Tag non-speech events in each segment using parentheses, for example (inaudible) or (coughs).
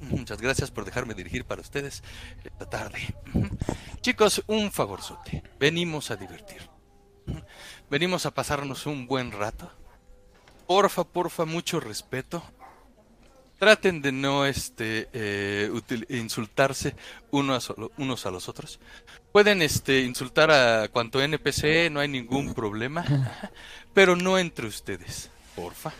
Muchas gracias por dejarme dirigir para ustedes esta tarde. Chicos, un favorzote. Venimos a divertir. Venimos a pasarnos un buen rato. Porfa, porfa, mucho respeto. Traten de no este, eh, insultarse uno a unos a los otros. Pueden este, insultar a cuanto NPC, no hay ningún problema. Pero no entre ustedes, porfa.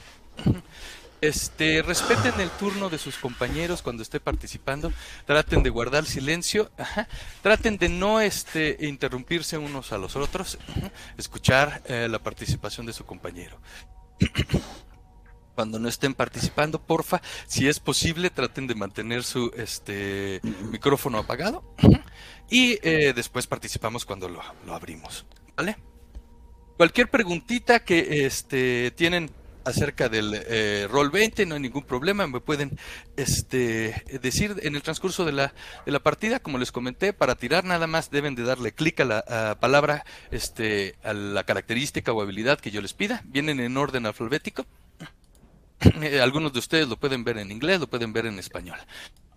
Este, respeten el turno de sus compañeros cuando esté participando, traten de guardar silencio, traten de no este, interrumpirse unos a los otros, escuchar eh, la participación de su compañero. cuando no estén participando, porfa, si es posible, traten de mantener su este micrófono apagado y eh, después participamos cuando lo, abrimos, ¿vale? Cualquier preguntita que este tienen acerca del eh, Roll 20, no hay ningún problema, me pueden este, decir en el transcurso de la, de la partida, como les comenté, para tirar nada más deben de darle clic a la palabra, este, a la característica o habilidad que yo les pida, vienen en orden alfabético. (clears throat) Eh, algunos de ustedes lo pueden ver en inglés, lo pueden ver en español.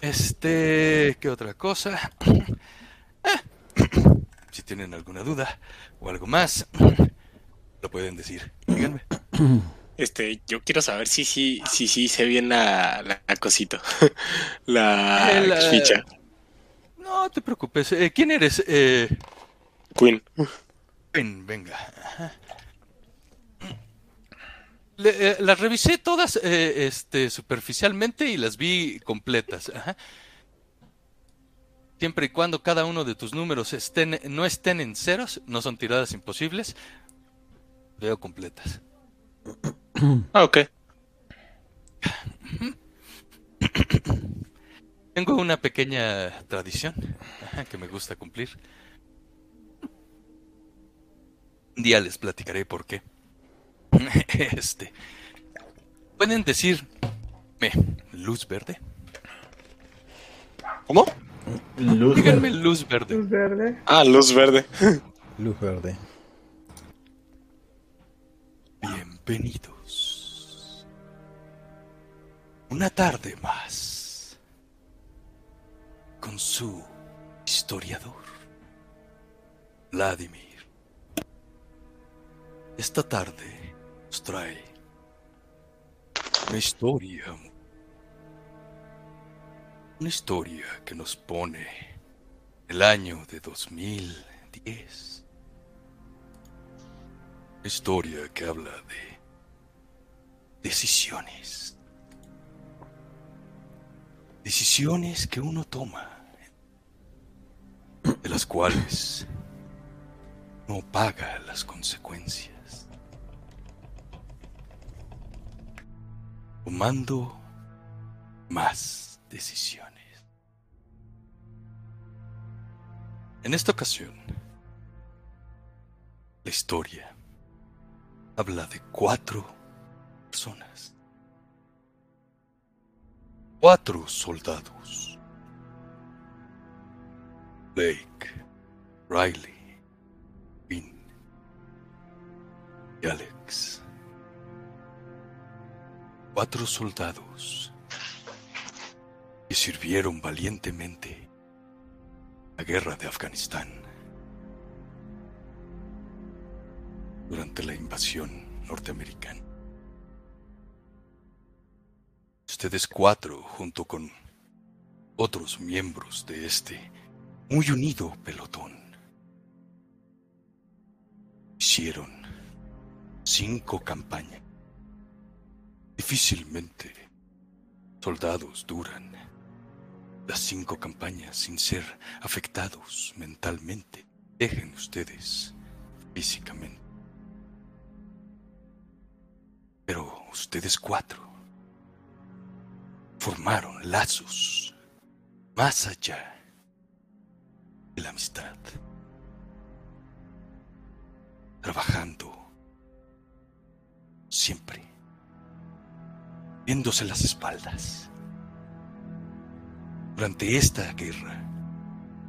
Este, ¿qué otra cosa? Eh, (clears throat) (clears throat) si tienen alguna duda o algo más, lo pueden decir. Díganme. Este, yo quiero saber si sí si, si, se bien la, la cosita. (laughs) la, ficha. No te preocupes. Eh, ¿Quién eres? Eh... Queen. Queen, venga. Eh, las revisé todas eh, este, superficialmente y las vi completas. Siempre y cuando cada uno de tus números estén, no estén en ceros, no son tiradas imposibles, veo completas. Ah, ok. Tengo una pequeña tradición que me gusta cumplir. Un día les platicaré por qué. (laughs) Este. ¿Pueden decir luz verde? ¿Cómo? Luz Díganme luz verde. Luz verde. Ah, luz verde. luz verde. Bienvenidos. Una tarde más con su historiador, Vladimir. Esta tarde nos trae una historia, una historia que nos pone el año de 2010. Una historia que habla de decisiones. Decisiones que uno toma, de las cuales no paga las consecuencias. Tomando más decisiones. En esta ocasión, la historia habla de cuatro personas. Cuatro soldados. Blake, Riley, Finn y Alex. Cuatro soldados que sirvieron valientemente la guerra de Afganistán durante la invasión norteamericana. Ustedes cuatro, junto con otros miembros de este muy unido pelotón, hicieron cinco campañas. Difícilmente soldados duran las cinco campañas sin ser afectados mentalmente. Dejen ustedes físicamente. Pero ustedes cuatro formaron lazos más allá de la amistad, trabajando siempre, viéndose las espaldas. Durante esta guerra,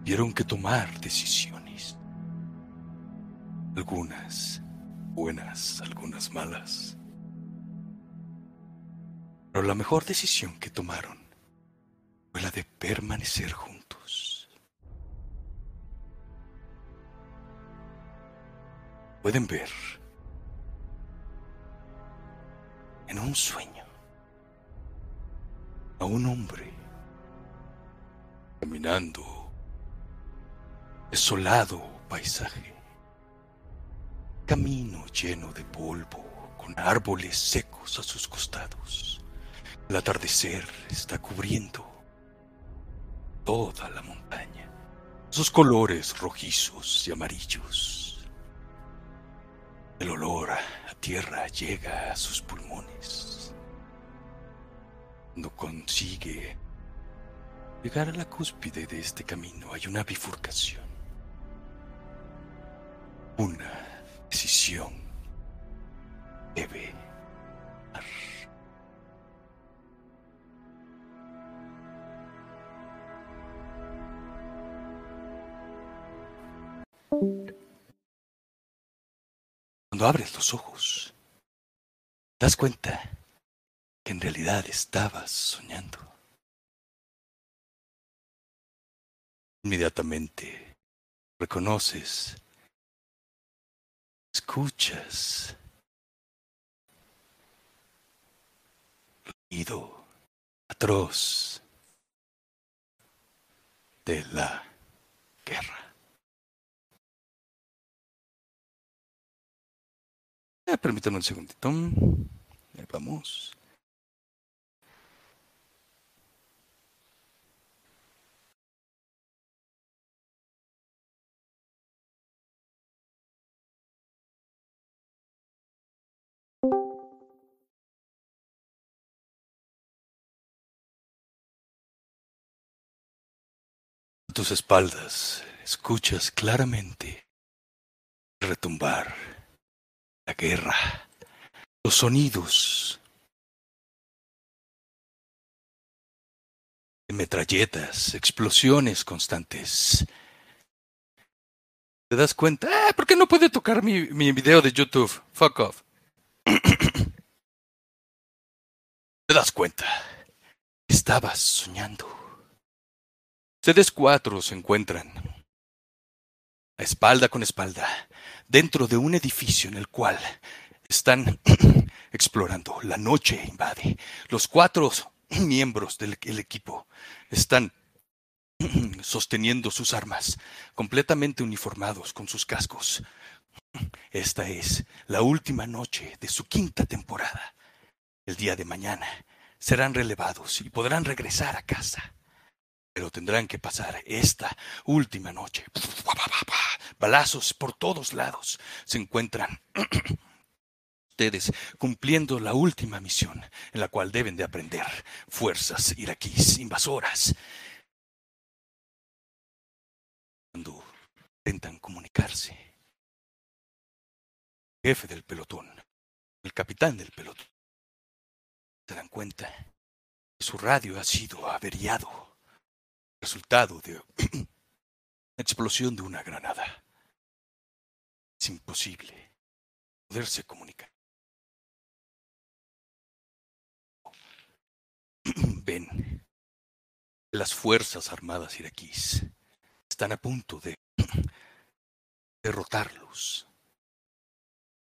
vieron que tomar decisiones, algunas buenas, algunas malas pero la mejor decisión que tomaron permanecer juntos. Pueden ver en un sueño a un hombre caminando desolado paisaje, camino lleno de polvo con árboles secos a sus costados. El atardecer está cubriendo toda la montaña, sus colores rojizos y amarillos. El olor a tierra llega a sus pulmones. Cuando consigue llegar a la cúspide de este camino hay una bifurcación. Una decisión debe Abres los ojos, das cuenta que en realidad estabas soñando. Inmediatamente reconoces, escuchas ruido atroz de la guerra. Eh, permítanme un segundito. Ahí vamos. A tus espaldas escuchas claramente retumbar la guerra, los sonidos de metralletas, explosiones constantes. ¿Te das cuenta? Ah, ¿Por qué no puede tocar mi, mi video de YouTube? Fuck off. ¿Te das cuenta? Estabas soñando. Ustedes cuatro se encuentran a espalda con espalda, dentro de un edificio en el cual están (clears throat) explorando. La noche invade. Los cuatro (clears throat) miembros del equipo están (clears throat) sosteniendo sus armas, completamente uniformados con sus cascos. Esta es la última noche de su quinta temporada. El día de mañana serán relevados y podrán regresar a casa. Pero tendrán que pasar esta última noche. Balazos por todos lados. Se encuentran (clears throat) ustedes cumpliendo la última misión en la cual deben de aprender fuerzas iraquíes invasoras. Cuando intentan comunicarse, el jefe del pelotón, el capitán del pelotón, se dan cuenta que su radio ha sido averiado resultado de (clears throat) explosión de una granada. Es imposible poderse comunicar. (clears throat) Ven, las Fuerzas Armadas iraquíes están a punto de (clears throat) derrotarlos.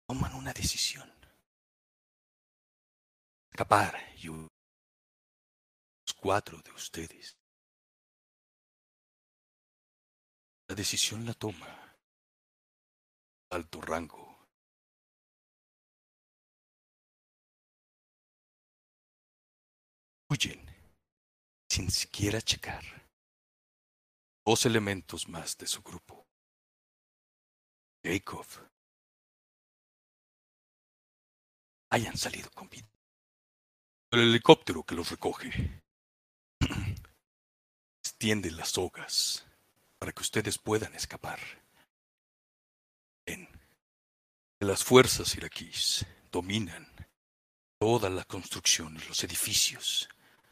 Toman una decisión. Escapar y los cuatro de ustedes La decisión la toma alto rango. Huyen sin siquiera checar dos elementos más de su grupo. Jacob hayan salido con vida. El helicóptero que los recoge (clears throat) extiende las sogas para que ustedes puedan escapar. Las fuerzas iraquíes dominan todas las construcciones, los edificios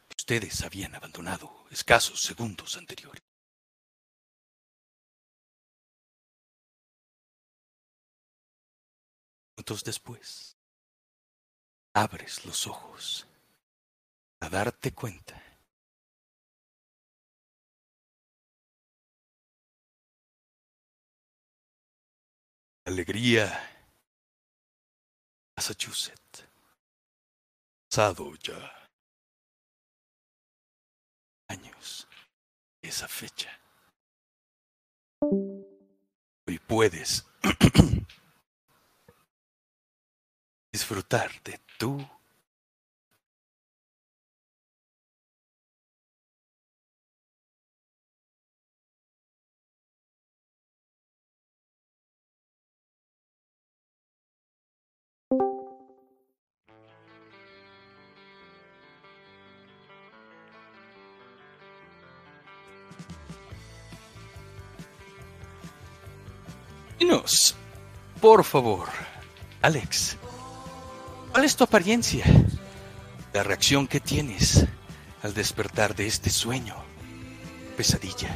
que ustedes habían abandonado escasos segundos anteriores. Minutos después, abres los ojos a darte cuenta alegría Massachusetts. Pasado ya. Años. Esa fecha. Hoy puedes (clears throat) disfrutar de tu Por favor, Alex, ¿cuál es tu apariencia? La reacción que tienes al despertar de este sueño, pesadilla.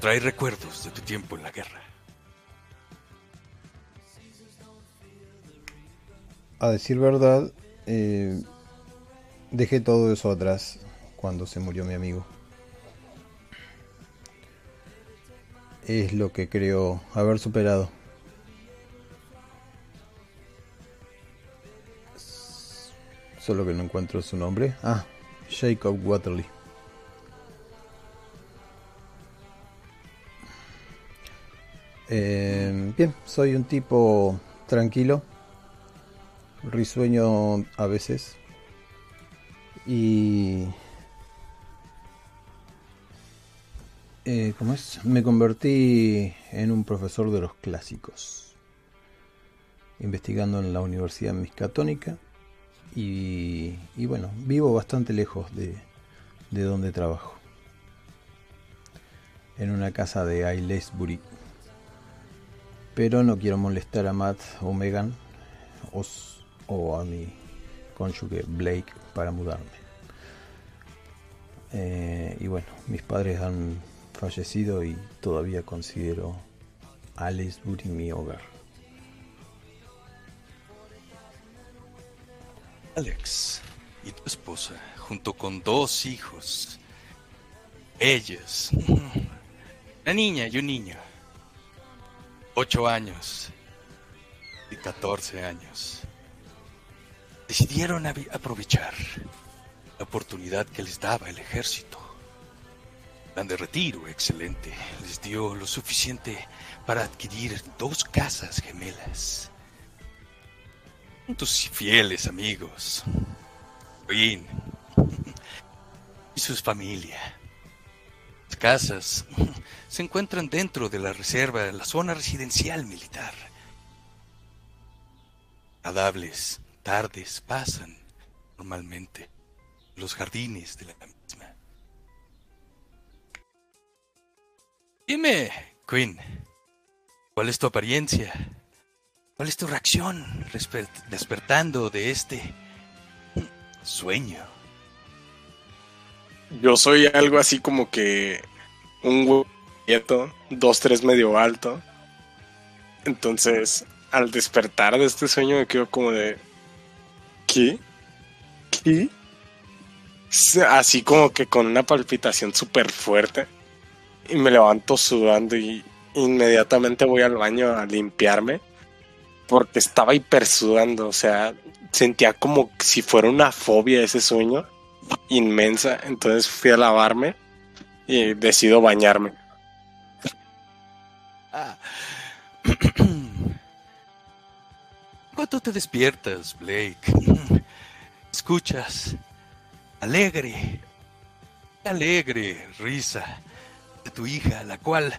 Trae recuerdos de tu tiempo en la guerra. A decir verdad, eh, dejé todo eso atrás cuando se murió mi amigo. Es lo que creo haber superado. Solo que no encuentro su nombre. Ah, Jacob Waterley. Eh, bien, soy un tipo tranquilo, risueño a veces y eh, ¿cómo es? Me convertí en un profesor de los clásicos, investigando en la Universidad Miscatónica y, y bueno, vivo bastante lejos de, de donde trabajo, en una casa de Aylesbury. Pero no quiero molestar a Matt o Megan o, o a mi cónyuge Blake para mudarme. Eh, y bueno, mis padres han fallecido y todavía considero Aylesbury mi hogar. Alex y tu esposa, junto con dos hijos, ellos, una niña y un niño, ocho años y catorce años, decidieron aprovechar la oportunidad que les daba el ejército plan de retiro excelente les dio lo suficiente para adquirir dos casas gemelas. Tus fieles amigos, Queen (laughs) y sus familia. Las casas (laughs) se encuentran dentro de la reserva, la zona residencial militar. Agradables tardes pasan normalmente los jardines de la Dime, Queen, ¿cuál es tu apariencia? ¿Cuál es tu reacción despertando de este sueño? Yo soy algo así como que un quieto, dos, tres medio alto. Entonces, al despertar de este sueño me quedo como de... ¿Qué? ¿Qué? Así como que con una palpitación súper fuerte y me levanto sudando y inmediatamente voy al baño a limpiarme porque estaba hiper sudando, o sea, sentía como si fuera una fobia ese sueño inmensa, entonces fui a lavarme y decido bañarme. Ah. (clears throat) Cuando te despiertas, Blake, (clears throat) escuchas alegre, alegre risa tu hija, la cual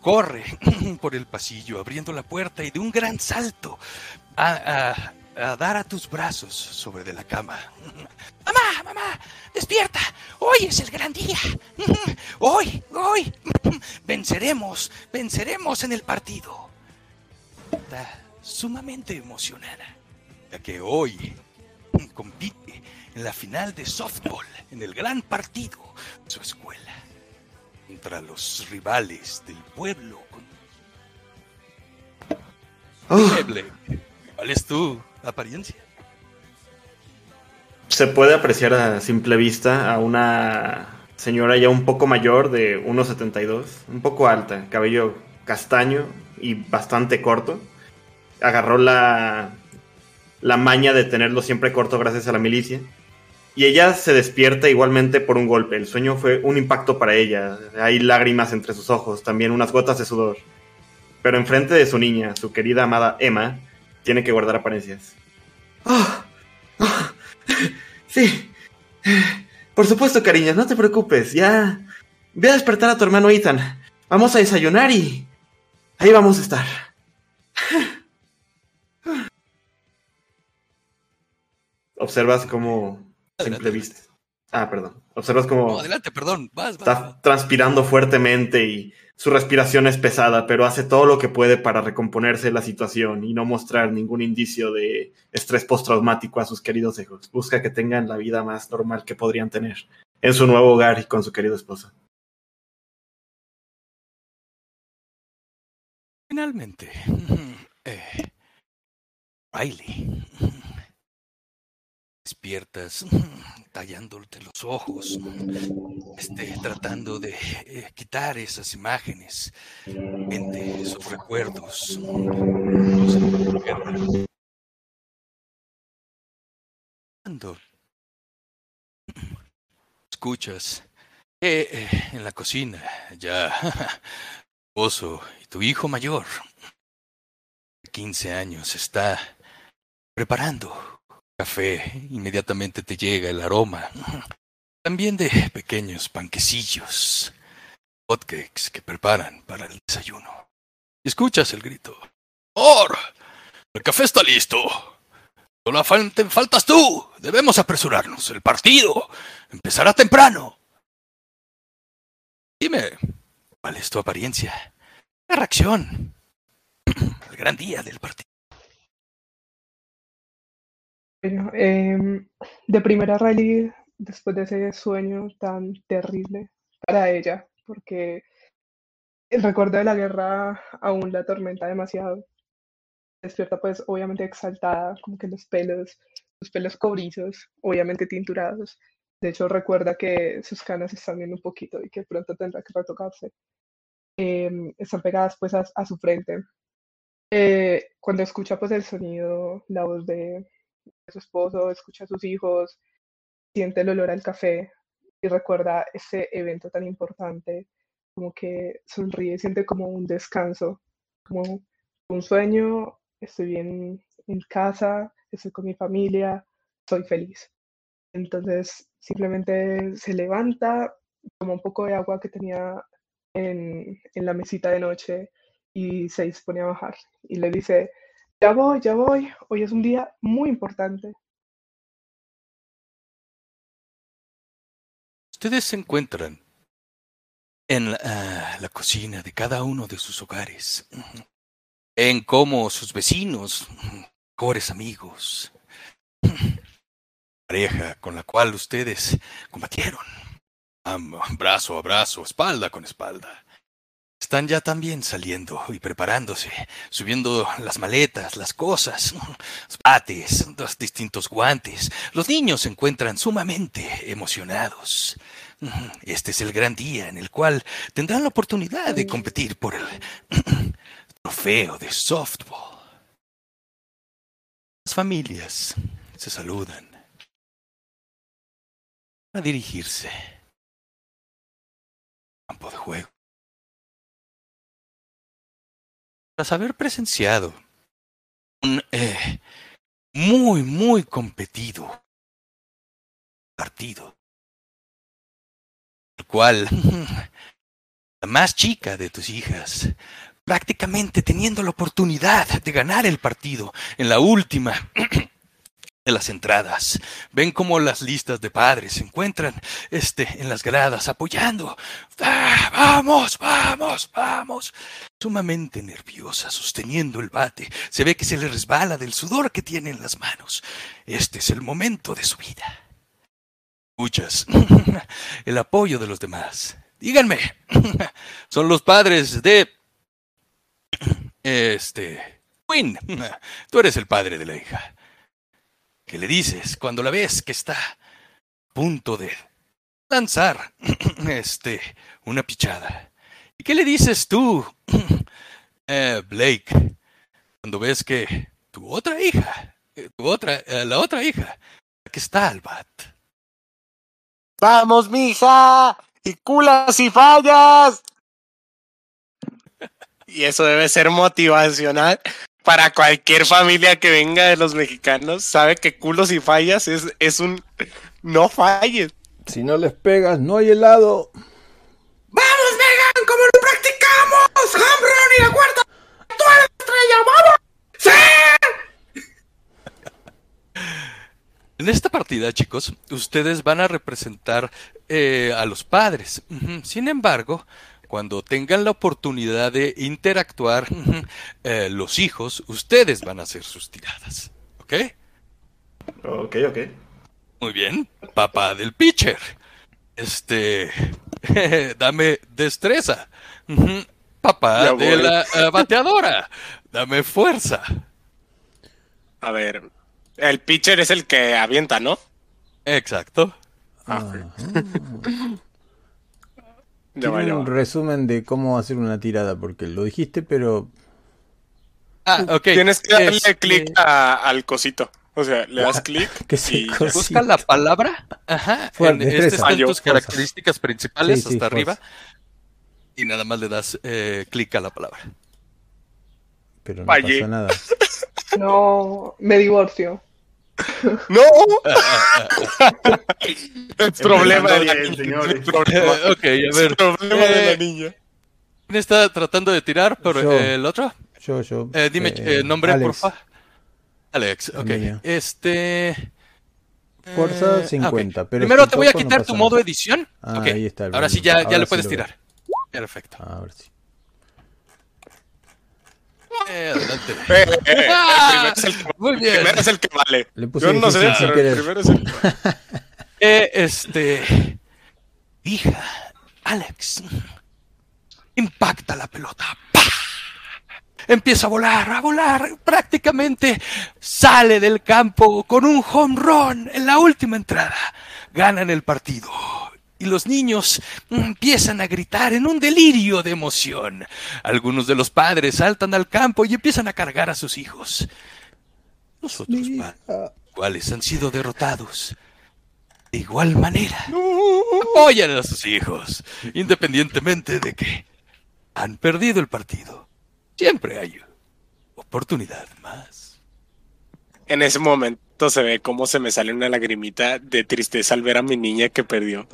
corre (clears throat) por el pasillo abriendo la puerta y de un gran salto a, dar a tus brazos sobre de la cama. (clears throat) Mamá, mamá, despierta. Hoy es el gran día. (clears throat) Hoy, hoy. Venceremos, venceremos en el partido. Está sumamente emocionada, ya que hoy compite en la final de softball en el gran partido de su escuela contra los rivales del pueblo. Oh. ¿Cuál es tu apariencia? Se puede apreciar a simple vista a una señora ya un poco mayor de 1,72, un poco alta, cabello castaño, y bastante corto. Agarró la, la maña de tenerlo siempre corto gracias a la milicia. Y ella se despierta igualmente por un golpe. El sueño fue un impacto para ella. Hay lágrimas entre sus ojos, también unas gotas de sudor. Pero enfrente de su niña, su querida amada Emma, tiene que guardar apariencias. ¡Ah! ¡Ah! sí. Por supuesto, cariño, no te preocupes. Ya. Ve a despertar a tu hermano Ethan. Vamos a desayunar y. Ahí vamos a estar. Observas como simple vista. Ah, perdón. Observas como No, adelante, perdón. Vas, vas, está vas. transpirando fuertemente y su respiración es pesada, pero hace todo lo que puede para recomponerse la situación y no mostrar ningún indicio de estrés postraumático a sus queridos hijos. Busca que tengan la vida más normal que podrían tener en su nuevo hogar y con su querido esposo. Finalmente. (laughs) eh, Riley. Despiertas (clears throat) tallándote los ojos, este, tratando de eh, quitar esas imágenes, mente, esos recuerdos. Cuando (clears throat) escuchas que eh, en la cocina ya (laughs) esposo y tu hijo mayor, de 15 años, está preparando café. Inmediatamente te llega el aroma. También de pequeños panquecillos, hotcakes que preparan para el desayuno. Escuchas el grito. ¡Or! ¡El café está listo! Solo faltas tú. Debemos apresurarnos. El partido empezará temprano. Dime, ¿Cuál es tu apariencia? La reacción. (clears throat) El gran día del partido. Bueno, em, de primera Riley, después de ese sueño tan terrible para ella, porque el recuerdo de la guerra aún la atormenta demasiado. Despierta pues obviamente exaltada, como que los pelos, los pelos cobrizos, obviamente tinturados. De hecho recuerda que sus canas están viendo un poquito y que pronto tendrá que retocarse. Em, están pegadas pues a, a su frente. Eh, cuando escucha pues el sonido, la voz de, de su esposo, escucha a sus hijos, siente el olor al café y recuerda ese evento tan importante, como que sonríe, siente como un descanso, como un sueño, estoy en, en casa, estoy con mi familia, soy feliz. Entonces simplemente se levanta, toma un poco de agua que tenía en, en la mesita de noche y se dispone a bajar. Y le dice, ya voy, ya voy, hoy es un día muy importante. Ustedes se encuentran en la, ah, la cocina de cada uno de sus hogares. En cómo sus vecinos, mejores amigos, pareja con la cual ustedes combatieron, brazo a brazo, espalda con espalda. Están ya también saliendo y preparándose, subiendo las maletas, las cosas, los bates, los distintos guantes. Los niños se encuentran sumamente emocionados. Este es el gran día en el cual tendrán la oportunidad de competir por el (clears throat) trofeo de softball. Las familias se saludan a dirigirse al campo de juego. Tras haber presenciado un eh, muy, muy competido partido, el cual (laughs) la más chica de tus hijas, prácticamente teniendo la oportunidad de ganar el partido en la última (clears throat) de las entradas. Ven cómo las listas de padres se encuentran este, en las gradas apoyando. ¡Ah, vamos, vamos, vamos! Sumamente nerviosa, sosteniendo el bate. Se ve que se le resbala del sudor que tiene en las manos. Este es el momento de su vida. Escuchas (laughs) el apoyo de los demás. Díganme, (laughs) son los padres de... Este... Quinn, (laughs) tú eres el padre de la hija. ¿Qué le dices cuando la ves que está a punto de lanzar (clears throat) este una pichada? ¿Y qué le dices tú (clears throat) Eh, Blake, cuando ves que tu otra hija, eh, tu otra, eh, la otra hija, aquí está Albat. ¡Vamos, mija! ¡Y culas y fallas! (laughs) Y eso debe ser motivacional para cualquier familia que venga de los mexicanos. Sabe que culos y fallas es, es un no falles. Si no les pegas, no hay helado. ¡Vamos, Megan! ¡Como lo practicamos! ¡Home run y la cuarta! ¡Tú eres la estrella! ¡Vamos! ¡Sí! En esta partida, chicos, ustedes van a representar eh, a los padres. Sin embargo, cuando tengan la oportunidad de interactuar eh, los hijos, ustedes van a hacer sus tiradas. ¿Ok? Ok, ok. Muy bien, papá del pitcher. Este, (laughs) dame destreza. Papá de la eh, bateadora, dame fuerza. A ver, el pitcher es el que avienta, ¿no? Exacto. Ajá. Va, Tiene un va. resumen de cómo hacer una tirada, porque lo dijiste, pero Ah, ok. Tienes que darle Este, clic al cosito. O sea, le das clic (laughs) que se y Busca la palabra. Ajá. Fuerte, en, este destreza. está en Ah, yo, tus fuerza. características principales Sí, sí, hasta fuerza. arriba. Y nada más le das eh, clic a la palabra. pero no pasa nada. (laughs) No, me divorcio. ¡No! (laughs) el problema de la niña. problema, Eh, (laughs) ok, a el ver. problema de la niña. ¿Quién está tratando de tirar por Yo. el otro? Yo, yo. Eh, dime eh, eh, nombre, Alex. por favor. Alex, ok. Este. Fuerza eh, 50, ok. pero Primero te voy a no quitar tu modo nada. edición. Ah, Ok. ahí está el Ahora sí, ya, ya Ahora le sí puedes lo veo. tirar. Perfecto. A ver si. (laughs) Eh, adelante. Eh, eh, el Ah, primero es el que- Muy el bien. primero es el que vale. Le puse Yo no sé, pero el primero es el (laughs) Eh, este. Hija, Alex. Impacta la pelota. ¡Pah! Empieza a volar, a volar. Prácticamente sale del campo con un home run en la última entrada. Ganan el partido. Y los niños empiezan a gritar en un delirio de emoción. Algunos de los padres saltan al campo y empiezan a cargar a sus hijos. Los otros cuales han sido derrotados. De igual manera, apoyan a sus hijos, independientemente de que han perdido el partido. Siempre hay oportunidad más. En ese momento se ve cómo se me sale una lagrimita de tristeza al ver a mi niña que perdió.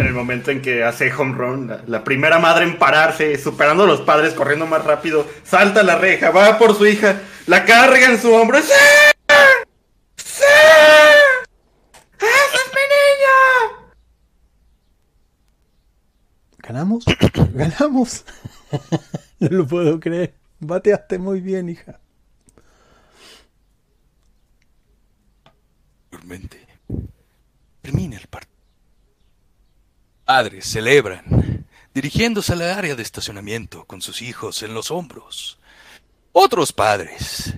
En el momento en que hace home run, la, la primera madre en pararse, superando a los padres, corriendo más rápido, salta a la reja, va por su hija, la carga en su hombro. ¡Sí! ¡Sí! ¡Esa es mi niña! ¿Ganamos? (coughs) ¿Ganamos? (laughs) no lo puedo creer. Bateaste muy bien, hija. Posteriormente, termina el partido. Padres celebran, dirigiéndose al área de estacionamiento con sus hijos en los hombros. Otros padres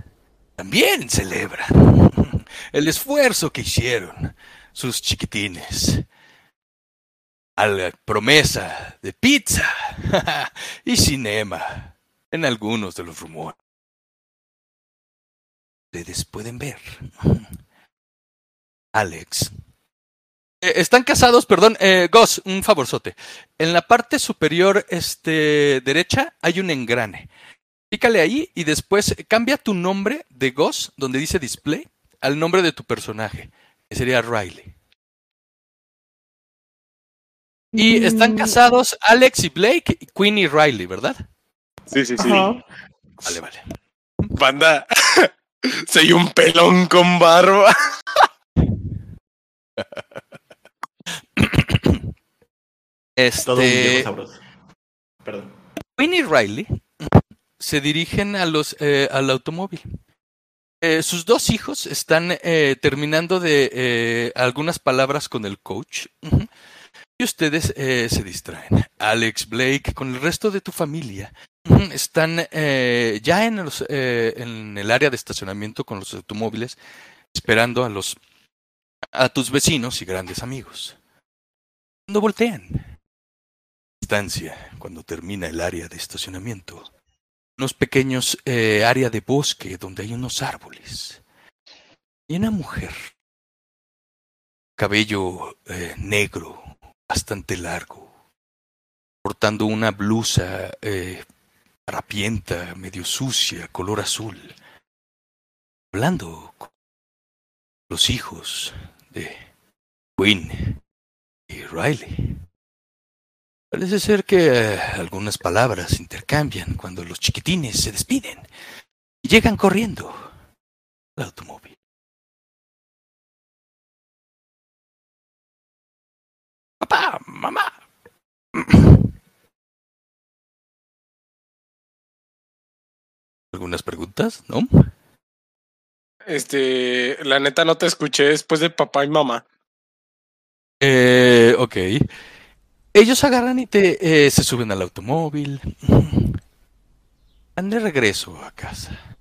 también celebran (laughs) el esfuerzo que hicieron sus chiquitines a la promesa de pizza (laughs) y cinema en algunos de los rumores. Ustedes pueden ver. (laughs) Alex. Eh, están casados, perdón, eh, Gus, un favorzote. En la parte superior este, derecha hay un engrane. Pícale ahí y después cambia tu nombre de Gus, donde dice display, al nombre de tu personaje, que sería Riley. Y están Mm, casados Alex y Blake, y Queen y Riley, ¿verdad? Sí, sí, sí. Ajá. Vale, vale. Banda, (laughs) soy un pelón con barba. (laughs) Todo un Este, viejo sabroso. Perdón. Queen y Riley se dirigen a los, eh, al automóvil. Eh, sus dos hijos están eh, terminando de eh, algunas palabras con el coach y ustedes eh, se distraen. Alex, Blake, con el resto de tu familia están eh, ya en, los, eh, en el área de estacionamiento con los automóviles esperando a los a tus vecinos y grandes amigos. Cuando voltean, cuando termina el área de estacionamiento, unos pequeños eh, área de bosque donde hay unos árboles. Y una mujer, cabello eh, negro, bastante largo, portando una blusa eh, medio sucia, color azul, hablando con los hijos de Quinn y Riley. Parece ser que algunas palabras intercambian cuando los chiquitines se despiden y llegan corriendo al automóvil. Papá, mamá. ¿Algunas preguntas? ¿No? Este, la neta no te escuché después de papá y mamá. Eh, ok. Ellos agarran y te, eh, se suben al automóvil. Van de regreso a casa.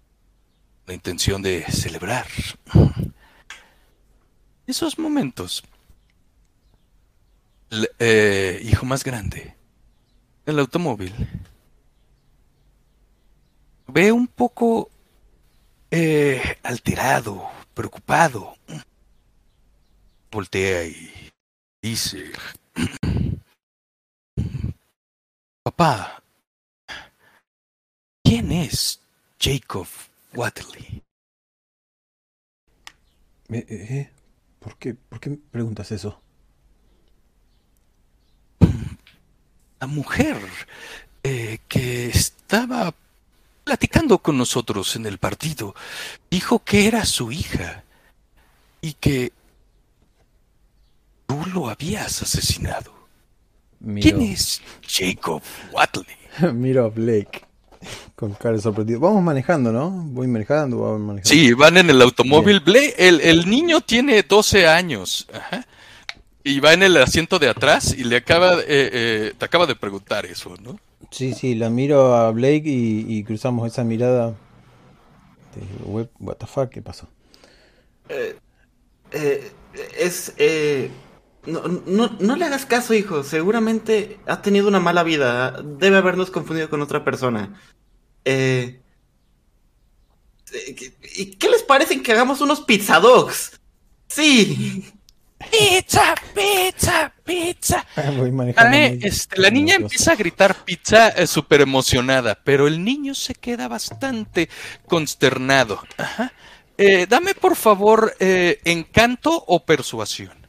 La intención de celebrar. Esos momentos. El eh, hijo más grande. El automóvil. Ve un poco eh, alterado, preocupado. Voltea y dice, papá, ¿quién es Jacob Watley? Eh, eh, ¿Por qué, ¿Por qué preguntas eso? La mujer eh, que estaba platicando con nosotros en el partido dijo que era su hija y que tú lo habías asesinado. Miro, ¿Quién es Jacob Watley? (laughs) miro a Blake con cara de sorprendido. Vamos manejando, ¿no? Voy manejando, voy manejando. Sí, van en el automóvil. Blake, el, el niño tiene 12 años. Ajá. Y va en el asiento de atrás y le acaba, eh, eh, te acaba de preguntar eso, ¿no? Sí, sí, la miro a Blake y, y cruzamos esa mirada. de, "What- What the fuck, ¿qué pasó? Eh, eh, es. No, no, no le hagas caso, hijo. Seguramente ha tenido una mala vida. Debe habernos confundido con otra persona. Eh, eh, ¿Y qué les parece que hagamos unos pizza dogs? Sí. Pizza, pizza, pizza. Voy manejando. Dale, este, la niña nervioso. empieza a gritar pizza eh, súper emocionada, pero el niño se queda bastante consternado. Ajá. Eh, dame por favor eh, encanto o persuasión.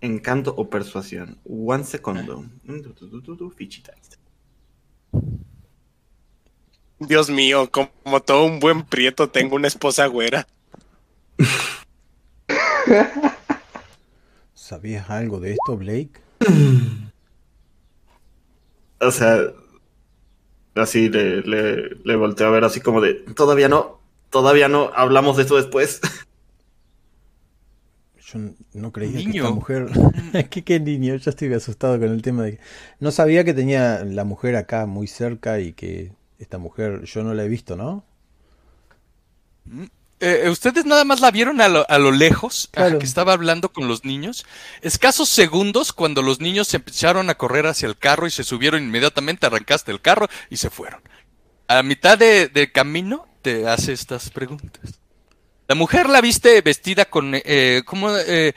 Encanto o persuasión. One segundo. Fichita. Dios mío, como todo un buen prieto, tengo una esposa güera. (laughs) ¿Sabías algo de esto, Blake? O sea, así le, le, le volteo a ver así como de, todavía no, todavía no, hablamos de eso después. (laughs) Yo no creía que esta mujer... (laughs) ¿Qué, qué niño? Yo estoy asustado con el tema de que... No sabía que tenía la mujer acá muy cerca y que esta mujer yo no la he visto, ¿no? Eh, Ustedes nada más la vieron a lo, a lo lejos, que estaba hablando con los niños. Escasos segundos cuando los niños empezaron a correr hacia el carro y se subieron inmediatamente, arrancaste el carro y se fueron. A mitad de, de camino te hace estas preguntas. La mujer la viste vestida con eh, como eh,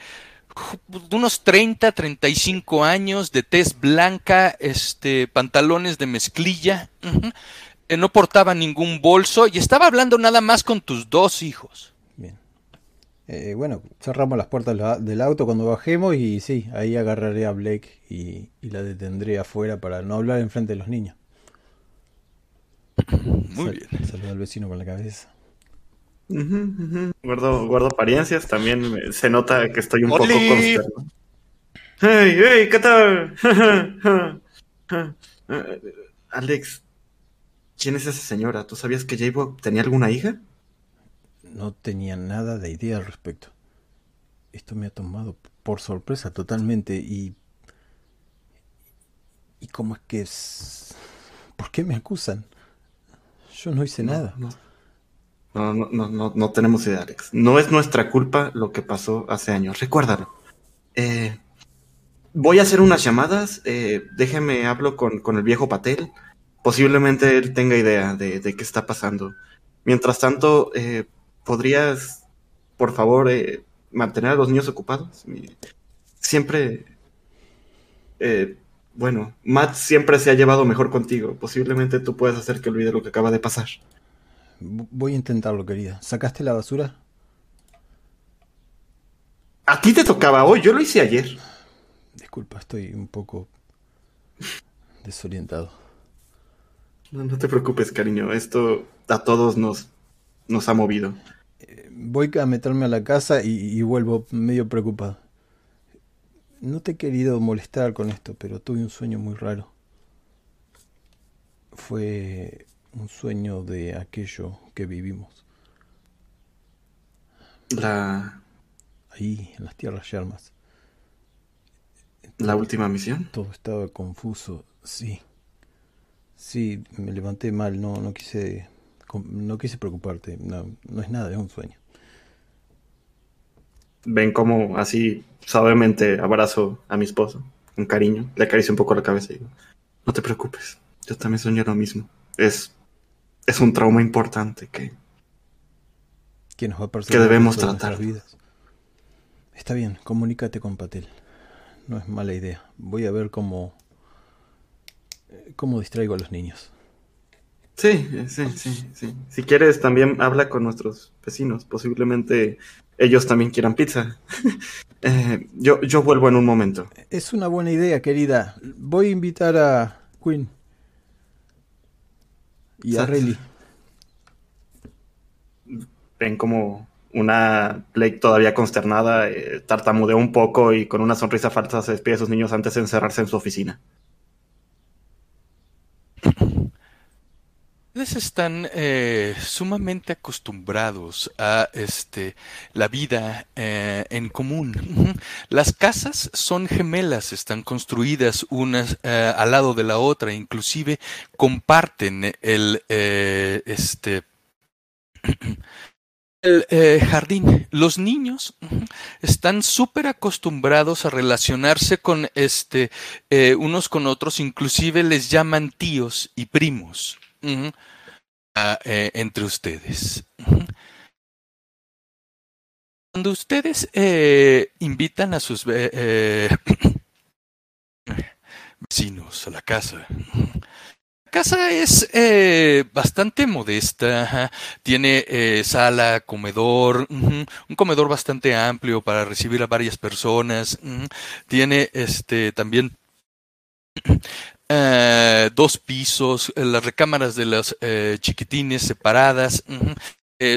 ju- unos 30, 35 años, de tez blanca, este, pantalones de mezclilla. Eh, no portaba ningún bolso y estaba hablando nada más con tus dos hijos. Bien. Eh, bueno, cerramos las puertas del auto cuando bajemos y sí, ahí agarraré a Blake y, y la detendré afuera para no hablar enfrente de los niños. Muy Sal- bien. Saluda al vecino con la cabeza. Guardo, guardo apariencias, también me- se nota que estoy un poco ¡Oli! consternado. ¡Hey, hey, qué tal! (laughs) Alex, ¿quién es esa señora? ¿Tú sabías que J-Bo tenía alguna hija? No tenía nada de idea al respecto. Esto me ha tomado por sorpresa totalmente y... ¿Y cómo es que es? ¿Por qué me acusan? Yo no hice nada. No, no, no, no, no, tenemos idea, Alex. No es nuestra culpa lo que pasó hace años. Recuérdalo. Eh, voy a hacer unas llamadas. eh, déjeme hablo con, con el viejo Patel. Posiblemente él tenga idea de, de qué está pasando. Mientras tanto, eh, ¿podrías, por favor, eh, mantener a los niños ocupados? Siempre... bueno, Matt siempre se ha llevado mejor contigo. Posiblemente tú puedas hacer que olvide lo que acaba de pasar. Voy a intentarlo, querida. ¿Sacaste la basura? A ti te tocaba hoy, yo lo hice ayer. Disculpa, estoy un poco desorientado. No, no te preocupes, cariño. Esto a todos nos, nos ha movido. Voy a meterme a la casa y, y vuelvo medio preocupado. No te he querido molestar con esto, pero tuve un sueño muy raro. Fue un sueño de aquello que vivimos, La, ahí en las tierras yermas. la última misión. Todo estaba confuso, sí. Sí, me levanté mal, no, no quise, no quise preocuparte. No, no es nada, es un sueño. Ven como así suavemente abrazo a mi esposo, con cariño. Le acaricio un poco la cabeza y digo, no te preocupes, yo también soñé lo mismo. Es, es un trauma importante que... que nos va a que debemos de tratar. vidas. Está bien, comunícate con Patel. No es mala idea. Voy a ver cómo cómo distraigo a los niños. Sí, sí, sí, sí. Si quieres, también habla con nuestros vecinos. Posiblemente ellos también quieran pizza. (laughs) Eh, yo, yo vuelvo en un momento. Es una buena idea, querida. Voy a invitar a Quinn y a. Rayleigh. Ven como una Blake todavía consternada, eh, tartamudeó un poco y con una sonrisa falsa se despide de sus niños antes de encerrarse en su oficina. Ustedes están eh, sumamente acostumbrados a este la vida eh, en común. Las casas son gemelas, están construidas unas eh, al lado de la otra, inclusive comparten el este (clears throat) el jardín. Los niños están súper acostumbrados a relacionarse con este unos con otros, inclusive les llaman tíos y primos. Ujú. A, eh, entre ustedes. Cuando ustedes eh, invitan a sus eh, (clears throat) vecinos a la casa, la casa es eh, bastante modesta, tiene eh, sala, comedor, un comedor bastante amplio para recibir a varias personas, tiene este también (clears throat) eh, dos pisos, eh, las recámaras de los eh, chiquitines separadas,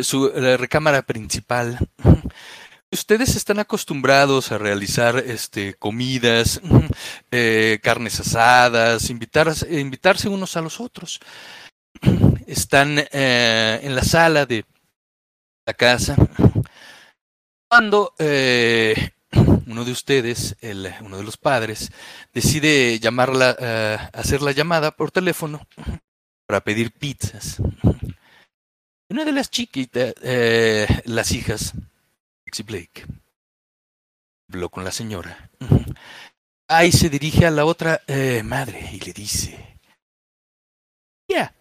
su la recámara principal. Ustedes están acostumbrados a realizar este, comidas, carnes asadas, invitar, invitarse unos a los otros. Están en la sala de la casa. Cuando eh, uno de ustedes, el, uno de los padres, decide llamarla, eh, hacer la llamada por teléfono para pedir pizzas. Una de las chiquitas, eh, las hijas, Lexi Blake, habló con la señora. Ahí se dirige a la otra eh, madre y le dice: Tía,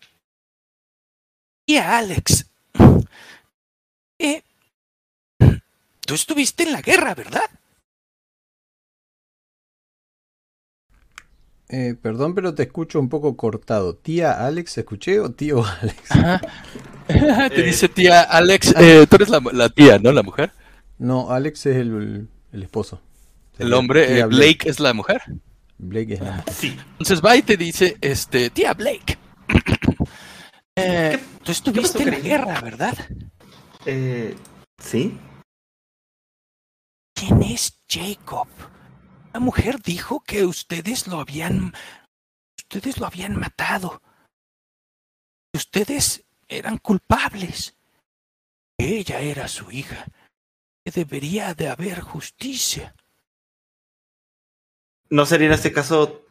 tía Alex, eh, tú estuviste en la guerra, ¿verdad? Eh, perdón, pero te escucho un poco cortado. ¿Tía Alex escuché o tío (laughs) Alex? Ajá. (laughs) Te Eh, dice tía Alex, eh, tú eres la, la tía, ¿no? La mujer. No, Alex es el, el esposo. El hombre, eh, Blake es la mujer. Blake es la mujer. Sí. Entonces va y te dice, este, tía Blake, (clears throat) eh, tú estuviste en la guerra, ¿verdad? Eh, ¿Sí? ¿Quién es Jacob? La mujer dijo que ustedes lo habían, ustedes lo habían matado. Ustedes eran culpables. Ella era su hija. Que debería de haber justicia. ¿No sería en este caso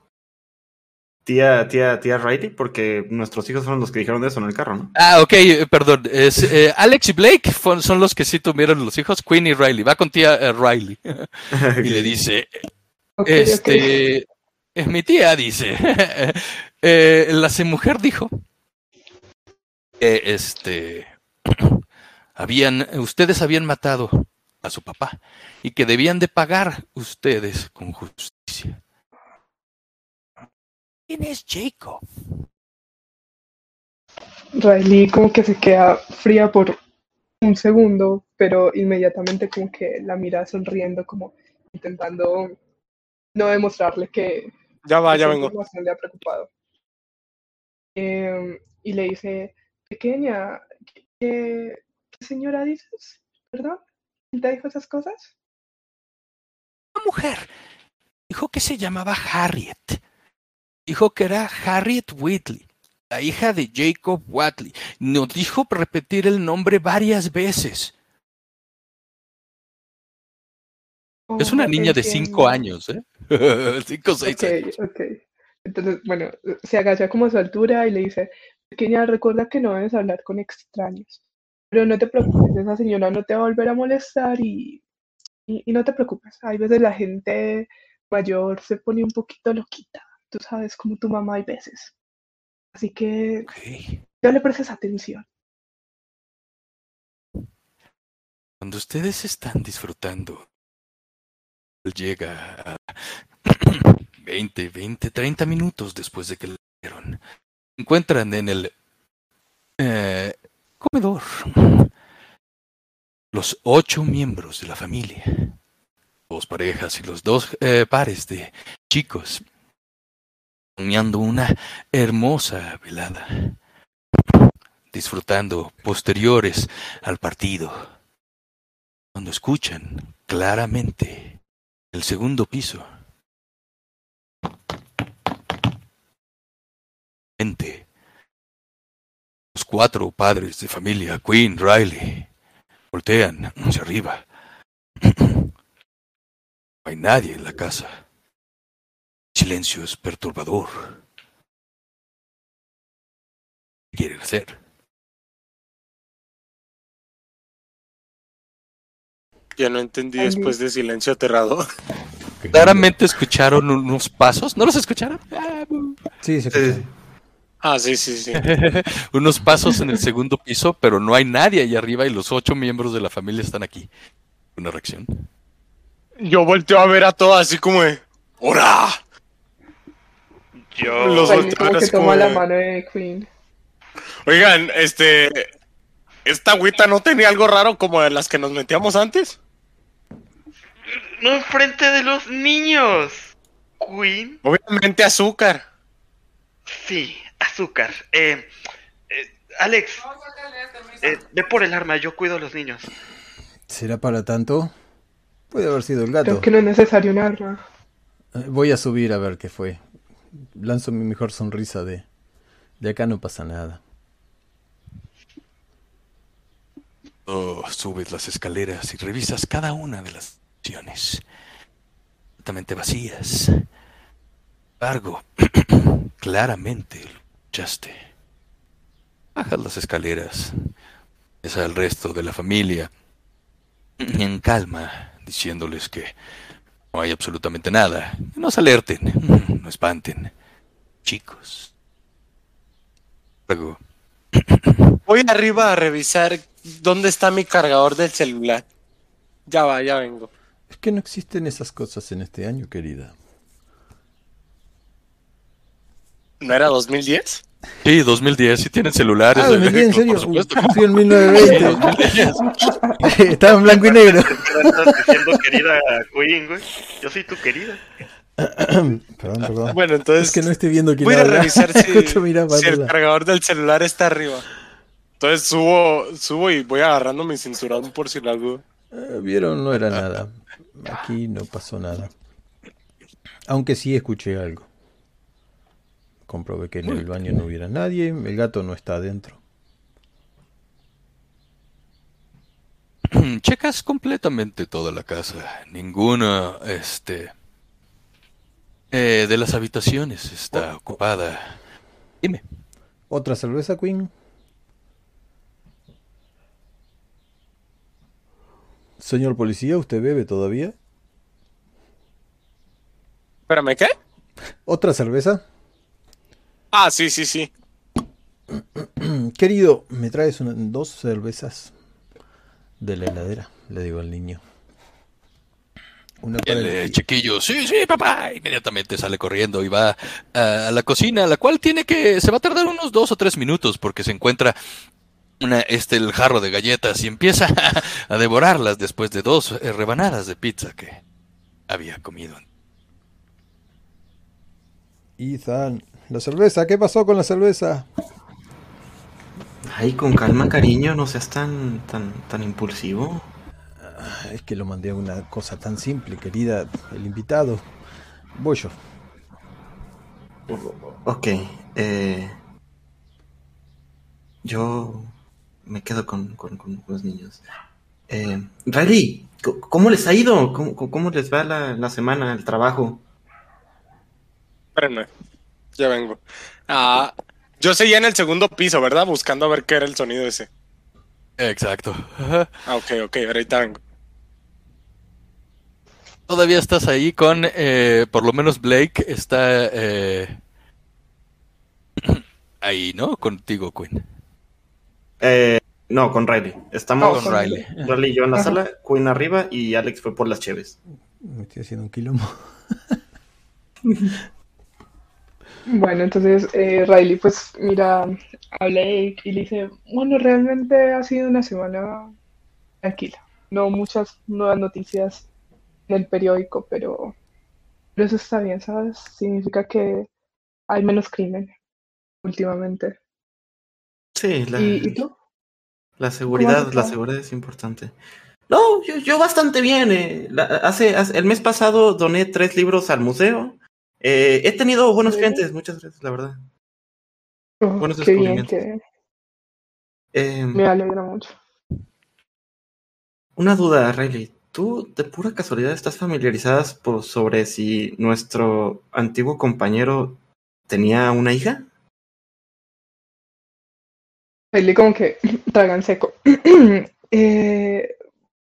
tía, tía, tía Riley? Porque nuestros hijos fueron los que dijeron eso en el carro, ¿no? Ah, ok, eh, perdón. Es, eh, Alex y Blake son los que sí tuvieron los hijos. Queen y Riley. Va con tía eh, Riley. (laughs) y le dice, Este, es mi tía, dice. (laughs) Eh, la mujer dijo que este (clears throat) habían, ustedes habían matado a su papá y que debían de pagar ustedes con justicia. ¿Quién es Jacob? Riley como que se queda fría por un segundo, pero inmediatamente como que la mira sonriendo, como intentando no demostrarle que Ya va, ya vengo. le ha preocupado. Em, y le dice, pequeña, ¿qué, qué- qué señora dices? ¿Perdón? ¿Quién te dijo esas cosas? Una mujer. Dijo que se llamaba Harriet. Dijo que era Harriet Whitley, la hija de Jacob Watley. Nos dijo repetir el nombre varias veces. Es una Oh, niña de cinco entiendo. años, ¿eh? (laughs) cinco o seis Ok, años. ok. Entonces, bueno, se agacha como a su altura y le dice, pequeña, recuerda que no debes hablar con extraños. Pero no te preocupes, esa señora no te va a volver a molestar y, y, y no te preocupes. Hay veces la gente mayor se pone un poquito loquita. Tú sabes, como tu mamá hay veces. Así que Ok. no le prestes atención. Cuando ustedes están disfrutando, llega a 20, 20, 30 minutos después de que le dieron. Encuentran en el eh, comedor los ocho miembros de la familia, dos parejas y los dos eh, pares de chicos, soñando una hermosa velada, disfrutando posteriores al partido cuando escuchan claramente el segundo piso. Gente, los cuatro padres de familia, Queen, Riley, voltean hacia arriba. No hay nadie en la casa. El silencio es perturbador. ¿Qué quieren hacer? Ya no entendí Ay, después de silencio aterrador. Claramente escucharon unos pasos. ¿No los escucharon? Sí, se Sí, escucha. sí. Ah, sí, sí, sí. (laughs) unos pasos en el segundo piso, pero no hay nadie ahí arriba y los ocho miembros de la familia están aquí. Una reacción. Yo volteo a ver a todos así como de. ¡Hora! Yo. Los volteo como a ver que así como la mano de Queen. Oigan, este. ¿Esta agüita no tenía algo raro como de las que nos metíamos antes? No enfrente de los niños. Queen. Obviamente azúcar. Sí, azúcar. Eh, eh, Alex, eh, ve por el arma, yo cuido a los niños. ¿Será para tanto? Puede haber sido el gato. Creo que no es necesario un arma. Voy a subir a ver qué fue. Lanzo mi mejor sonrisa de... De acá no pasa nada. Oh, subes las escaleras y revisas cada una de las opciones. Completamente vacías. Sin embargo, (clears throat) claramente lo escuchaste. Bajas las escaleras. Es al resto de la familia. En calma, diciéndoles que no hay absolutamente nada. No se alerten, (laughs) no espanten. Chicos. Luego, (clears throat) Voy arriba a revisar dónde está mi cargador del celular. Ya va, ya vengo. Es que no existen esas cosas en este año, querida. ¿No era 2010? Sí, 2010, sí tienen celulares. Ah, ¿me entiendes? ¿En serio? Fui en Sí, 1920. 2010. (laughs) Estaba en blanco y negro. ¿Qué estás diciendo, querida Queen, güey? Yo soy tu querida. (clears throat) perdón, perdón. Bueno, entonces. es que no estoy viendo quién Voy a revisar (laughs) si, el cargador del celular está arriba. Entonces subo, subo y voy agarrando mi cinturón por si la duda. Eh, Vieron, no era nada. Aquí no pasó nada. Aunque sí escuché algo. Comprobé que en el baño no hubiera nadie. El gato no está adentro. (clears throat) Checas completamente toda la casa. Ninguna, este, eh, de las habitaciones está ocupada. Dime. ¿Otra cerveza, Queen? Señor policía, ¿usted bebe todavía? Espérame, ¿qué? ¿Otra cerveza? Ah, sí, sí, sí. (clears throat) Querido, ¿me traes una- dos cervezas de la heladera? Le digo al niño. Una para El el- eh, chiquillo, sí, sí, papá, inmediatamente sale corriendo y va a, a la cocina, la cual tiene que, se va a tardar unos dos o tres minutos porque se encuentra una, este, el jarro de galletas y empieza (laughs) a devorarlas después de dos eh, rebanadas de pizza que había comido. Ethan, la cerveza, ¿qué pasó con la cerveza? Ay, con calma, cariño, no seas tan, tan, tan impulsivo. Es que lo mandé a una cosa tan simple, querida, el invitado. Voy yo. Ok, eh, yo me quedo con, con- con los niños. Eh, Riley, c- ¿cómo les ha ido? ¿Cómo, cómo les va la, la semana, el trabajo? Espérenme. Ya vengo. Ah, yo seguía en el segundo piso, ¿verdad? Buscando a ver qué era el sonido ese. Exacto. Ah, ok, ok, ahorita vengo. Todavía estás ahí con, eh, por lo menos Blake está eh, (clears throat) ahí, ¿no? Contigo, Quinn. Eh, no, con Riley. Estamos No, Con Riley. Riley y yo en la Ajá. sala, Queen arriba y Alex fue por las cheves. Me estoy haciendo un quilombo. (laughs) Bueno, entonces eh, Riley pues mira a Blake y le dice, bueno, realmente ha sido una semana tranquila. No muchas nuevas noticias en el periódico, pero, pero eso está bien, ¿sabes? Significa que hay menos crimen últimamente. Sí, la, ¿Y, y tú? la seguridad, la seguridad es importante. No, yo, yo bastante bien. eh. La- hace, hace- el mes pasado doné tres libros al museo. Eh, he tenido buenos ¿Sí? clientes, muchas gracias, la verdad. Oh, Buenos qué bien, descubrimientos. que Eh, me alegra mucho. Una duda, Riley. ¿Tú de pura casualidad estás familiarizada sobre si nuestro antiguo compañero tenía una hija? Riley como que (laughs) traga en seco. (clears throat) Eh,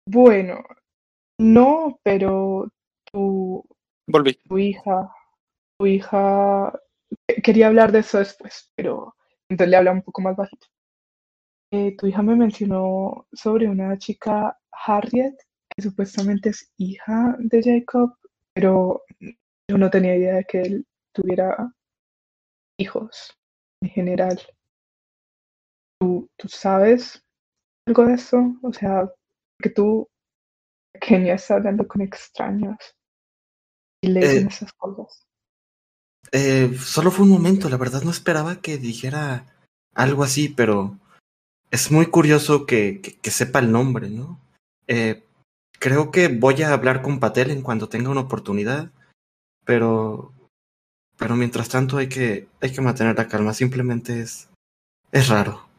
bueno, no, pero tu, Volví. tu hija, tu hija, que- quería hablar de eso después, pero entonces le habla un poco más bajito. Eh, tu hija me mencionó sobre una chica, Harriet, que supuestamente es hija de Jacob, pero yo no tenía idea de que él tuviera hijos en general. ¿Tú, tú sabes algo de eso? O sea, que tú, pequeña, estás hablando con extraños y le dicen Eh, esas cosas. Eh, solo fue un momento, la verdad no esperaba que dijera algo así, pero es muy curioso que, que- que sepa el nombre, ¿no? Eh, creo que voy a hablar con Patel en cuanto tenga una oportunidad, pero, pero mientras tanto hay que, hay que mantener la calma, simplemente es, es raro.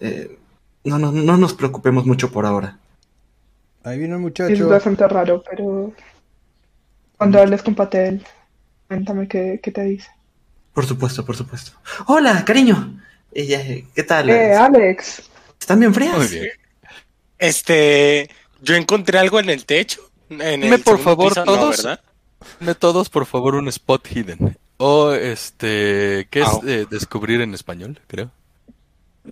Eh, no, no, no nos preocupemos mucho por ahora. Ahí viene el Es muchacho. bastante raro, pero cuando hables con Patel, cuéntame qué, qué te dice. Por supuesto, por supuesto. Hola, cariño. ¿Qué tal? Eh, Alex, ¿Están bien frías? Muy bien. Este, yo encontré algo en el techo. En Dime, el por favor, piso, no, todos. ¿verdad? Dime todos, por favor, un spot hidden. O este, ¿qué es Au. eh, descubrir en español? Creo.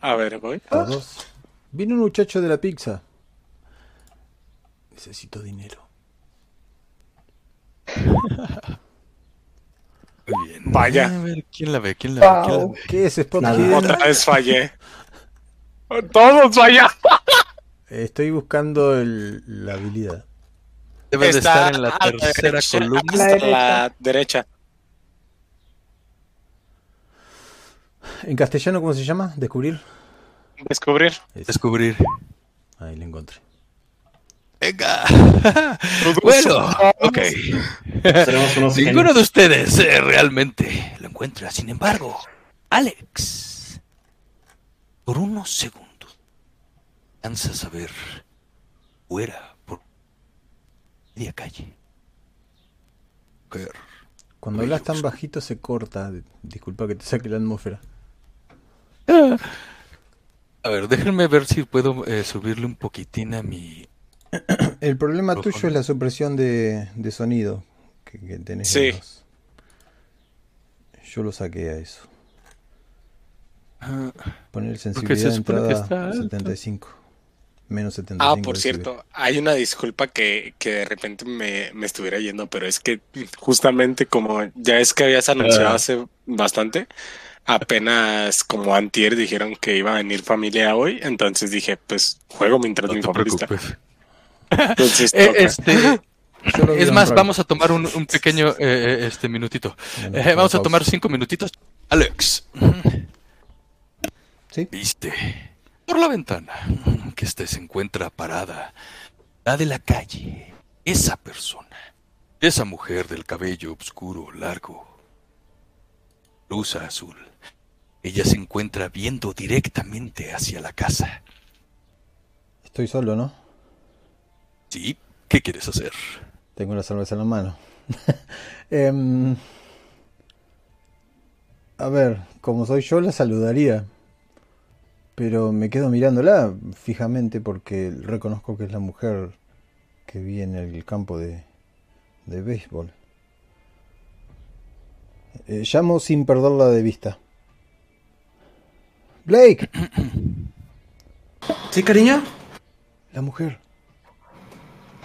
A ver, voy. Todos. Viene un muchacho de la pizza. Necesito dinero. Muy bien. Vaya. A ver, ¿quién la ve? ¿Quién la ve? ¿Quién la Wow. ve? ¿Qué es Spot? Otra vez fallé. (laughs) Todos fallaron. Estoy buscando el- la habilidad. Debe de estar en la a tercera columna. Derecha. la derecha. ¿En castellano cómo se llama? ¿Descubrir? Descubrir. Descubrir. Ahí la encontré. Venga. bueno, ok. Ninguno genios. de ustedes eh, realmente lo encuentra. Sin embargo, Alex, por unos segundos, alcanzas a ver fuera por media calle. Cuando hablas tan bajito se corta. Disculpa que te saque la atmósfera. A ver, déjenme ver si puedo eh, subirle un poquitín a mi... (coughs) El problema Ojo, tuyo es la supresión de, de sonido. que, que tenés. Sí. en los- Yo lo saqué a eso. Ah, Poner sensibilidad de entrada está alto. 75. Menos 75. Ah, por cierto, hay una disculpa que, que de repente me, me estuviera yendo, pero es que justamente como ya es que habías anunciado Ah. hace bastante, apenas como antier dijeron que iba a venir familia hoy, entonces dije, pues juego mientras no mi te familia está. Entonces, (laughs) Eh, toca. este, es más, vamos a tomar un, un pequeño eh, eh, este minutito. Eh, vamos a tomar cinco minutitos. Alex, ¿Sí? viste por la ventana que este se encuentra parada, la de la calle, esa persona, esa mujer del cabello oscuro, largo, blusa azul. Ella se encuentra viendo directamente hacia la casa. Estoy solo, ¿no? ¿Sí? ¿Qué quieres hacer? Tengo la cerveza en la mano. (laughs) Em, a ver, como soy yo, la saludaría. Pero me quedo mirándola fijamente porque reconozco que es la mujer que vi en el campo de, de béisbol. Eh, llamo sin perderla de vista. Blake, ¿Sí, cariño? la mujer.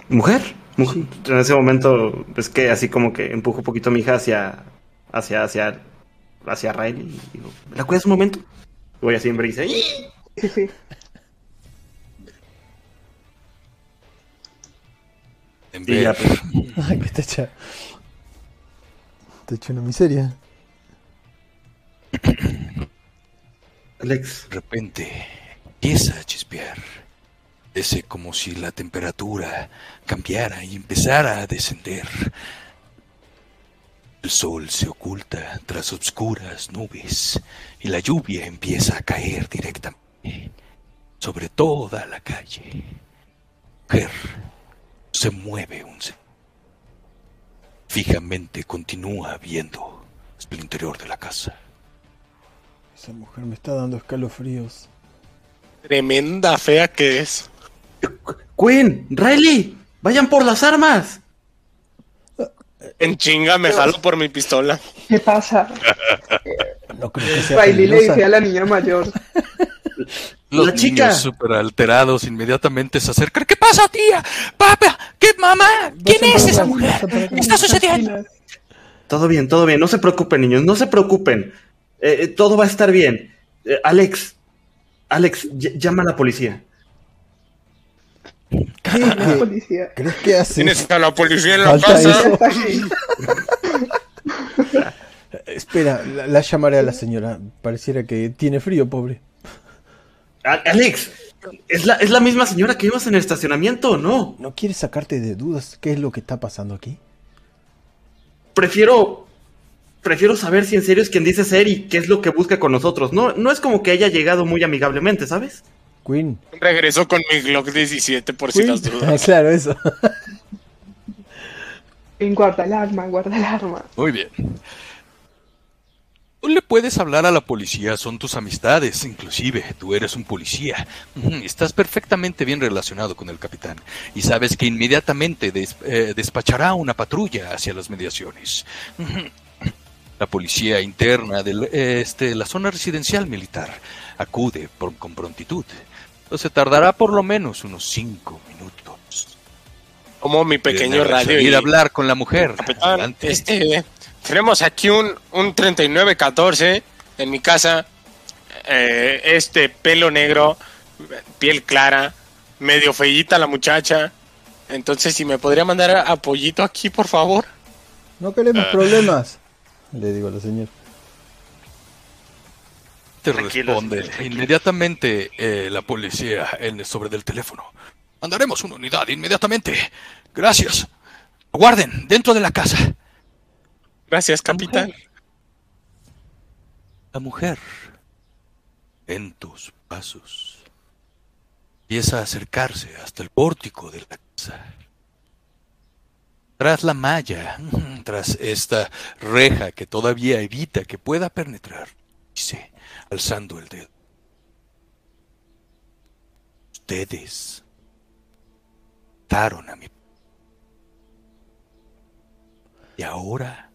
¿Mujer? Mujer. En ese momento es que así como que empujo un poquito a mi hija hacia, hacia, hacia, hacia Riley y digo, ¿la cuidas un momento? Y voy así en brisa. Sí, (laughs) sí. En Y ya, pues, Ay, que está hecha. Está hecha una miseria. (coughs) Alex, De repente empieza a chispear. Ese como si la temperatura cambiara y empezara a descender. El sol se oculta tras obscuras nubes y la lluvia empieza a caer directamente sobre toda la calle. Mujer se mueve un se- Fijamente continúa viendo el interior de la casa. Esa mujer me está dando escalofríos. Tremenda fea que es. Quinn, Riley, vayan por las armas. En chinga me jalo por mi pistola. ¿Qué pasa? (laughs) No creo que sea Riley le dice a la niña mayor. (laughs) Los La niños chica. súper alterados inmediatamente se acercan. ¿Qué pasa, tía? Papá, ¿qué mamá? ¿Quién es esa mujer? ¿Qué está sucediendo? Todo bien, todo bien. No se preocupen, niños, no se preocupen. Eh, eh, todo va a estar bien. Eh, Alex, Alex, ll- llama a la policía. ¿Qué, La policía. crees que hace? Tienes a la policía en la Falta casa. Espera, la, la llamaré a la señora. Pareciera que tiene frío, pobre. Alex, ¿es la, ¿es la misma señora que vimos en el estacionamiento o no? ¿No quieres sacarte de dudas qué es lo que está pasando aquí? Prefiero. Prefiero saber si en serio es quien dice ser y qué es lo que busca con nosotros. No, no es como que haya llegado muy amigablemente, ¿sabes? Queen. Regreso con mi Glock 17 por si las dudas. (laughs) claro, eso. Guarda el arma, guarda el arma. Muy bien. Tú le puedes hablar a la policía, son tus amistades, inclusive tú eres un policía. Estás perfectamente bien relacionado con el capitán y sabes que inmediatamente des- eh, despachará una patrulla hacia las mediaciones. La policía interna de este, la zona residencial militar acude por- con prontitud. Entonces tardará por lo menos unos cinco minutos. Como mi pequeño radio. y- a hablar con la mujer. Capitán, Adelante. este, tenemos aquí un, un 3914 en mi casa. Eh, este pelo negro, piel clara, medio feíta la muchacha. Entonces, si me podría mandar a- apoyito aquí, por favor. No queremos problemas. (laughs) Le digo a la señora. Te Tranquilo, responde tranquilo. inmediatamente eh, la policía en el sobre del teléfono. Mandaremos una unidad inmediatamente. Gracias. Guarden dentro de la casa. Gracias, capitán. La mujer, en tus pasos, empieza a acercarse hasta el pórtico de la casa. Tras la malla, (laughs) tras esta reja que todavía evita que pueda penetrar, dice, alzando el dedo. Ustedes mataron a mi... Y ahora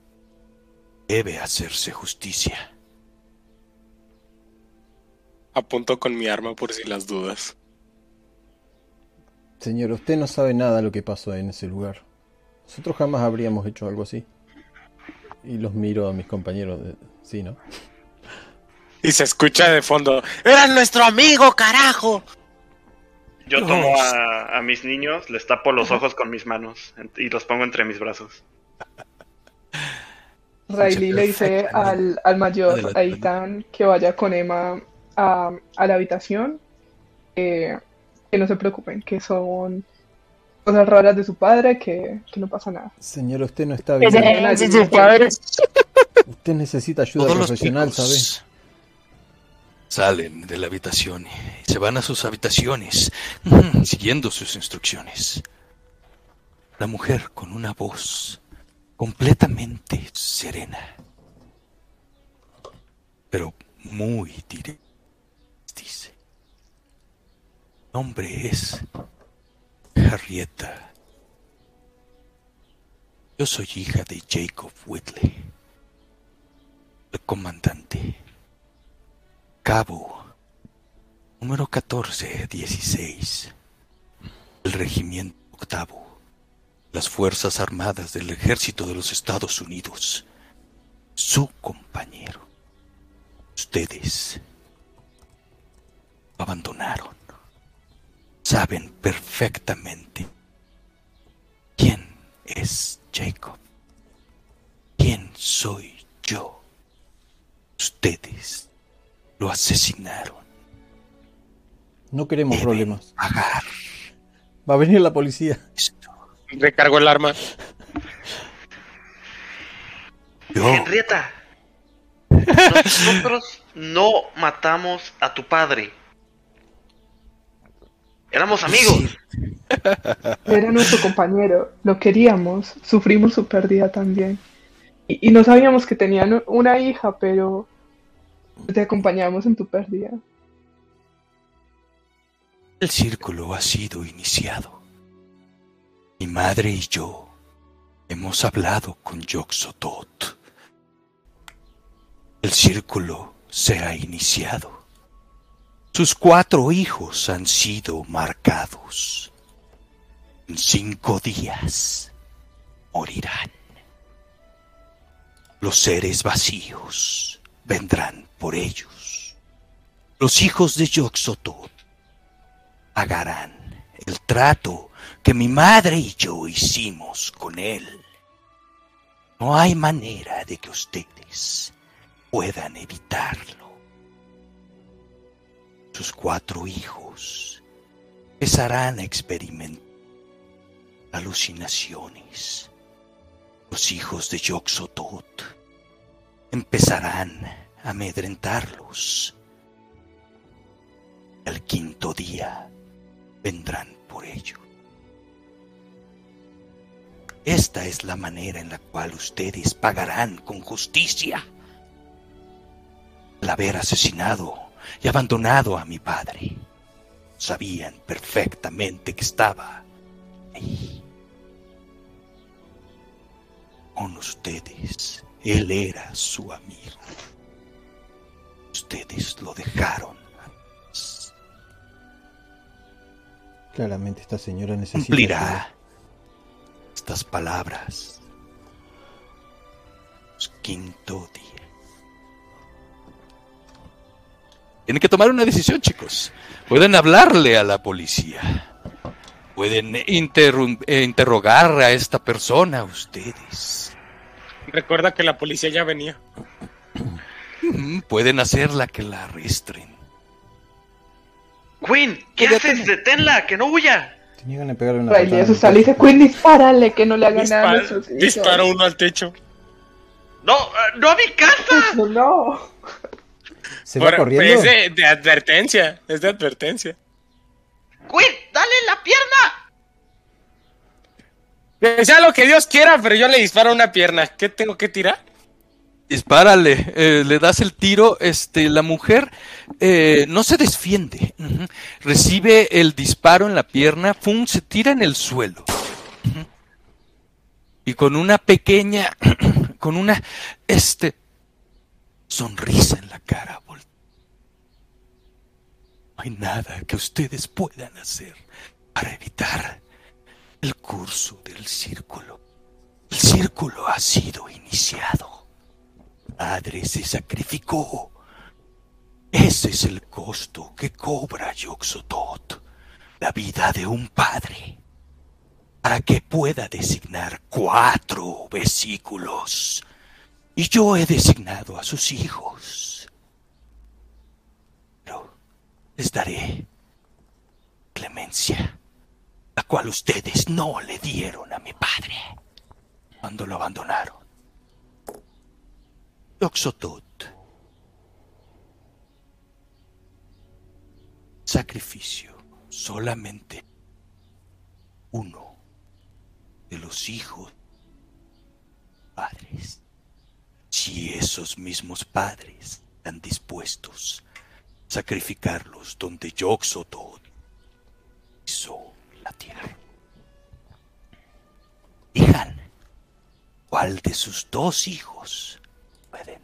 debe hacerse justicia. Apunto con mi arma por si las dudas. Señor, usted no sabe nada de lo que pasó en ese lugar. Nosotros jamás habríamos hecho algo así. Y los miro a mis compañeros de... Sí, ¿no? (laughs) Y se escucha de fondo. ¡Era nuestro amigo, carajo! Yo tomo a, a mis niños, les tapo los ojos con mis manos y los pongo entre mis brazos. Riley le dice al, al mayor. Aitan que vaya con Emma a, a la habitación, eh, que no se preocupen, que son cosas raras de su padre, que, que no pasa nada. Señor, usted no está bien. Usted necesita ayuda Todos profesional, ¿sabe? Salen de la habitación y se van a sus habitaciones, (laughs) siguiendo sus instrucciones. La mujer con una voz completamente serena, pero muy directa, dice. Mi nombre es Harrieta. Yo soy hija de Jacob Whitley, el comandante. Cabo número 1416 el regimiento octavo las fuerzas armadas del ejército de los Estados Unidos su compañero ustedes abandonaron saben perfectamente quién es Jacob quién soy yo ustedes lo asesinaron. No queremos Deben problemas. Pagar Va a venir la policía. Recargo el arma. Yo, Henrietta, nosotros no matamos a tu padre. Éramos amigos. Era nuestro compañero, lo queríamos, sufrimos su pérdida también. Y, y no sabíamos que tenían una hija, pero te acompañamos en tu pérdida. el círculo ha sido iniciado. Mi madre y yo hemos hablado con Yoxotot. El círculo se ha iniciado. Sus cuatro hijos han sido marcados. En cinco días morirán. Los seres vacíos vendrán por ellos. Los hijos de Yoxotot pagarán el trato que mi madre y yo hicimos con él. No hay manera de que ustedes puedan evitarlo. Sus cuatro hijos empezarán a experimentar alucinaciones. Los hijos de Yoxotot empezarán a amedrentarlos. Al quinto día vendrán por ello. Esta es la manera en la cual ustedes pagarán con justicia al haber asesinado y abandonado a mi padre. Sabían perfectamente que estaba ahí con ustedes. Él era su amigo. Ustedes lo dejaron. Claramente esta señora necesita cumplirá estas palabras. Quinto día. Tienen que tomar una decisión, chicos. Pueden hablarle a la policía. Pueden interrogar a esta persona, ustedes. Recuerda que la policía ya venía. Mm, Pueden hacerla que la arresten. Quinn, ¿qué haces? Deténla, que no huya. Tenía ganas de pegarle una Riley asusta, le dice, Quinn, dispárale, que no le haga nada a Dispara, nuestros hijos". dispara uno al techo. No, eh, no a mi casa. (laughs) No, no. ¿Se va Por- corriendo? Es de, de advertencia. Es de advertencia. Quinn, dale la pierna. Que sea lo que Dios quiera, pero yo le disparo una pierna. ¿Qué tengo que tirar? Dispárale, eh, le das el tiro, este, la mujer eh, no se defiende, ujú. recibe el disparo en la pierna, ¡fum! se tira en el suelo. Y con una pequeña, (clears throat) con una, este, sonrisa en la cara. No hay nada que ustedes puedan hacer para evitar el curso del círculo. El círculo ha sido iniciado. Padre se sacrificó. Ese es el costo que cobra Yoxotot, la vida de un padre, para que pueda designar cuatro vesículos. Y yo he designado a sus hijos. Pero les daré clemencia, la cual ustedes no le dieron a mi padre cuando lo abandonaron. Yoxotot sacrificio solamente uno de los hijos padres. Si esos mismos padres están dispuestos a sacrificarlos donde Yoxotot hizo la tierra. Digan, ¿cuál de sus dos hijos pueden?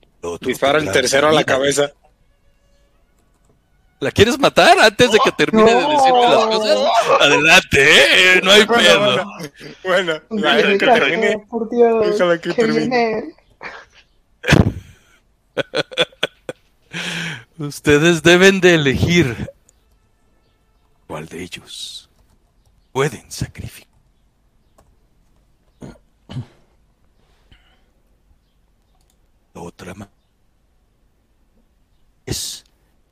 Otro Dispara el tercero a la cabeza. ¿La quieres matar antes de que termine de decirme las cosas? Adelante, ¿eh? no hay Bueno, pedo. Bueno, Uy, la que termine. por Dios, Déjala que que termine. (laughs) Ustedes deben de elegir cuál de ellos pueden sacrificar. Otra ma- es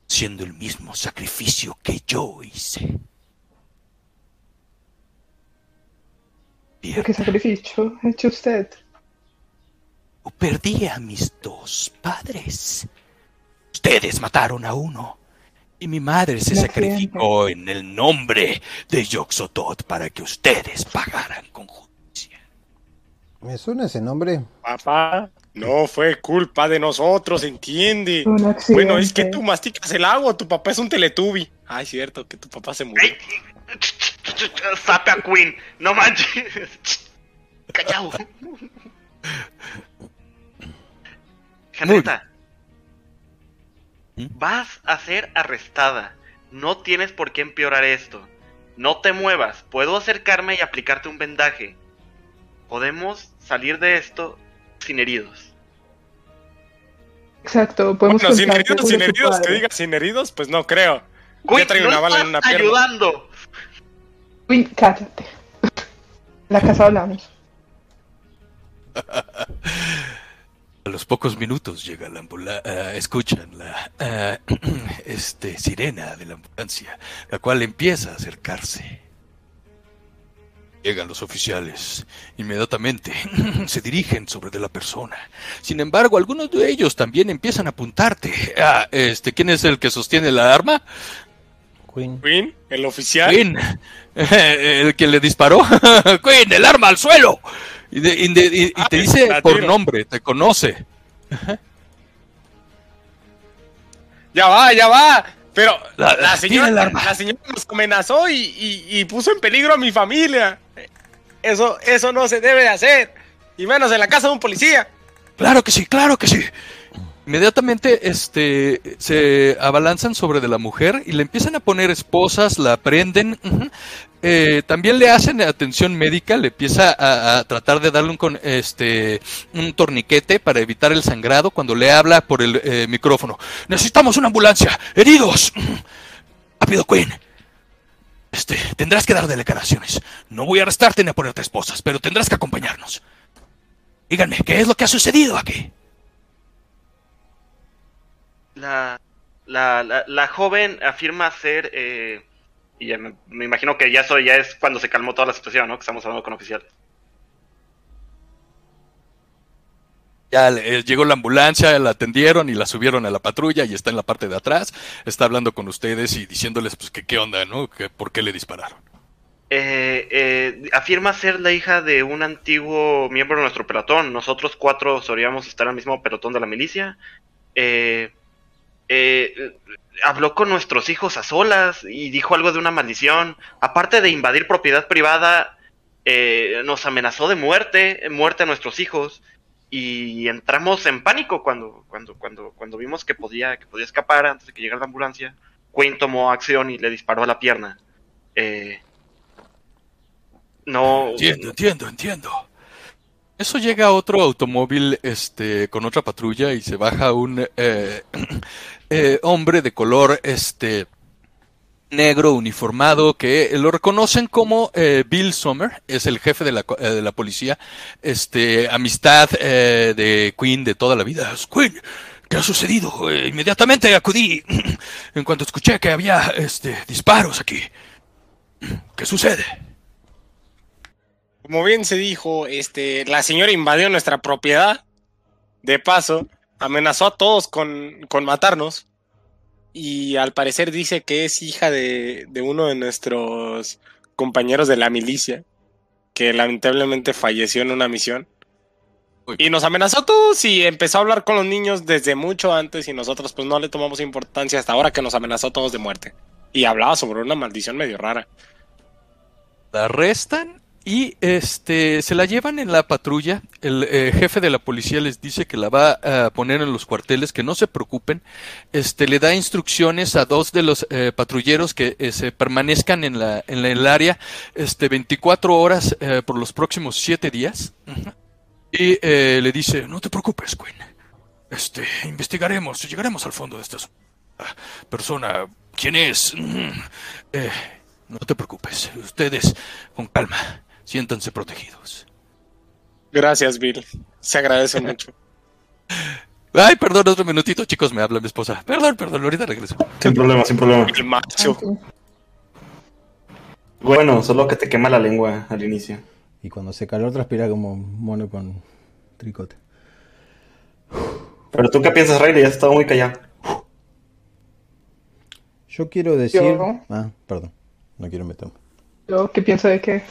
siendo el mismo sacrificio que yo hice. ¿Qué sacrificio ha hecho usted? Perdí a mis dos padres. Ustedes mataron a uno. Y mi madre se sacrificó en el nombre de Yoxotot para que ustedes pagaran con justicia. ¿Me suena ese nombre? Papá, no fue culpa de nosotros, ¿entiende? Bueno, es que tú masticas el agua, tu papá es un teletubi. Ay, cierto, que tu papá se murió. Sape a Queen, no manches. Callao. Henrietta, ¿Mm? vas a ser arrestada. No tienes por qué empeorar esto. No te muevas. Puedo acercarme y aplicarte un vendaje. Podemos salir de esto sin heridos. Exacto, podemos Bueno, sin heridos, sin heridos, que diga sin heridos, pues no creo. Ya Queen, trae no una bala en una pierna. ayudando. Uy, cállate. La casa hablamos. A los pocos minutos llega la ambulancia, escuchan la ah, (clears throat) este, sirena de la ambulancia, la cual empieza a acercarse. Llegan los oficiales. Inmediatamente (clears throat) se dirigen sobre de la persona. Sin embargo, algunos de ellos también empiezan a apuntarte. Ah, este, ¿Quién es el que sostiene la arma? Queen. Queen, el oficial. Queen, (laughs) el que le disparó. (laughs) Queen, el arma al suelo. Y, de- y de- y- y Ah, te dice por nombre, te conoce. Ya va, ya va. Pero La- la, señora, la señora nos amenazó y, y- y puso en peligro a mi familia. Eso, eso no se debe de hacer. Y menos en la casa de un policía. Claro que sí, claro que sí. Inmediatamente este, se abalanzan sobre de la mujer y le empiezan a poner esposas, la prenden. Eh, también le hacen atención médica, le empieza a, tratar de darle un, con- este, un torniquete para evitar el sangrado cuando le habla por el eh, micrófono. Necesitamos una ambulancia, heridos. Rápido, Queen. Este, tendrás que dar declaraciones. No voy a arrestarte ni a ponerte esposas, pero tendrás que acompañarnos. Díganme, ¿qué es lo que ha sucedido aquí? La, la, la, la joven afirma ser, eh, y ya me, me imagino que ya eso ya es cuando se calmó toda la situación, ¿no? Que estamos hablando con oficiales. Ya eh, llegó la ambulancia, la atendieron y la subieron a la patrulla y está en la parte de atrás. Está hablando con ustedes y diciéndoles pues que qué onda, ¿no? Que por qué le dispararon. Eh, eh, afirma ser la hija de un antiguo miembro de nuestro pelotón. Nosotros cuatro solíamos estar al mismo pelotón de la milicia. Eh, eh, habló con nuestros hijos a solas y dijo algo de una maldición. Aparte de invadir propiedad privada, eh, nos amenazó de muerte, muerte a nuestros hijos. Y entramos en pánico cuando, cuando, cuando, cuando vimos que podía, que podía escapar antes de que llegara la ambulancia. Quinn tomó acción y le disparó a la pierna. Eh, no. Entiendo, entiendo, entiendo. Eso llega a otro automóvil este, con otra patrulla y se baja un eh, (clears throat) eh, hombre de color este, negro uniformado que lo reconocen como eh, Bill Sommer, es el jefe de la, eh, de la policía, este, amistad eh, de Queen de toda la vida. Queen, ¿qué ha sucedido? Eh, inmediatamente acudí (clears throat) en cuanto escuché que había este, disparos aquí. (clears throat) ¿Qué sucede? Como bien se dijo, este, la señora invadió nuestra propiedad. De paso, amenazó a todos con, con matarnos. Y al parecer dice que es hija de, de uno de nuestros compañeros de la milicia, que lamentablemente falleció en una misión. Uy. Y nos amenazó a todos y empezó a hablar con los niños desde mucho antes y nosotros pues no le tomamos importancia hasta ahora que nos amenazó a todos de muerte. Y hablaba sobre una maldición medio rara. La arrestan y este se la llevan en la patrulla. El eh, jefe de la policía les dice que la va a poner en los cuarteles, que no se preocupen. Este le da instrucciones a dos de los eh, patrulleros que eh, se permanezcan en la en la- el área este 24 horas eh, por los próximos 7 días. Y le dice, "No te preocupes, Quinn. Este investigaremos, llegaremos al fondo de esta persona. ¿Quién es? Mm, no te preocupes. Ustedes, con calma, siéntanse protegidos. Gracias, Bill. Se agradece mucho. (laughs) Ay, perdón, otro minutito, chicos, me habla mi esposa. Perdón, perdón, ahorita regreso. Sin problema, sin problema. El macho. Bueno, solo que te quema la lengua al inicio. Y cuando se calor transpira como un mono con tricote. Pero tú qué piensas, Riley, ya has estado muy callado. Yo quiero decir... Yo- Ah, perdón. No quiero meterme. Yo, ¿qué pienso de qué?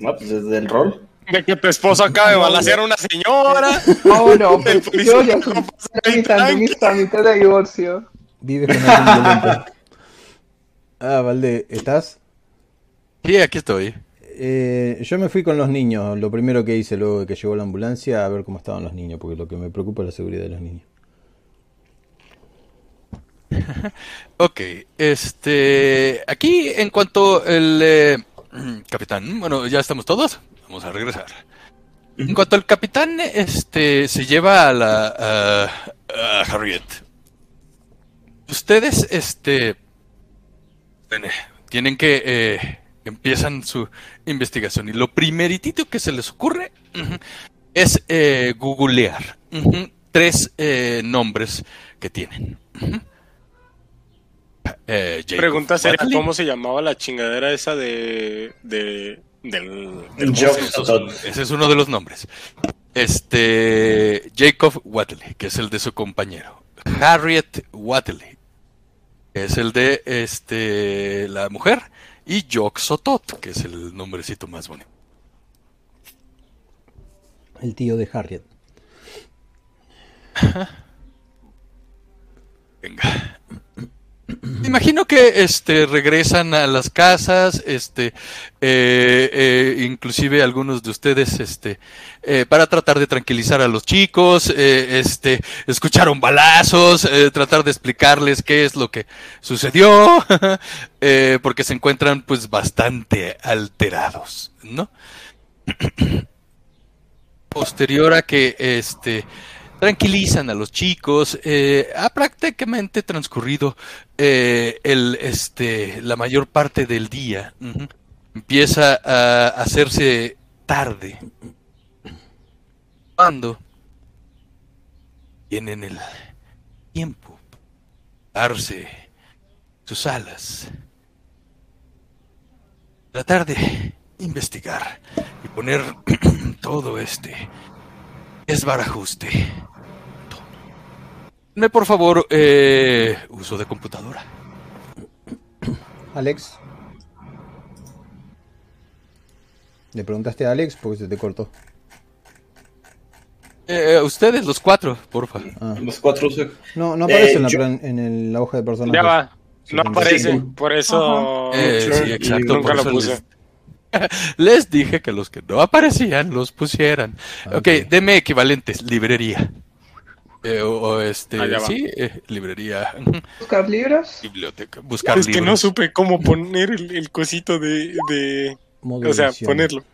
No, pues desde el rol. De que tu esposo acaba de balasear a una señora. Oh, no, El pues, policía yo ya no pasa trámites de divorcio. Vives con alguien violento. Ah, Valde, ¿estás? Sí, aquí estoy. Eh, yo me fui con los niños. Lo primero que hice luego de que llegó la ambulancia, a ver cómo estaban los niños, porque lo que me preocupa es la seguridad de los niños. (laughs) Ok, este, aquí en cuanto el eh, (clears throat) capitán, bueno, ya estamos todos, vamos a regresar. En cuanto el capitán, este, se lleva a la Harriet. Ustedes, este, tienen que eh, empiezan su investigación y lo primeritito que se les ocurre es eh, googlear tres eh, nombres que tienen. Eh, Pregunta seria, Watley. ¿cómo se llamaba la chingadera esa de. de. del. del ese es uno de los nombres. Este Jacob Watley, que es el de su compañero. Harriet Watley, que es el de este la mujer. Y Jock Sotot, que es el nombrecito más bonito. El tío de Harriet. Venga. Me Imagino que este regresan a las casas, este, eh, eh, inclusive algunos de ustedes, este, eh, para tratar de tranquilizar a los chicos, este, escucharon balazos, tratar de explicarles qué es lo que sucedió, (laughs) porque se encuentran pues bastante alterados, ¿no? (clears throat) Posterior a que este tranquilizan a los chicos. eh, ha prácticamente transcurrido eh, el, este, la mayor parte del día. Empieza a hacerse tarde. Cuando tienen el tiempo para darse sus alas. Tratar de investigar y poner (clears throat) todo este esbarajuste. Dame por favor eh, uso de computadora. Alex. ¿Le preguntaste a Alex porque se te cortó? Eh, ustedes, los cuatro, porfa. Ah. Los cuatro. No, no aparece Eh, en, la, yo- plan- en el- la hoja de personajes. Ya va. No aparece, sí. por eso Eh, Sure, sí, exacto. nunca por lo puse. Les, (laughs) les dije que los que no aparecían los pusieran. Ah, ok, deme equivalentes. Librería. Eh, o, o este, sí, eh, librería. Buscar libros. Biblioteca. Buscar Es que no supe cómo poner el, el cosito de, de- O sea, ponerlo.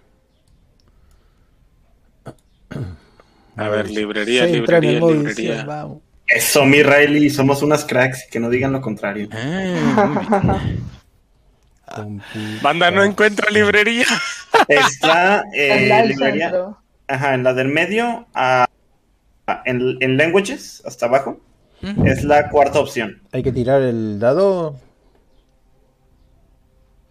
A ver, librería, Sí, librería, librería. Eso, mi Riley, somos unas cracks, que no digan lo contrario. Ah. Compu- Banda no encuentra librería. Está eh, en la del librería, centro. ajá, en la del medio, a- en, en languages, hasta abajo, Ujú. es la cuarta opción. Hay que tirar el dado.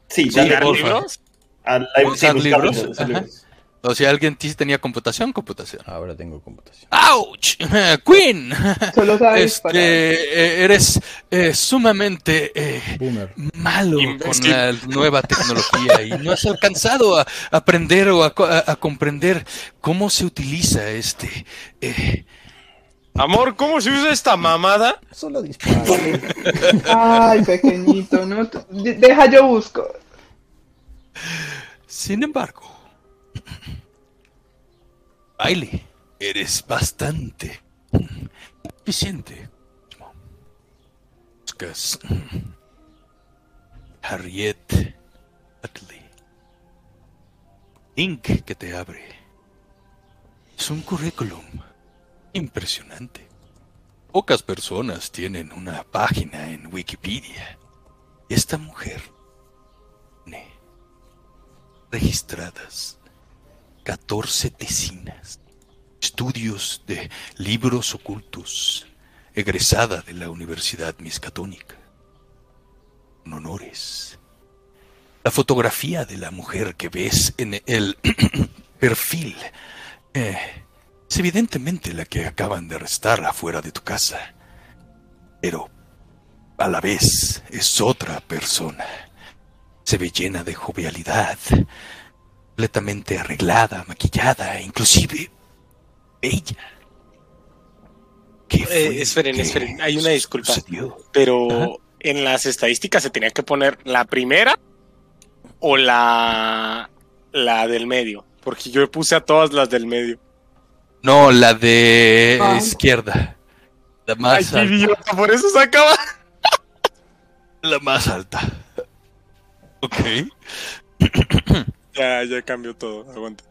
Sí, Sí, libros? al- sí, libros, libros, O sea, alguien sí tenía computación, computación. Ahora tengo computación. ¡Auch! (laughs) Queen. Solo sabe disparar. Este, eh, eres eh, sumamente eh, malo con la nueva tecnología y no has alcanzado a aprender o a, co- a- a comprender cómo se utiliza este. eh, Amor, ¿cómo se usa esta mamada? Solo dispara. Ay, pequeñito, ¿no? Deja, yo busco. Sin embargo, Bailey, eres bastante eficiente. Buscas Harriet Utley. Link que te abre. Es un currículum impresionante. Pocas personas tienen una página en Wikipedia. Esta mujer registradas 14 tesinas, estudios de libros ocultos, egresada de la Universidad Miskatónica, con honores. La fotografía de la mujer que ves en el (clears throat) perfil eh, es evidentemente la que acaban de arrestar afuera de tu casa, pero a la vez es otra persona. Se ve llena de jovialidad, completamente arreglada, maquillada, inclusive bella. ¿Qué Eh, esperen, que esperen, hay una disculpa. sucedió? Pero en las estadísticas se tenía que poner la primera o la, la del medio. Porque yo puse a todas las del medio. No, la de Ah. izquierda. La Ay, más qué alta. idiota, por eso se acaba. La más alta. Ok. Ya, ya cambió todo. Aguanta.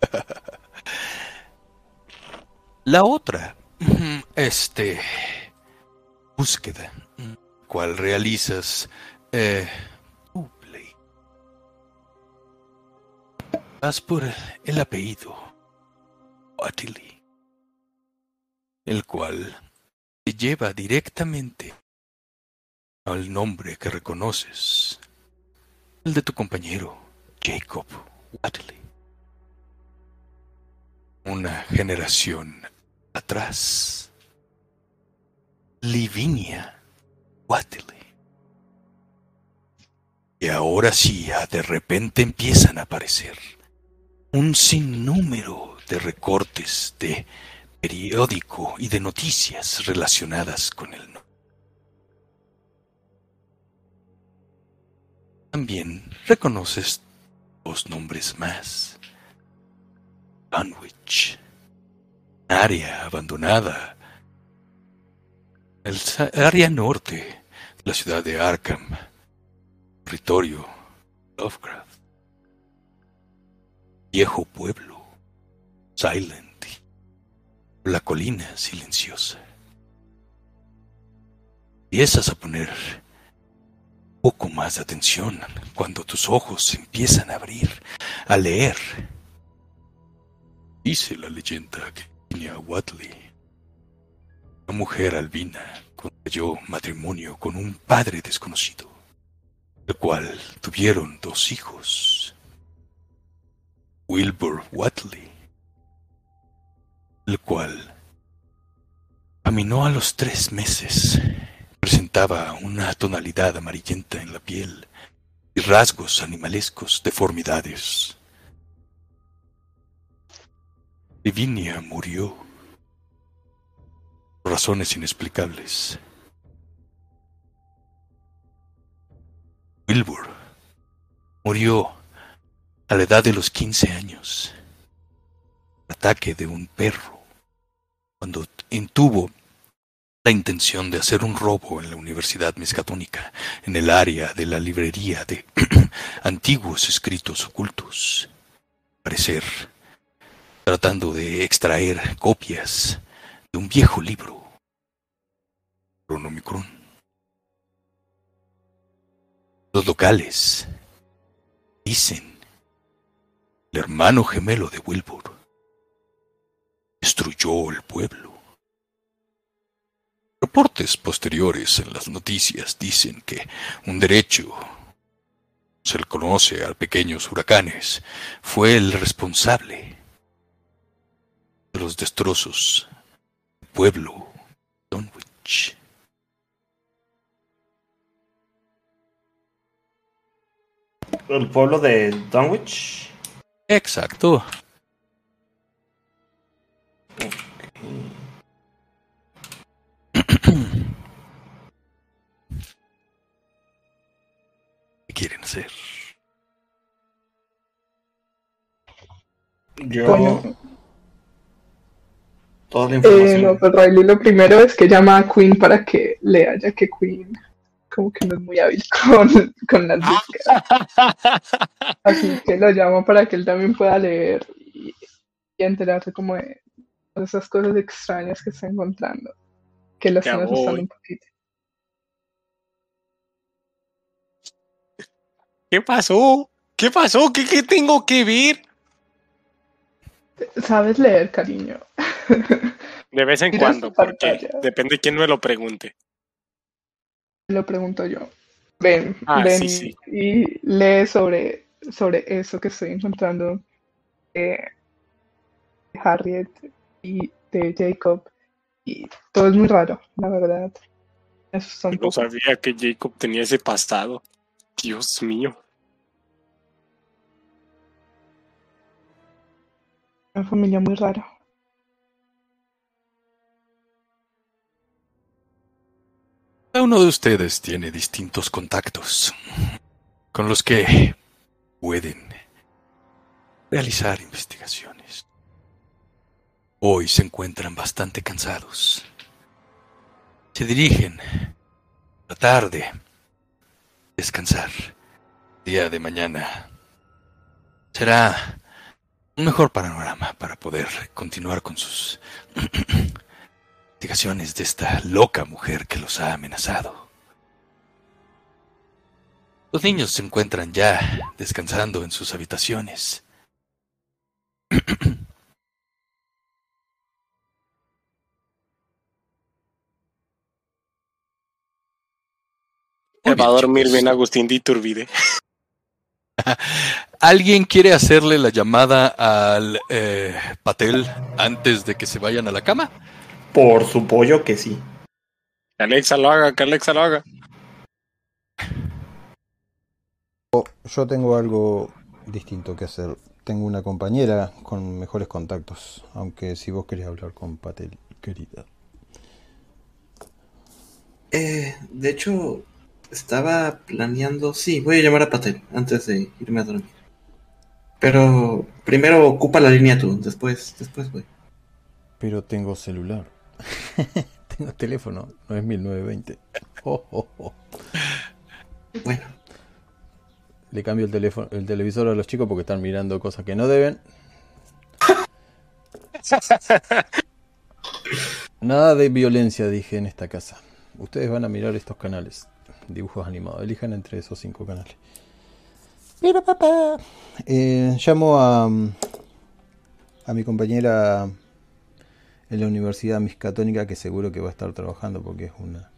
(laughs) La otra, este, búsqueda, cual realizas, eh. Vas por el apellido, Watley, el cual te lleva directamente al nombre que reconoces, el de tu compañero, Jacob Watley. Una generación atrás. Livinia Watley. Y ahora sí, de repente empiezan a aparecer un sinnúmero de recortes de periódico y de noticias relacionadas con el nombre. También reconoces dos nombres más. Dunwich. Área abandonada. El área norte de la ciudad de Arkham. Territorio Lovecraft. Viejo pueblo. Silent. La colina silenciosa. Empiezas a poner poco más de atención cuando tus ojos empiezan a abrir, a leer. Dice la leyenda que Virginia Watley, una mujer albina, contrayó matrimonio con un padre desconocido, el cual tuvieron dos hijos. Wilbur Watley, el cual caminó a los tres meses, presentaba una tonalidad amarillenta en la piel y rasgos animalescos, deformidades Divinia murió. Por razones inexplicables. Wilbur murió a la edad de los 15 años. Ataque de un perro cuando intuvo la intención de hacer un robo en la Universidad Miskatónica, en el área de la librería de (clears throat) antiguos escritos ocultos. Parecer, tratando de extraer copias de un viejo libro, Chronomicron. Los locales dicen el hermano gemelo de Wilbur destruyó el pueblo. Reportes posteriores en las noticias dicen que un derecho, se le conoce a pequeños huracanes, fue el responsable de los destrozos del pueblo Dunwich. ¿El pueblo de Dunwich? Exacto. Quieren hacer? Yo. Bueno. Toda la Eh, información. no, pues Riley lo primero es que llama a Queen para que lea, ya que Queen como que no es muy hábil (laughs) con, con las búsquedas. Así que lo llamo para que él también pueda leer y, y enterarse como de todas esas cosas extrañas que está encontrando, que Ya están asustando un poquito. ¿Qué pasó? ¿Qué pasó? ¿Qué, qué tengo que ver? ¿Sabes leer, cariño? De vez en cuando, porque depende de quién me lo pregunte. Lo pregunto yo. Ven, Ah, ven sí, sí. y lee sobre, sobre eso que estoy encontrando de Harriet y de Jacob. Y todo es muy raro, la verdad. No sabía que Jacob tenía ese pasado. Dios mío. Una familia muy rara. Cada uno de ustedes tiene distintos contactos con los que pueden realizar investigaciones. Hoy se encuentran bastante cansados. Se dirigen a tratar de descansar. Día de mañana será un mejor panorama para poder continuar con sus (clears throat) investigaciones de esta loca mujer que los ha amenazado. Los niños se encuentran ya descansando en sus habitaciones. (clears throat) Muy va a dormir chicos. bien Agustín de Iturbide. (laughs) ¿Alguien quiere hacerle la llamada al eh, Patel antes de que se vayan a la cama? Por su pollo que sí. Que Alexa lo haga, que Alexa lo haga. Yo tengo algo distinto que hacer. Tengo una compañera con mejores contactos, aunque si vos querés hablar con Patel, querida. Eh, de hecho, estaba planeando. Sí, voy a llamar a Patel antes de irme a dormir. Pero primero ocupa la línea tú, después, después voy. Pero tengo celular. (laughs) tengo teléfono, no es 1920. (laughs) Oh, oh, oh. Bueno, Le cambio el teléfono, el televisor a los chicos porque están mirando cosas que no deben. (laughs) Nada de violencia, dije en esta casa. Ustedes van a mirar estos canales, dibujos animados. Elijan entre esos cinco canales. Mira, papá. Eh, llamo a, a mi compañera en la Universidad Miscatónica, que seguro que va a estar trabajando porque es una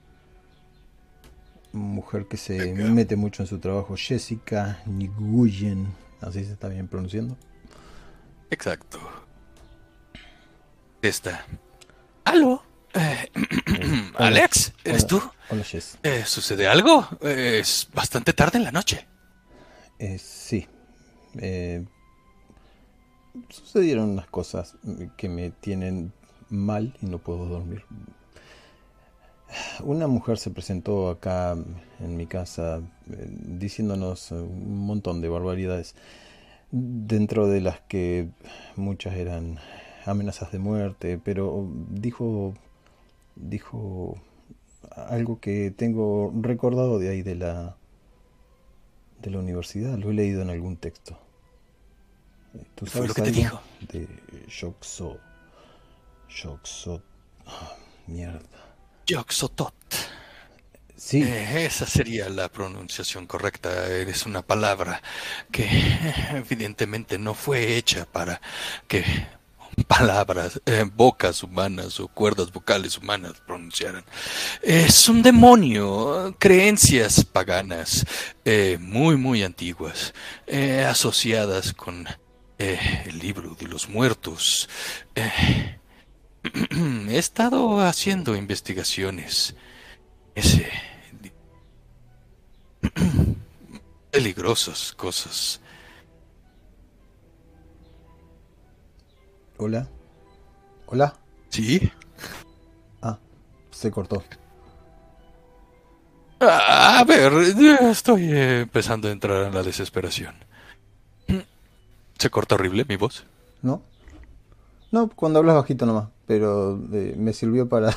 mujer que se mete mucho en su trabajo. Jessica Nguyen, así se está bien pronunciando. Exacto. Esta. ¿Aló? (coughs) Alex, ¿eres tú? Hola, Jess. Eh, ¿Sucede algo? Eh, es bastante tarde en la noche. Eh, sí. Eh, sucedieron unas cosas que me tienen mal y no puedo dormir. Una mujer se presentó acá en mi casa eh, diciéndonos un montón de barbaridades, dentro de las que muchas eran amenazas de muerte, pero dijo dijo algo que tengo recordado de ahí de la de la universidad, lo he leído en algún texto. ¿Tú ¿Qué fue sabes lo que te dijo? de Shoxo Shoxo ah, mierda. Yoxotot. Sí, Eh, esa sería la pronunciación correcta. Es una palabra que (laughs) evidentemente no fue hecha para que (laughs) palabras, eh, bocas humanas o cuerdas vocales humanas pronunciaran. Es un demonio, creencias paganas, eh, muy, muy antiguas, eh, asociadas con eh, el libro de los muertos. (clears throat) He estado haciendo investigaciones. Ese (clears throat) peligrosas cosas. Hola. Hola. ¿Sí? Ah, se cortó. A ver, estoy empezando a entrar en la desesperación. ¿Se corta horrible mi voz? ¿No? No, cuando hablas bajito nomás, pero eh, me sirvió para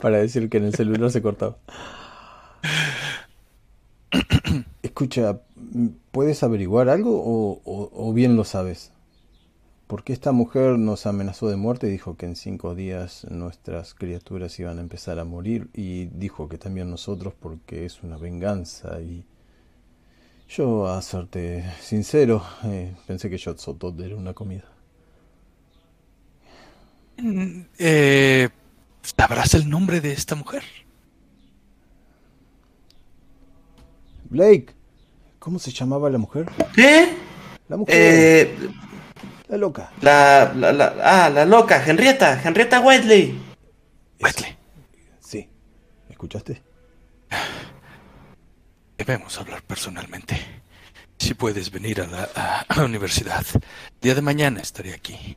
para decir que en el celular se cortaba. Escucha, ¿puedes averiguar algo o, o- o bien lo sabes? Porque esta mujer nos amenazó de muerte y dijo que en cinco días nuestras criaturas iban a empezar a morir y dijo que también nosotros porque es una venganza y yo, a serte sincero, eh, pensé que Yotzotot era una comida. Mm, Eh, ¿Sabrás el nombre de esta mujer? Blake, ¿cómo se llamaba la mujer? ¿Eh? La mujer, Eh, la loca. la, la, la- ah, la loca, Henrietta, Henrietta Whiteley. Wesley, Sí, ¿escuchaste? (sighs) debemos hablar personalmente. Si puedes venir a la, a la universidad, día de mañana estaré aquí.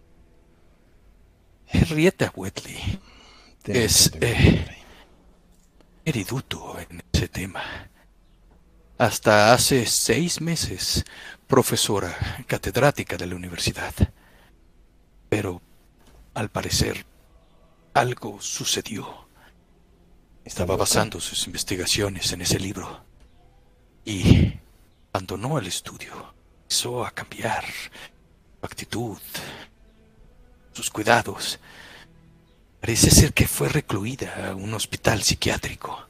Henrietta Wetley Tenés Es, eh, eriduto en ese tema. Hasta hace seis meses, profesora catedrática de la universidad. Pero, al parecer, algo sucedió. Estaba basando sus investigaciones en ese libro. Y abandonó el estudio. Empezó a cambiar su actitud, sus cuidados. Parece ser que fue recluida a un hospital psiquiátrico.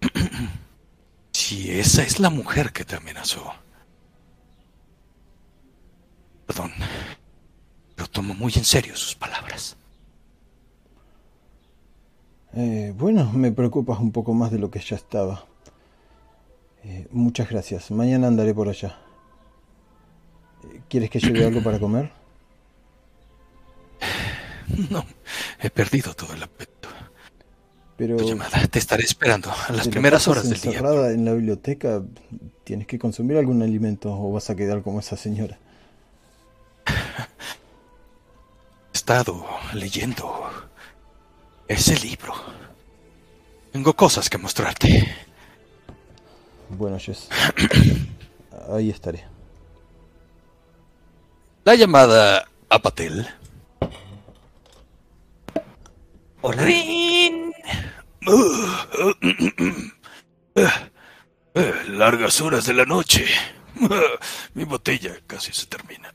(clears throat) si esa es la mujer que te amenazó. Perdón. Pero tomo muy en serio sus palabras. Eh, bueno, me preocupas un poco más de lo que ya estaba. Eh, muchas gracias. Mañana andaré por allá. Eh, ¿Quieres que lleve algo para comer? (clears throat) No, he perdido todo el apetito. Pero Tu llamada, te estaré esperando a las primeras horas del día. encerrada en la biblioteca, tienes que consumir algún alimento o vas a quedar como esa señora. He estado leyendo ese libro. Tengo cosas que mostrarte. Bueno, Jess. (clears throat) Ahí estaré. La llamada a Patel. Hola. ¡Rin! (clears throat) Eh, Largas horas de la noche. (laughs) Mi botella casi se termina.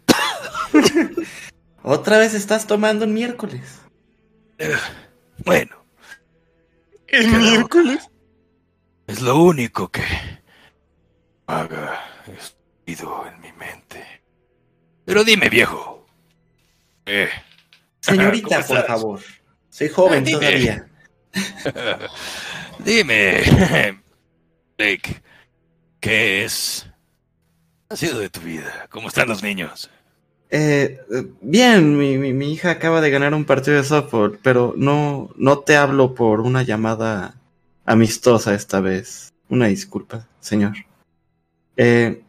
(laughs) Otra vez estás tomando un miércoles. Eh, Bueno, El miércoles. es lo único que haga escondido en mi mente. Pero dime, viejo. Eh, Señorita, ¿Cómo por favor. Soy joven Dime. todavía. (laughs) dime, Blake, ¿qué es? ¿Qué ha sido de tu vida? ¿Cómo están los niños? Eh, eh, bien, mi hija acaba de ganar un partido de softball, pero no, no te hablo por una llamada amistosa esta vez. Una disculpa, señor. Eh,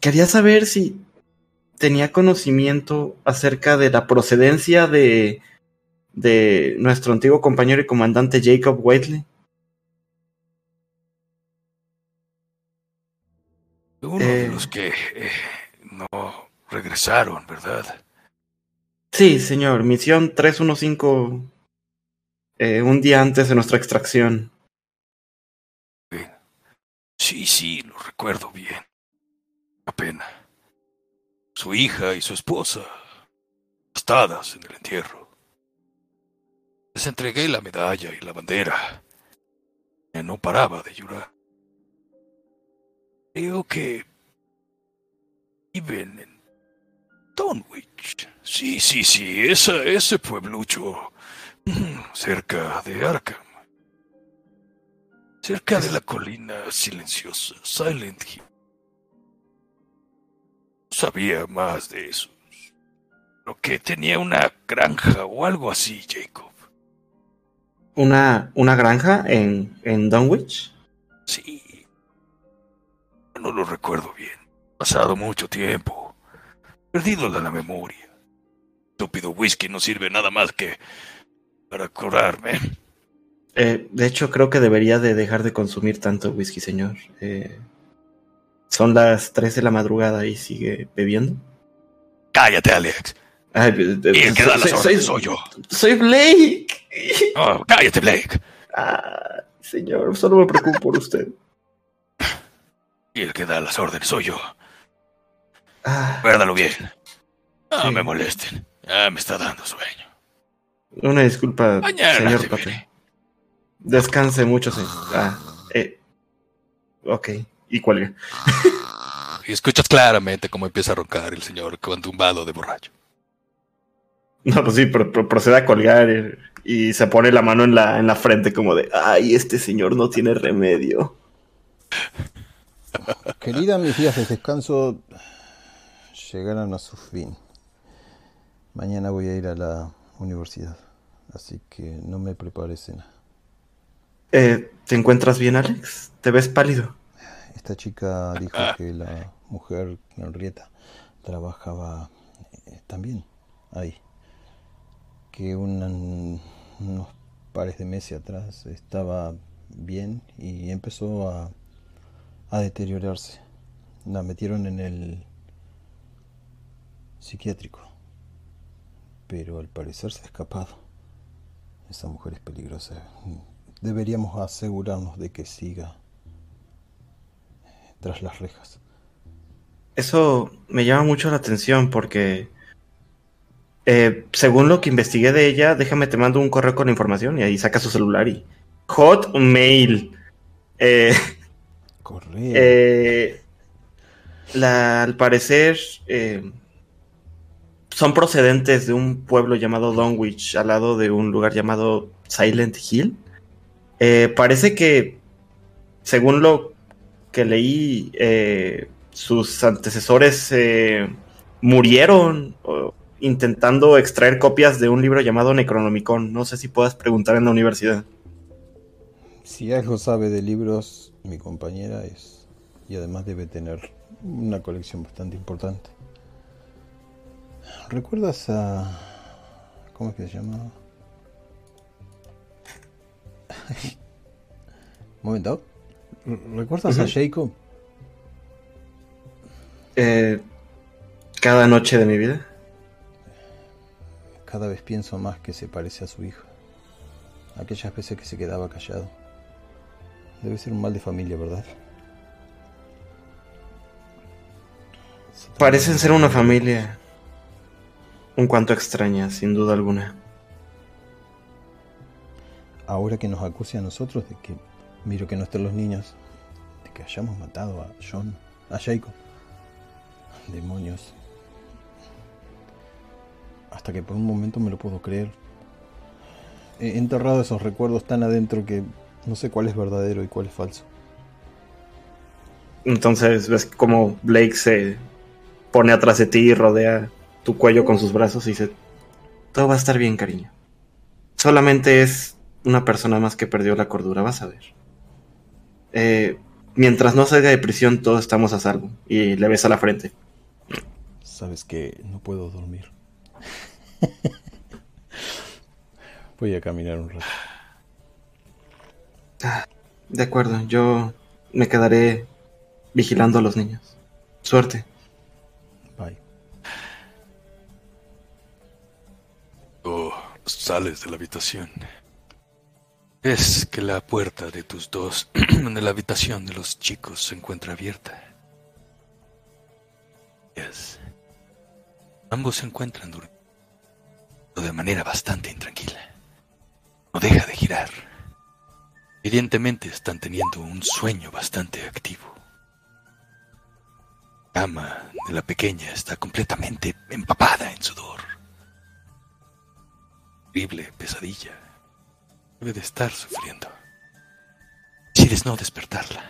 quería saber si tenía conocimiento acerca de la procedencia de, de nuestro antiguo compañero y comandante Jacob Whiteley. Uno de Eh. los que eh, no regresaron, ¿verdad? Sí, señor, misión 315, eh, un día antes de nuestra extracción. Sí, sí, lo recuerdo bien. Una pena. Su hija y su esposa, aplastadas en el entierro. Les entregué la medalla y la bandera. Y no paraba de llorar. Creo que viven en Dunwich. Sí, sí, sí, esa, ese pueblucho mm, cerca de Arkham. Cerca de la colina silenciosa, Silent Hill. No sabía más de eso. Lo que tenía una granja o algo así, Jacob. ¿Una, una granja en, en Dunwich? Sí. No lo recuerdo bien. Pasado mucho tiempo. Perdido de la memoria. Estúpido whisky no sirve nada más que para curarme. Eh, de hecho, creo que debería de dejar de consumir tanto whisky, señor. Eh, son las 3 de la madrugada y sigue bebiendo. Cállate, Alex. Ay, eh, Y el que da las soy- soy yo. Soy Blake. Oh, cállate, Blake. Ah, señor, solo me preocupo por usted. Y el que da las órdenes soy yo. Ah, bien. No Sí. me molesten. Ya me está dando sueño. una disculpa, Mañana señor veré. Descanse mucho, señor. Ah, eh. Ok, y cuelga. (laughs) Y escuchas claramente cómo empieza a roncar el señor con tumbado de borracho. No, pues sí, pro- procede a colgar y se pone la mano en la, en la frente como de, ay, este señor no tiene remedio. Querida, mis días de descanso llegaron a su fin. Mañana voy a ir a la universidad, así que no me prepare cena. Eh, ¿Te encuentras bien, Alex? ¿Te ves pálido? Esta chica dijo que la mujer Henrietta trabajaba eh, también ahí. Que un- unos pares de meses atrás estaba bien y empezó a, a deteriorarse. La metieron en el psiquiátrico. Pero al parecer se ha escapado. Esa mujer es peligrosa. Deberíamos asegurarnos de que siga tras las rejas. Eso me llama mucho la atención porque, eh, según lo que investigué de ella, déjame te mando un correo con la información y ahí saca su celular y Hotmail. Eh, Eh, al parecer eh, son procedentes de un pueblo llamado Dunwich, al lado de un lugar llamado Silent Hill. Eh, parece que, según lo que leí, sus antecesores murieron intentando extraer copias de un libro llamado Necronomicon. No sé si puedas preguntar en la universidad. Si algo sabe de libros, mi compañera es. Y además debe tener una colección bastante importante. ¿Recuerdas a. ¿Cómo es que se llama? (laughs) Momento. ¿Re- ¿Recuerdas a. Jacob? Eh, cada noche de mi vida. Cada vez pienso más que se parece a su hijo. Aquellas veces que se quedaba callado. Debe ser un mal de familia, ¿verdad? Parecen ser una familia un cuanto extraña, sin duda alguna. Ahora que nos acuse a nosotros de que, miro que no están los niños, de que hayamos matado a John, a Jacob. Demonios. Hasta que por un momento me lo puedo creer. He enterrado esos recuerdos tan adentro que no sé cuál es verdadero y cuál es falso. Entonces ves como Blake se pone atrás de ti y rodea tu cuello con sus brazos y dice, todo va a estar bien, cariño. Solamente es una persona más que perdió la cordura, vas a ver. Eh, mientras no salga de prisión, todos estamos a salvo. Y le besa la frente. sabes que no puedo dormir. (laughs) Voy a caminar un rato. De acuerdo, yo me quedaré vigilando a los niños. Suerte. Bye. Oh, sales de la habitación. Es que la puerta de tus dos (clears throat) en la habitación de los chicos se encuentra abierta. Yes. Ambos se encuentran durmiendo de manera bastante intranquila. No deja de girar. Evidentemente están teniendo un sueño bastante activo. La cama de la pequeña está completamente empapada en sudor. Horrible pesadilla. Debe de estar sufriendo. Decides no despertarla.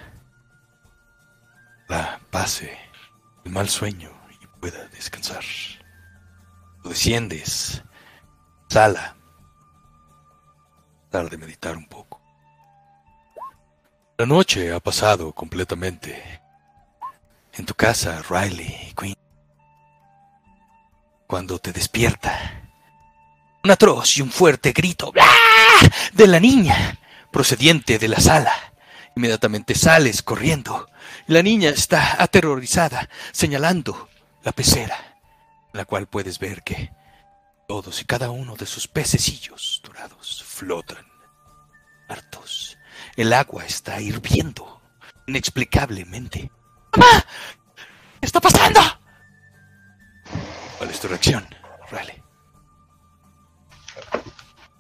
La pase el mal sueño y pueda descansar. Tú desciendes, sala, tratar de meditar un poco. La noche ha pasado completamente en tu casa, Riley Queen. Cuando te despierta, un atroz y un fuerte grito ¡Ah! de la niña procediente de la sala. Inmediatamente sales corriendo. La niña está aterrorizada, señalando la pecera, la cual puedes ver que todos y cada uno de sus pececillos dorados flotan, hartos. El agua está hirviendo, inexplicablemente. ¡Mamá! ¿Qué está pasando? ¿Cuál es tu reacción, Riley?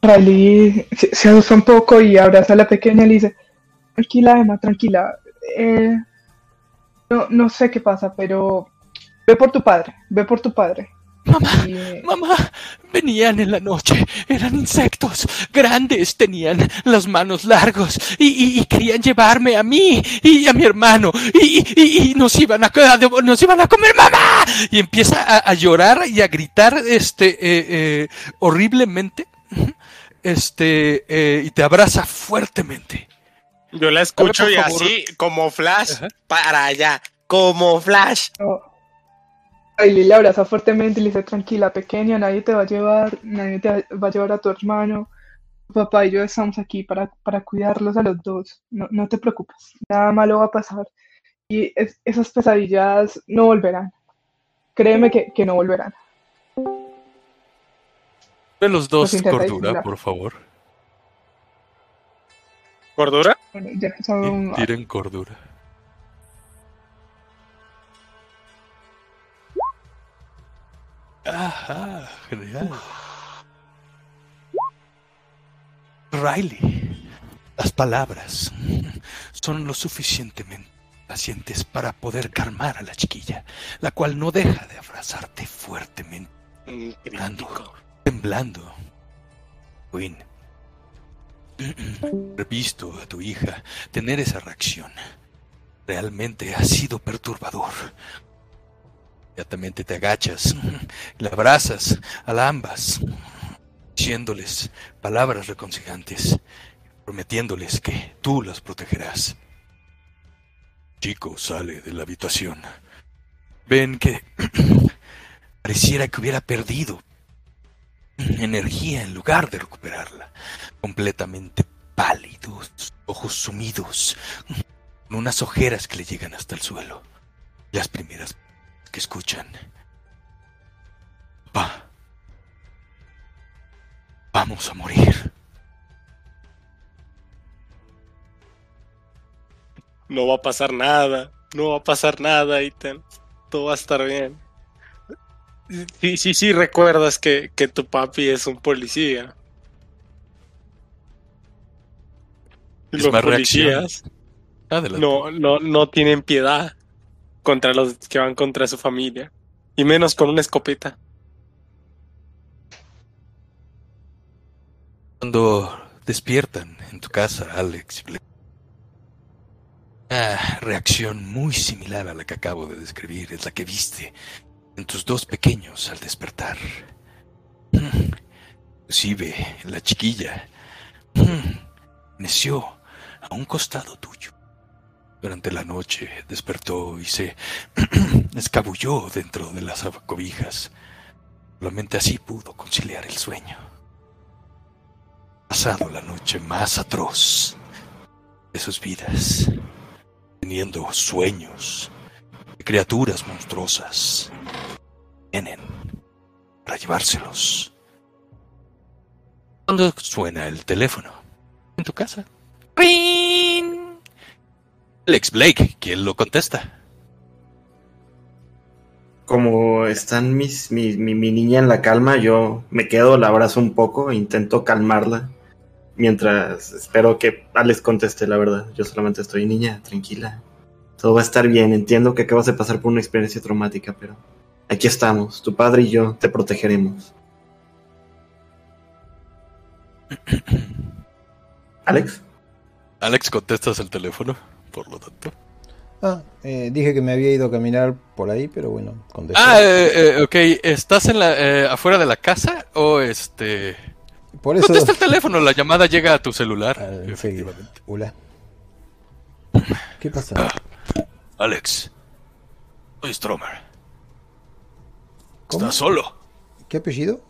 Riley se, se asusta un poco y abraza a la pequeña y le dice, tranquila Emma, tranquila. Eh, no, no sé qué pasa, pero ve por tu padre, ve por tu padre. Mamá, mamá, venían en la noche, eran insectos grandes, tenían las manos largos y, y- y querían llevarme a mí y a mi hermano y, y- y nos iban a, nos iban a comer, mamá. Y empieza a, a llorar y a gritar, este, eh, eh, horriblemente, este, eh, y te abraza fuertemente. Yo la escucho y así, como flash, Ajá. para allá. Como flash. no. Riley le abraza fuertemente y le dice, tranquila pequeña, nadie te va a llevar, nadie te va a llevar a tu hermano. Tu papá y yo estamos aquí para, para cuidarlos a los dos. No, no te preocupes, nada malo va a pasar. Y es- esas pesadillas no volverán. Créeme que, que no volverán. De los dos, cordura, disimular. por favor. ¿Cordura? Bueno, ya son- Tiren cordura. Ajá, genial. Riley, las palabras son lo suficientemente pacientes para poder calmar a la chiquilla, la cual no deja de abrazarte fuertemente, temblando, temblando. Queen, visto a tu hija tener esa reacción. Realmente ha sido perturbador. Inmediatamente te agachas, (laughs) la abrazas a ambas, diciéndoles palabras reconciliantes, prometiéndoles que tú las protegerás. Chico sale de la habitación. Ven que (clears throat) pareciera que hubiera perdido energía en lugar de recuperarla. Completamente pálidos, ojos sumidos, con unas ojeras que le llegan hasta el suelo. Las primeras que escuchan. Va. Vamos a morir. No va a pasar nada. No va a pasar nada, Ethan. Todo va a estar bien. Sí, sí, sí, recuerdas que, que tu papi es un policía. Los policías no, no, no tienen piedad contra los que van contra su familia. Y menos con una escopeta. Cuando despiertan en tu casa, Alex, le- una reacción muy similar a la que acabo de describir es la que viste en tus dos pequeños al despertar. (clears throat) Inclusive la chiquilla (clears throat) neció a un costado tuyo. Durante la noche despertó y se (clears throat) escabulló dentro de las cobijas. Solamente así pudo conciliar el sueño. Pasado la noche más atroz de sus vidas, teniendo sueños de criaturas monstruosas, vienen para llevárselos. Cuando suena el teléfono en tu casa, ¡Ring! Alex Blake, ¿quién lo contesta? Como están mis, mi, mi, mi niña en la calma, yo me quedo, la abrazo un poco intento calmarla. Mientras espero que Alex conteste la verdad. Yo solamente estoy, niña, tranquila. Todo va a estar bien. Entiendo que acabas de pasar por una experiencia traumática, pero aquí estamos. Tu padre y yo te protegeremos. (clears throat) ¿Alex? Alex, contestas el teléfono, por lo tanto. Ah, eh, dije que me había ido a caminar por ahí, pero bueno, contesté. Ah, eh, eh, ok. ¿Estás en la, eh, afuera de la casa o este...? por eso... Contesta el teléfono, la llamada llega a tu celular. Ah, efectivamente. Hola. ¿Qué pasa? Ah, Alex. Soy Stromer. ¿Cómo? ¿Estás solo? ¿Qué apellido?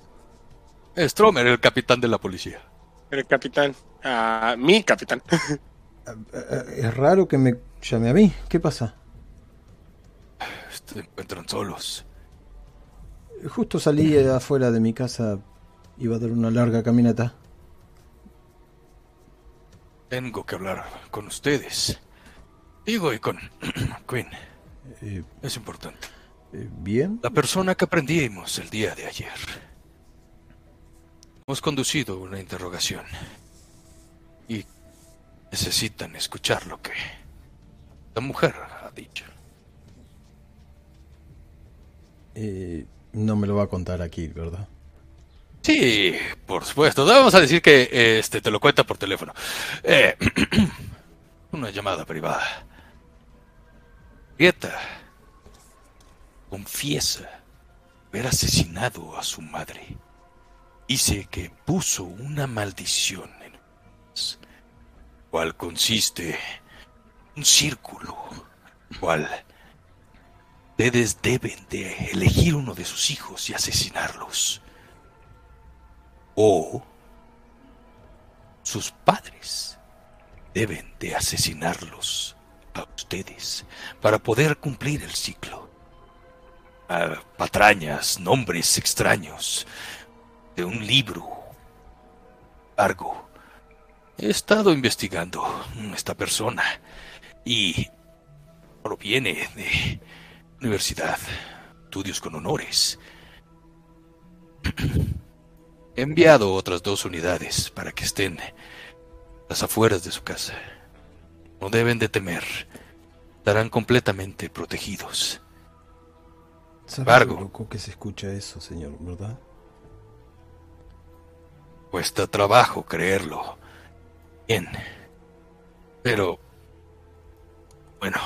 Stromer, el capitán de la policía. El capitán. Ah, mi capitán. (laughs) Ah, Es raro que me llame a mí. ¿Qué pasa? Se encuentran solos. Justo salí afuera de mi casa. Iba a dar una larga caminata. Tengo que hablar con ustedes. Digo, y con (clears throat) Quinn. Eh, Es importante. eh, ¿Bien? La persona que aprendimos el día de ayer. Hemos conducido una interrogación. Y necesitan escuchar lo que la mujer ha dicho. Eh, no me lo va a contar aquí, ¿verdad? Sí, por supuesto. Vamos a decir que este te lo cuenta por teléfono. Eh, (clears throat) una llamada privada. Grieta confiesa haber asesinado a su madre. Dice que puso una maldición cual consiste un círculo, cual ustedes deben de elegir uno de sus hijos y asesinarlos o sus padres deben de asesinarlos a ustedes para poder cumplir el ciclo. Ah, patrañas, nombres extraños de un libro largo. He estado investigando esta persona y proviene de universidad, estudios con honores. He enviado otras dos unidades para que estén a las afueras de su casa. No deben de temer. Estarán completamente protegidos. ¿Sabe Vargo. lo loco que se escucha eso, señor, verdad? Cuesta trabajo creerlo. Bien. Pero... Bueno.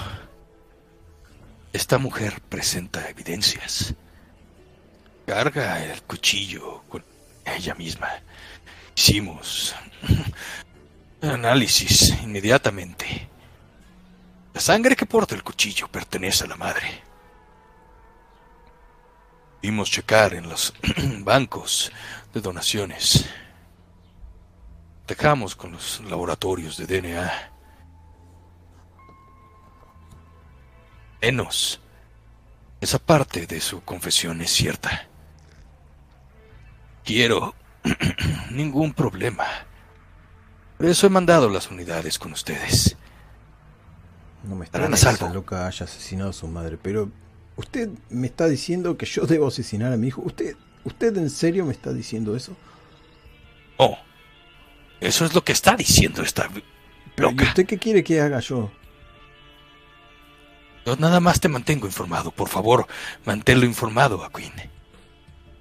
Esta mujer presenta evidencias. Carga el cuchillo con ella misma. Hicimos (laughs) análisis inmediatamente. La sangre que porta el cuchillo pertenece a la madre. Vimos checar en los (clears throat) bancos de donaciones. Dejamos con los laboratorios de DNA. Menos. Esa parte de su confesión es cierta. Quiero (clears throat) ningún problema. Por eso he mandado las unidades con ustedes. No me salvo. esa loca haya asesinado a su madre, pero usted me está diciendo que yo debo asesinar a mi hijo. ¿Usted, usted en serio me está diciendo eso? Oh, eso es lo que está diciendo esta Pero, ¿y loca. usted qué quiere que haga yo? Yo nada más te mantengo informado. Por favor, manténlo informado a Queen.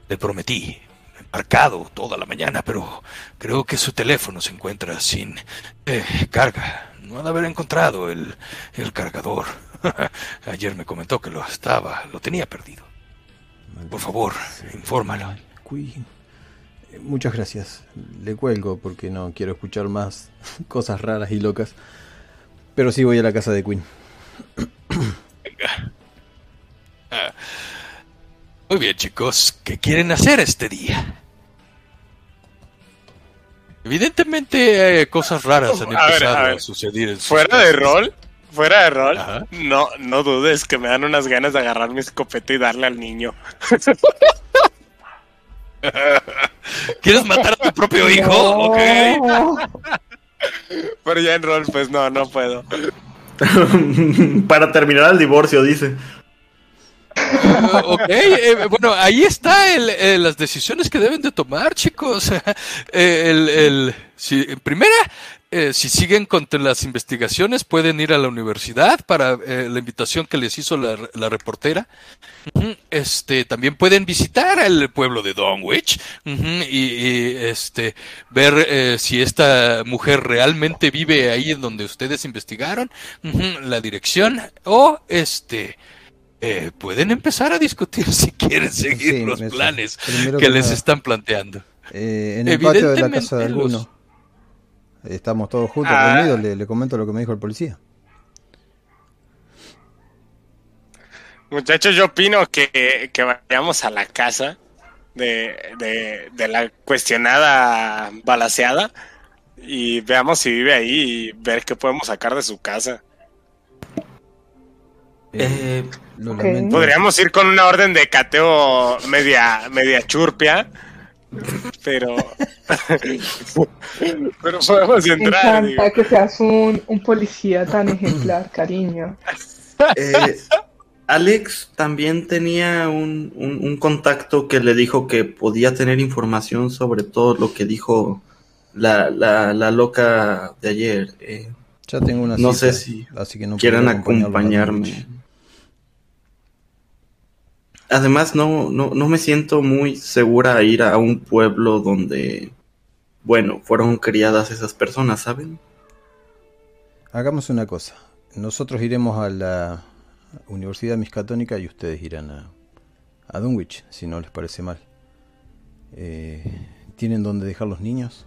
Le prometí, embarcado toda la mañana, pero creo que su teléfono se encuentra sin eh, carga. No ha de haber encontrado el, el cargador. (laughs) Ayer me comentó que lo estaba, lo tenía perdido. Por favor, infórmalo. Muchas gracias. Le cuelgo porque no quiero escuchar más (laughs) cosas raras y locas. Pero sí voy a la casa de Queen. (coughs) Muy bien, chicos. ¿Qué quieren hacer este día? Evidentemente, eh, cosas raras han A ver, a suceder. en Fuera de rol, fuera de rol, Ajá. no, no dudes que me dan unas ganas de agarrar mi escopeta y darle al niño. (laughs) (laughs) ¿Quieres matar a tu propio hijo? No. Ok. (laughs) Pero ya en rol, pues no, no puedo. (laughs) Para terminar el divorcio, dice. Ok, eh, bueno, ahí está el, eh, las decisiones que deben de tomar, chicos. Eh, el, el- si, en primera, eh, si siguen con las investigaciones, pueden ir a la universidad para eh, la invitación que les hizo la, la reportera. Este, también pueden visitar el pueblo de Donwich ujú, y, y, este ver eh, si esta mujer realmente vive ahí en donde ustedes investigaron, la dirección o este eh, pueden empezar a discutir (laughs) si quieren seguir Sí, los planes que que les están planteando. Eh, en el patio de la casa de Evidentemente, alguno. Estamos todos juntos Ah. reunidos, le, le comento lo que me dijo el policía. Muchachos, yo opino que, que vayamos a la casa de, de, de la cuestionada balaseada y veamos si vive ahí y ver qué podemos sacar de su casa. Eh, Eh, lo. Podríamos ir con una orden de cateo media, media churpia, pero. (laughs) pero podemos Me entrar. digo. encanta que seas un, un policía tan ejemplar, cariño. eh, Alex también tenía un, un- un contacto que le dijo que podía tener información sobre todo lo que dijo la, la, la loca de ayer. Eh, Ya tengo una No sé si así que no quieran acompañarme. Además, no, no, no me siento muy segura a ir a un pueblo donde, bueno, fueron criadas esas personas, ¿saben? Hagamos una cosa. Nosotros iremos a la Universidad Miscatónica y ustedes irán a, a Dunwich, si no les parece mal. Eh, ¿Tienen dónde dejar los niños?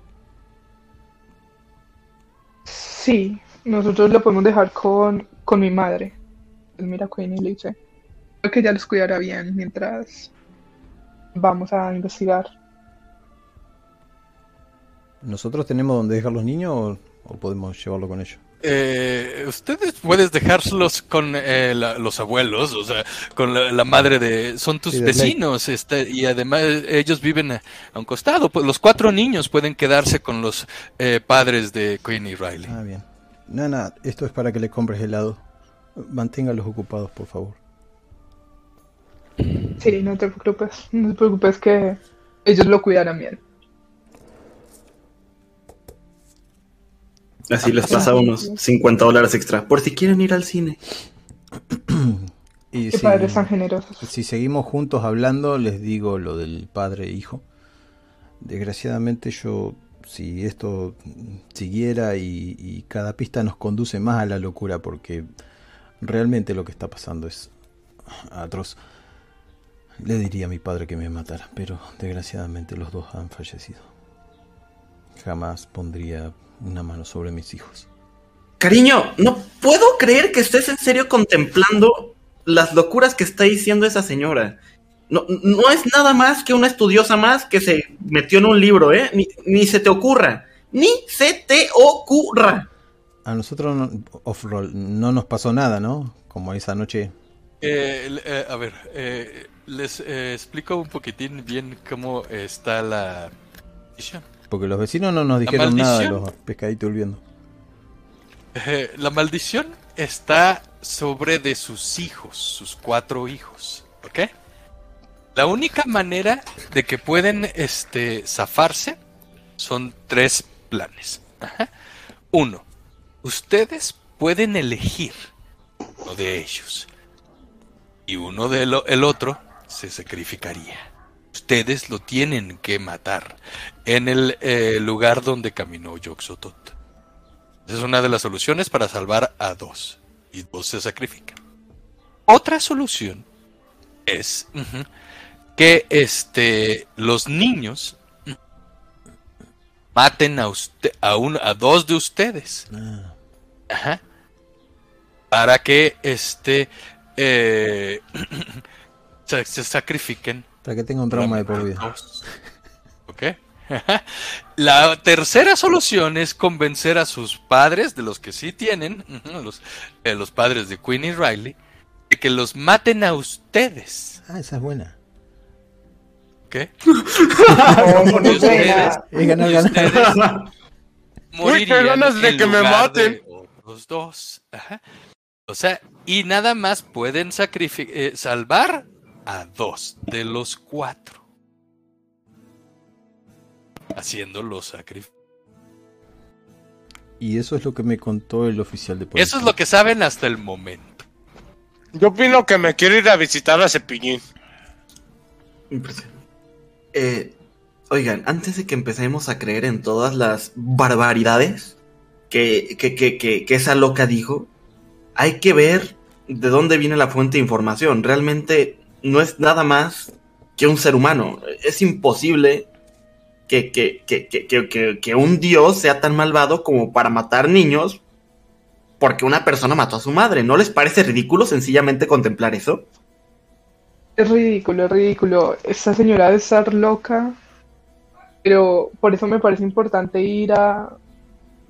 Sí, nosotros lo podemos dejar con, con mi madre. Mira, Queen y le dice. Creo que ella los cuidará bien mientras vamos a investigar. ¿Nosotros tenemos dónde dejar los niños o, o podemos llevarlo con ellos? Eh, ustedes puedes dejárselos con eh, la- los abuelos, o sea, con la, la madre de... Son tus Sí, vecinos, este, y además ellos viven a, a un costado. Pues los cuatro niños pueden quedarse con los eh, padres de Queen y Riley. Ah, bien. Nana, esto es para que le compres helado. Manténgalos ocupados, por favor. Sí, no te preocupes. No te preocupes que ellos lo cuidarán bien. Así les pasa unos 50 dólares extra, por si quieren ir al cine. (clears throat) Y Qué si, padres tan generosos. si seguimos juntos hablando, les digo lo del padre e hijo. Desgraciadamente yo, si esto siguiera y, y cada pista nos conduce más a la locura, porque realmente lo que está pasando es atroz. Le diría a mi padre que me matara, pero desgraciadamente los dos han fallecido. Jamás pondría una mano sobre mis hijos. Cariño, no puedo creer que estés en serio contemplando las locuras que está diciendo esa señora. No, no es nada más que una estudiosa más que se metió en un libro, ¿eh? Ni, ni se te ocurra. Ni se te ocurra. A nosotros no, off-roll, no nos pasó nada, ¿no? Como esa noche. Eh, eh, a ver, eh, les eh, explico un poquitín bien cómo está la maldición. Porque los vecinos no nos dijeron nada de los pescaditos hirviendo. Eh, la maldición está sobre de sus hijos, sus cuatro hijos, ¿ok? La única manera de que pueden este, zafarse son tres planes. Ajá. Uno, ustedes pueden elegir uno de ellos y uno de lo- el otro se sacrificaría. Ustedes lo tienen que matar en el eh, lugar donde caminó Yoxotot. Esa es una de las soluciones para salvar a dos. Y dos se sacrifican. Otra solución es que este, los niños maten a, usted, a, un- a dos de ustedes. Ah, Ajá. para que este eh, (clears throat) se, se sacrifiquen. Para que tenga un trauma de por vida. (laughs) ¿Ok? (laughs) La tercera solución es convencer a sus padres, de los que sí tienen, (laughs) los, eh, los padres de Queen y Riley, de que los maten a ustedes. Ah, esa es buena. ¿Ok? Y muy ustedes- buena. Es ganar, y ganar. ustedes morirían ganas de que me maten. Los dos. Ajá. O sea, y nada más pueden eh, salvar a dos de los cuatro. Haciendo los sacrificios. Y eso es lo que me contó el oficial de policía. Eso es lo que saben hasta el momento. Yo opino que me quiero ir a visitar a Cepillín. Impresionante. Eh, oigan, antes de que empecemos a creer en todas las barbaridades que, que, que, que, que esa loca dijo, hay que ver de dónde viene la fuente de información. Realmente no es nada más que un ser humano. Es imposible que, que, que, que, un dios sea tan malvado como para matar niños porque una persona mató a su madre. ¿No les parece ridículo sencillamente contemplar eso? Es ridículo, es ridículo. Esa señora debe estar loca, pero por eso me parece importante ir a,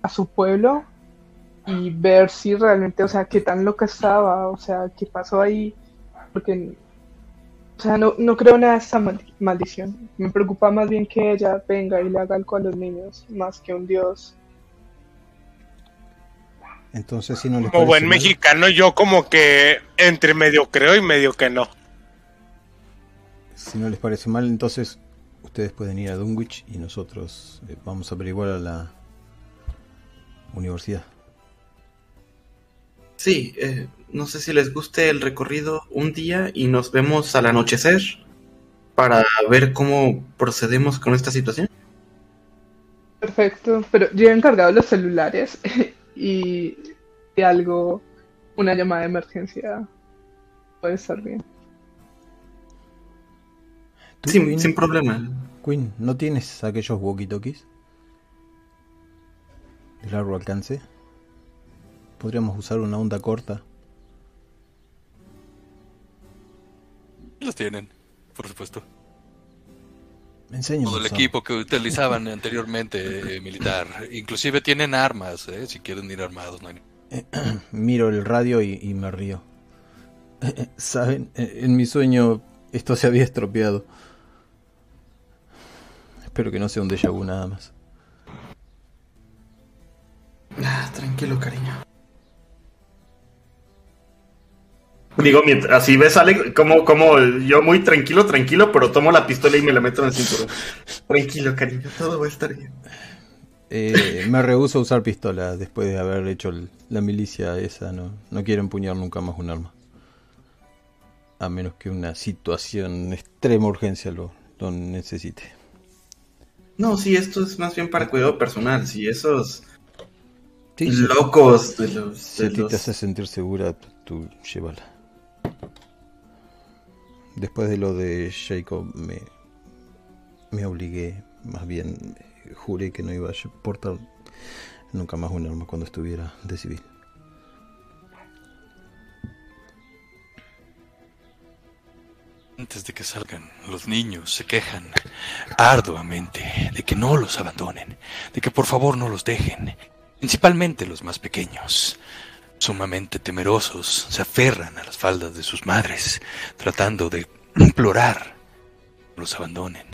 a su pueblo y ver si realmente, o sea, qué tan loca estaba, o sea, qué pasó ahí, porque, o sea, no, no creo nada de esa mal- maldición. Me preocupa más bien que ella venga y le haga algo a los niños, más que un dios. Entonces, si no les Como parece buen mal, mexicano, yo como que entre medio creo y medio que no. si no les parece mal, entonces ustedes pueden ir a Dunwich y nosotros eh, vamos a averiguar a la universidad. Sí, eh, no sé si les guste el recorrido un día y nos vemos al anochecer para ver cómo procedemos con esta situación. Perfecto, pero yo he encargado los celulares (laughs) y de algo, una llamada de emergencia puede estar bien. ¿Tú, Sin, Queen, sin problema. Queen, ¿no tienes aquellos walkie-talkies? De largo alcance. Podríamos usar una onda corta. (laughs) Los tienen, por supuesto. Enséñanos. Todo el equipo que utilizaban (laughs) anteriormente eh, militar. Inclusive tienen armas, eh, si quieren ir armados. No hay- (clears throat) Miro el radio y, y me río. (laughs) Saben, Eh, en mi sueño esto se había estropeado. Espero que no sea un déjà vu nada más. Ah, tranquilo, cariño. Digo, mientras así ves, sale como, como yo muy tranquilo, tranquilo, pero tomo la pistola y me la meto en el cinturón. Tranquilo, cariño, todo va a estar bien. Eh, me rehúso a usar pistola después de haber hecho el- la milicia esa. No, no quiero empuñar nunca más un arma. A menos que una situación de extrema urgencia lo, lo necesite. No, sí, esto es más bien para cuidado personal. Si esos Sí, si- locos de los. Si de los- te hace sentir segura, tú llévala. Después de lo de Jacob, me, me obligué, más bien eh, juré que no iba a portar nunca más un arma cuando estuviera de civil. Antes de que salgan, los niños se quejan arduamente de que no los abandonen, de que por favor no los dejen, principalmente los más pequeños. Sumamente temerosos, se aferran a las faldas de sus madres, tratando de implorar los abandonen.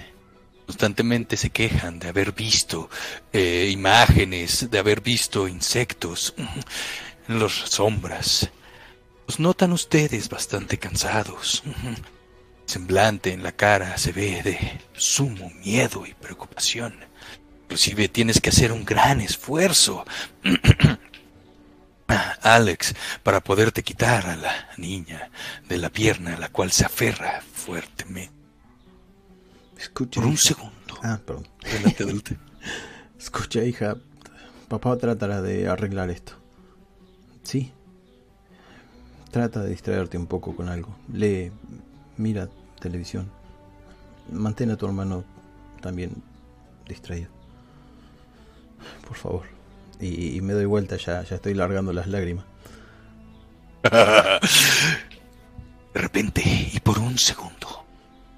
Constantemente se quejan de haber visto eh, imágenes, de haber visto insectos en las sombras. Los notan ustedes bastante cansados semblante en la cara se ve de sumo miedo y preocupación. Inclusive tienes que hacer un gran esfuerzo, (clears throat) Alex, para poderte quitar a la niña de la pierna a la cual se aferra fuertemente. Escucha, Por un hija. segundo. Ah, perdón. Adelante. (laughs) Escucha, hija. Papá tratará de arreglar esto. Sí. Trata de distraerte un poco con algo. Lee, mira televisión. Mantén a tu hermano también distraído. Por favor. Y, me doy vuelta, ya, ya estoy largando las lágrimas. (laughs) De repente, y por un segundo,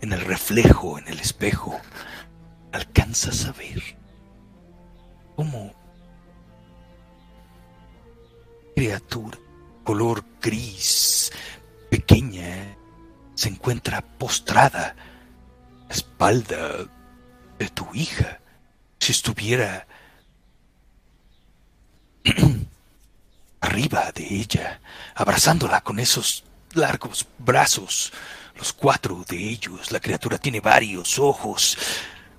en el reflejo en el espejo, alcanzas a ver cómo criatura color gris, pequeña, se encuentra postrada a espalda de tu hija, si estuviera (clears throat) arriba de ella, abrazándola con esos largos brazos, los cuatro de ellos. La criatura tiene varios ojos.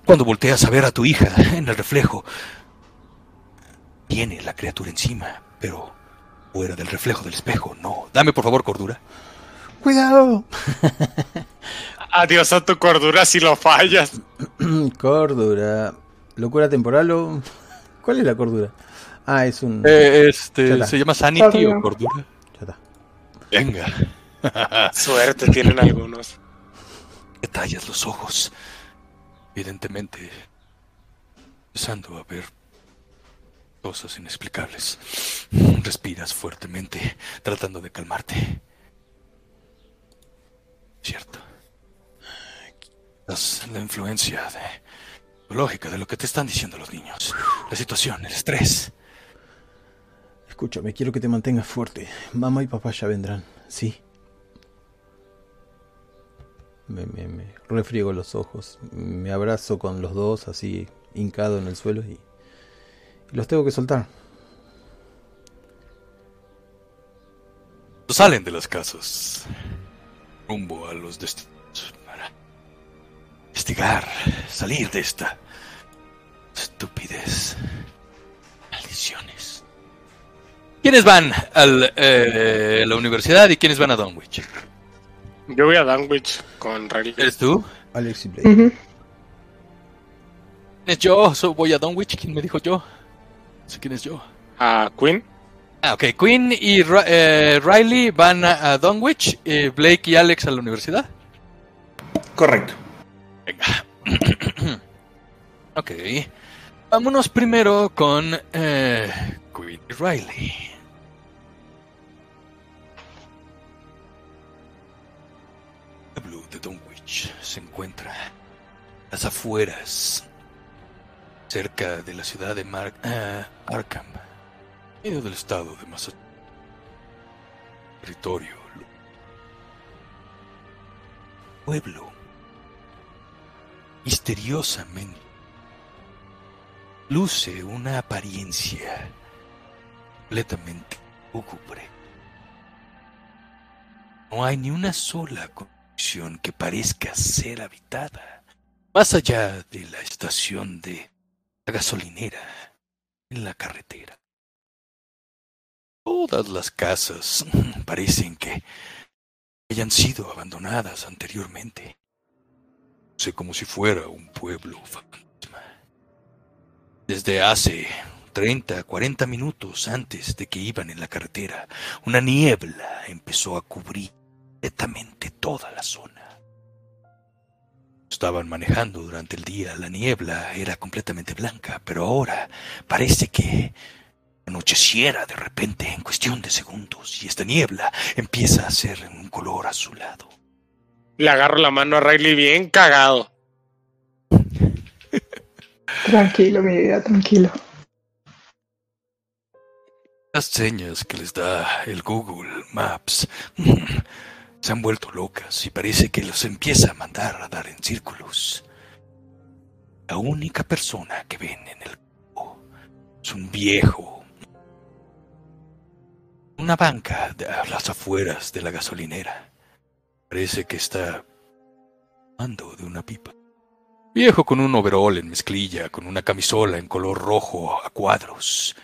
Cuando volteas a ver a tu hija en el reflejo, tiene la criatura encima, pero fuera del reflejo del espejo, no. Dame por favor cordura. ¡Cuidado! (laughs) Adiós a tu cordura si lo fallas. (clears throat) cordura. ¿Locura temporal o.? ¿Cuál es la cordura? Ah, es un. Eh, este, se llama Sanity o cordura. Ya está. Venga. (laughs) Suerte tienen algunos. Detallas los ojos. Evidentemente, empezando a ver cosas inexplicables. Respiras fuertemente, tratando de calmarte. Cierto. Es la influencia de lógica de lo que te están diciendo los niños. La situación, el estrés. Escúchame, quiero que te mantengas fuerte. Mamá y papá ya vendrán, ¿sí? Me, me, me refriego los ojos, me abrazo con los dos así hincado en el suelo y, y los tengo que soltar. Salen de las casas rumbo a los destinos para investigar, salir de esta estupidez. Maldiciones. ¿Quiénes van a la universidad y quiénes van a Dunwich? Yo voy a Danwich con Riley. ¿Eres tú? Alex y Blake. ¿Quién es yo? So- voy a Dunwich. ¿Quién me dijo yo? No sé quién es yo. A Queen. Ah, ok. Quinn y eh, Riley van a, a Dunwich. eh, Blake y Alex a la universidad. Correcto. Venga. (clears throat) ok. Vámonos primero con eh, Queen y Riley. Se encuentra las afueras, cerca de la ciudad de Mar- eh, Arkham, medio del estado de Massachusetts. Territorio. Pueblo misteriosamente luce una apariencia completamente lúgubre. No hay ni una sola que parezca ser habitada, más allá de la estación de la gasolinera en la carretera. Todas las casas (laughs) parecen que hayan sido abandonadas anteriormente. Sé como si fuera un pueblo fantasma. Desde hace 30, 40 minutos antes de que iban en la carretera, una niebla empezó a cubrir completamente toda la zona. Estaban manejando durante el día, la niebla era completamente blanca, pero ahora parece que anocheciera de repente en cuestión de segundos y esta niebla empieza a ser un color azulado. Le agarro la mano a Riley bien cagado. (laughs) Tranquilo, mi vida, tranquilo. Las señas que les da el Google Maps se han vuelto locas y parece que los empieza a mandar a dar en círculos. La única persona que ven en el grupo es un viejo. Una banca de- a las afueras de la gasolinera. Parece que está ando de una pipa. Viejo con un overol en mezclilla, con una camisola en color rojo a cuadros.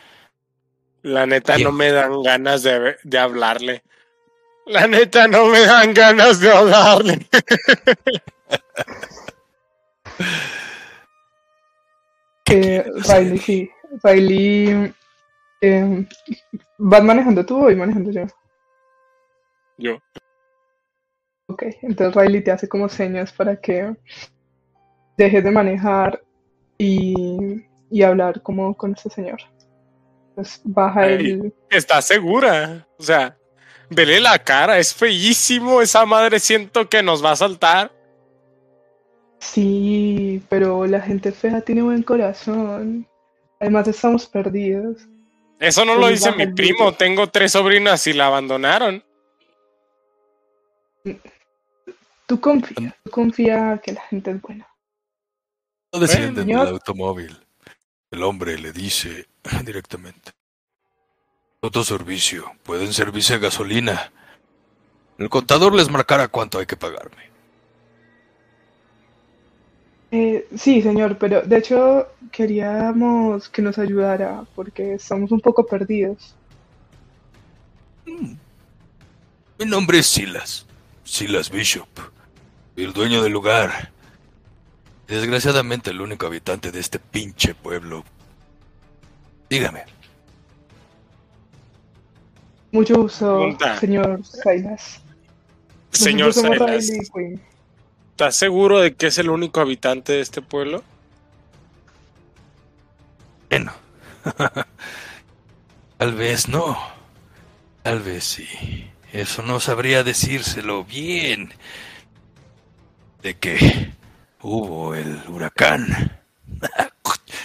La neta Bien. no me dan ganas de, de hablarle. La neta no me dan ganas de hablarle. Eh, Riley, sí. Riley. eh, ¿Vas manejando tú o voy manejando yo? Yo. Ok, entonces Riley te hace como señas para que dejes de manejar y, y hablar como con este señor. Entonces baja Ay. el. ¿Estás segura? O sea, Vele la cara, es feísimo. Esa madre siento que nos va a saltar. Sí, pero la gente fea tiene buen corazón. Además estamos perdidos. Eso no lo dice mi primo. Tengo tres sobrinas y la abandonaron. Tú confía, tú confía que la gente es buena. No descienden del automóvil. El hombre le dice (laughs) directamente. Otro servicio. Pueden servirse gasolina. El contador les marcará cuánto hay que pagarme. Eh, sí, señor, pero de hecho queríamos que nos ayudara porque estamos un poco perdidos. Mi nombre es Silas. Silas Bishop. El dueño del lugar. Desgraciadamente el único habitante de este pinche pueblo. Dígame. Mucho gusto, Pregunta. señor Silas. Señor Quinn. ¿estás seguro de que es el único habitante de este pueblo? Bueno. (laughs) Tal vez no. Tal vez sí. Eso no sabría decírselo bien. De que hubo el huracán. (laughs)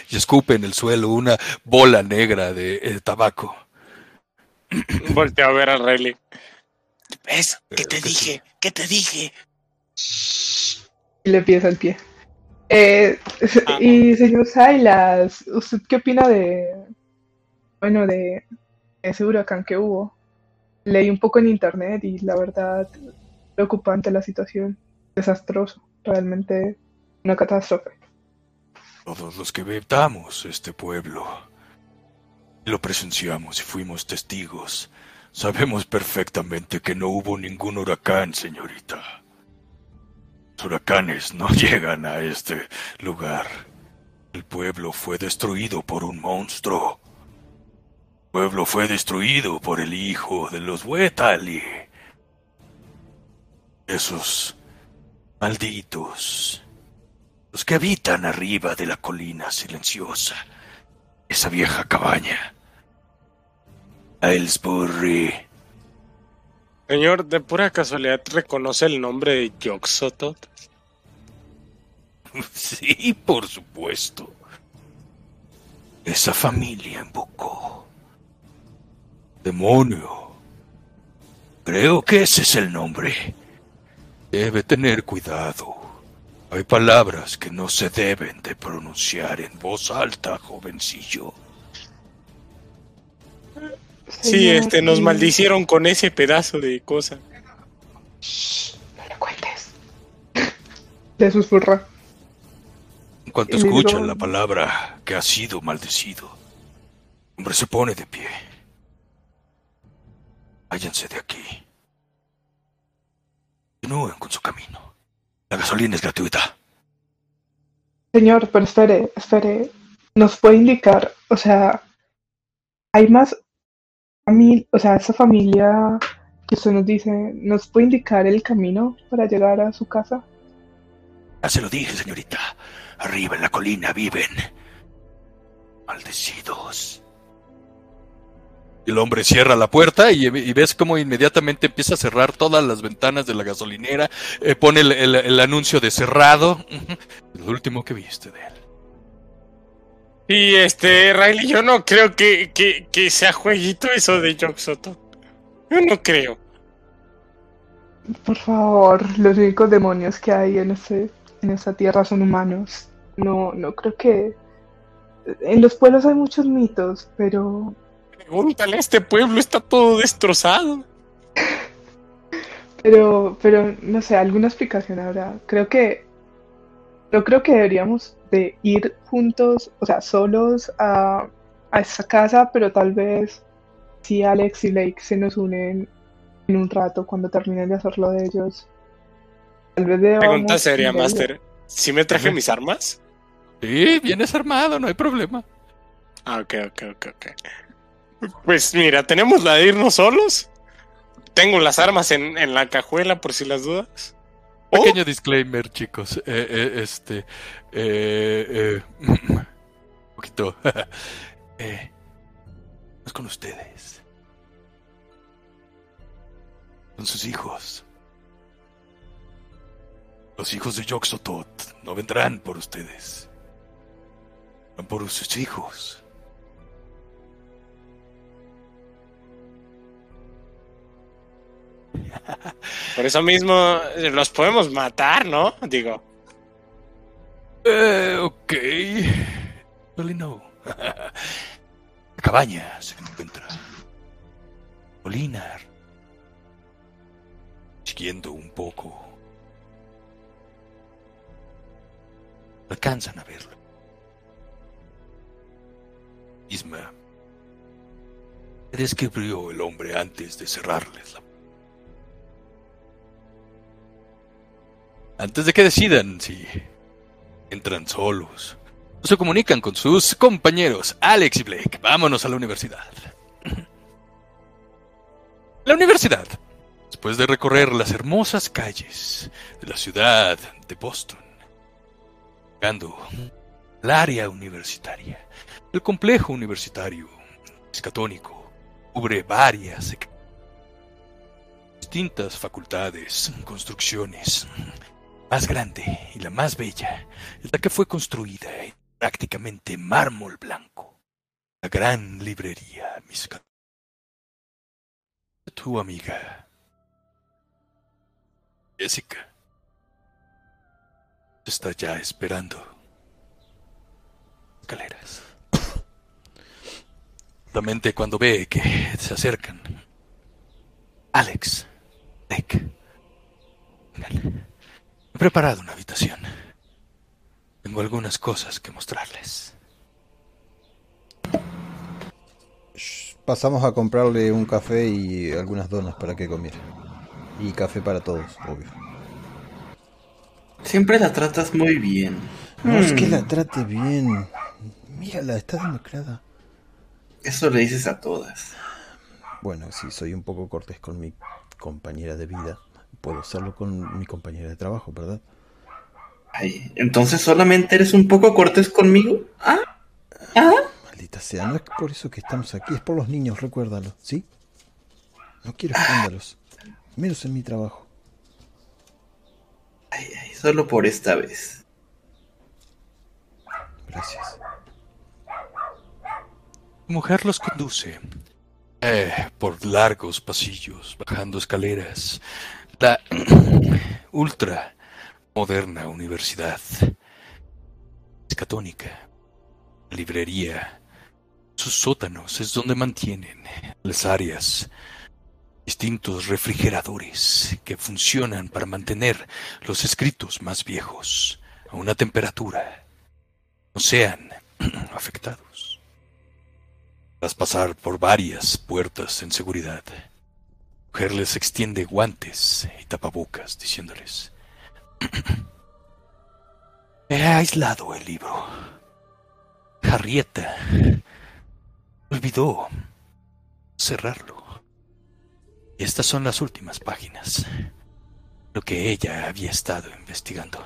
Y escupe en el suelo una bola negra de eh, tabaco. Volteo a ver a Riley. ¿Ves? ¿Qué Eh, te dije? ¿Qué te dije? Y le pies al pie. Eh, Ah. y señor Silas, ¿usted qué opina de, bueno, de ese huracán que hubo? Leí un poco en internet y la verdad, preocupante la situación. Desastroso, realmente una catástrofe. Todos los que habitamos este pueblo lo presenciamos y fuimos testigos. Sabemos perfectamente que no hubo ningún huracán, señorita. Los huracanes no (laughs) llegan a este lugar. El pueblo fue destruido por un monstruo. El pueblo fue destruido por el hijo de los Wetali. Esos malditos los que habitan arriba de la colina silenciosa. Esa vieja cabaña. Aylesbury. Señor, de pura casualidad, ¿reconoce el nombre de Yoxotot? (laughs) Sí, por supuesto. Esa familia invocó. Demonio. Creo que ese es el nombre. Debe tener cuidado. Hay palabras que no se deben de pronunciar en voz alta, jovencillo. Sí, este, nos maldicieron con ese pedazo de cosa. No le cuentes. Le susurra. En cuanto escuchan digo- la palabra que ha sido maldecido, el hombre se pone de pie. Váyanse de aquí. Continúen con su camino. La gasolina es gratuita. Señor, pero espere, espere. ¿Nos puede indicar, o sea, hay más familia, o sea, esa familia que usted nos dice, ¿nos puede indicar el camino para llegar a su casa? Ya se lo dije, señorita. Arriba en la colina viven. Maldecidos. El hombre cierra la puerta y, y ves como inmediatamente empieza a cerrar todas las ventanas de la gasolinera. eh, pone el, el- el anuncio de cerrado. Lo último que viste de él. Y este, Riley, yo no creo que, que, que sea jueguito eso de Yoxotot. Yo no creo. Por favor, los únicos demonios que hay en este, en esta tierra son humanos. No, no creo que. En los pueblos hay muchos mitos, pero Pregúntale, este pueblo está todo destrozado. Pero, pero, no sé, alguna explicación habrá. Creo que, yo creo que deberíamos de ir juntos, o sea, solos a, a esa casa, pero tal vez si Alex y Lake se nos unen en un rato cuando terminen de hacer lo de ellos. Tal vez debamos Pregunta seria. Master. ¿Sí me traje mis armas? Sí, vienes armado, no hay problema. Ah, ok, ok, ok, ok. Pues mira, tenemos la de irnos solos. Tengo las armas en, en la cajuela por si las dudas. Pequeño disclaimer, chicos. Eh, eh, este. Eh, (clears throat) un poquito. (laughs) es con ustedes. Son sus hijos. Los hijos de Yoxotot no vendrán por ustedes. Van por sus hijos. Por eso mismo los podemos matar, ¿no? Digo. Eh, ok. No. (laughs) La cabaña se encuentra. Molinar. Siguiendo un poco. Alcanzan a verlo. Isma. Descubrió el hombre antes de cerrarles la Antes de que decidan si entran solos se comunican con sus compañeros Alex y Blake. Vámonos a la universidad. La universidad, después de recorrer las hermosas calles de la ciudad de Boston, llegando al área universitaria, el complejo universitario escatónico cubre varias distintas facultades, construcciones, más grande y la más bella la que fue construida en prácticamente mármol blanco. La gran librería Miska. Tu amiga Jessica está ya esperando. Escaleras. Solamente cuando ve que se acercan. Alex, Nick. He preparado una habitación. Tengo algunas cosas que mostrarles. Pasamos a comprarle un café y algunas donas para que comiera. Y café para todos, obvio. Siempre la tratas muy bien. No es que Mm, la trate bien. Mírala, está demacrada. Eso le dices a todas. Bueno, si soy un poco cortés con mi compañera de vida, puedo hacerlo con mi compañera de trabajo, ¿verdad? Ay, entonces solamente eres un poco cortés conmigo. ¿Ah? ¿Ah? Maldita sea, no es por eso que estamos aquí, es por los niños, recuérdalo, ¿sí? No quiero escándalos, menos en mi trabajo. Ay, ay, solo por esta vez. Gracias. La mujer los conduce eh, por largos pasillos, bajando escaleras. La (clears throat) ultra moderna universidad escatónica, librería, sus sótanos es donde mantienen las áreas, distintos refrigeradores que funcionan para mantener los escritos más viejos a una temperatura no sean (clears throat) afectados. Tras pasar por varias puertas en seguridad, mujer les extiende guantes y tapabocas diciéndoles, (clears throat) he aislado el libro. Harrieta olvidó cerrarlo. Estas son las últimas páginas, lo que ella había estado investigando.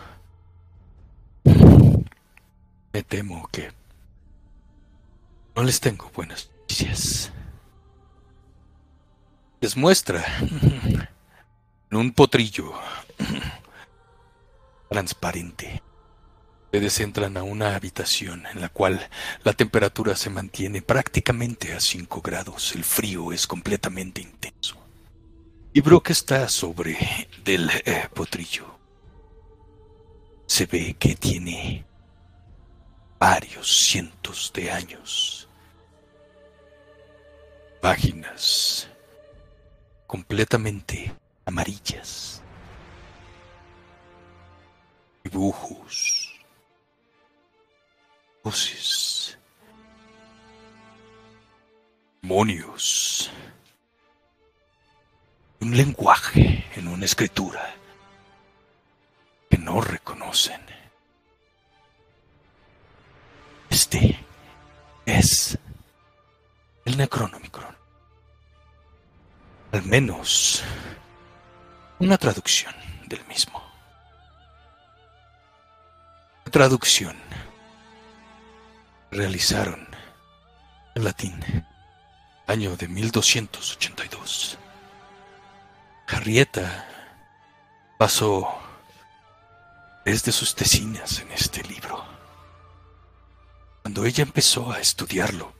Me temo que no les tengo buenas noticias. Les muestra en un potrillo transparente. Ustedes entran a una habitación en la cual la temperatura se mantiene prácticamente a 5 grados. El frío es completamente intenso. Y Brock está sobre del eh, potrillo. Se ve que tiene varios cientos de años. Páginas completamente amarillas. Dibujos. Voces. Demonios. Un lenguaje en una escritura que no reconocen. Este es el Necronomicron. Al menos una traducción del mismo. La traducción realizaron en latín, año de 1282. Harrieta pasó desde sus tesinas en este libro. Cuando ella empezó a estudiarlo,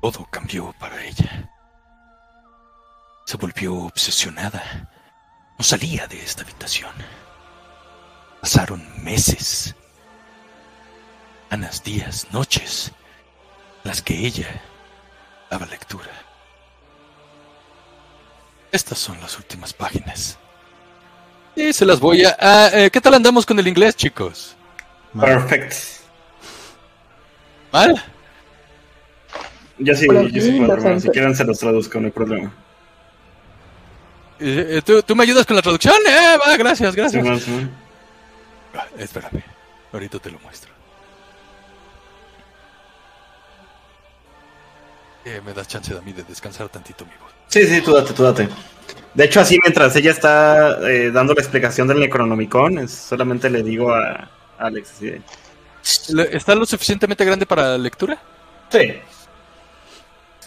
todo cambió para ella. Se volvió obsesionada. No salía de esta habitación. Pasaron meses, semanas, días, noches, en las que ella daba lectura. Estas son las últimas páginas. Y se las voy a... ah, eh, ¿Qué tal andamos con el inglés, chicos? Perfect. ¿Mal? Yo sí, yo sí puedo. Si quieren se los traduzco, no hay problema. Eh, ¿tú, tú me ayudas con la traducción? Eh, va, gracias, Sí, gracias. Ah, espérame, ahorita te lo muestro. Eh, me das chance a mí de descansar tantito, mi voz. Sí, sí, tú date, tú date. De hecho, así mientras ella está eh, dando la explicación del Necronomicon, es- solamente le digo a a Alex. así de, Le- ¿Está lo suficientemente grande para lectura? Sí.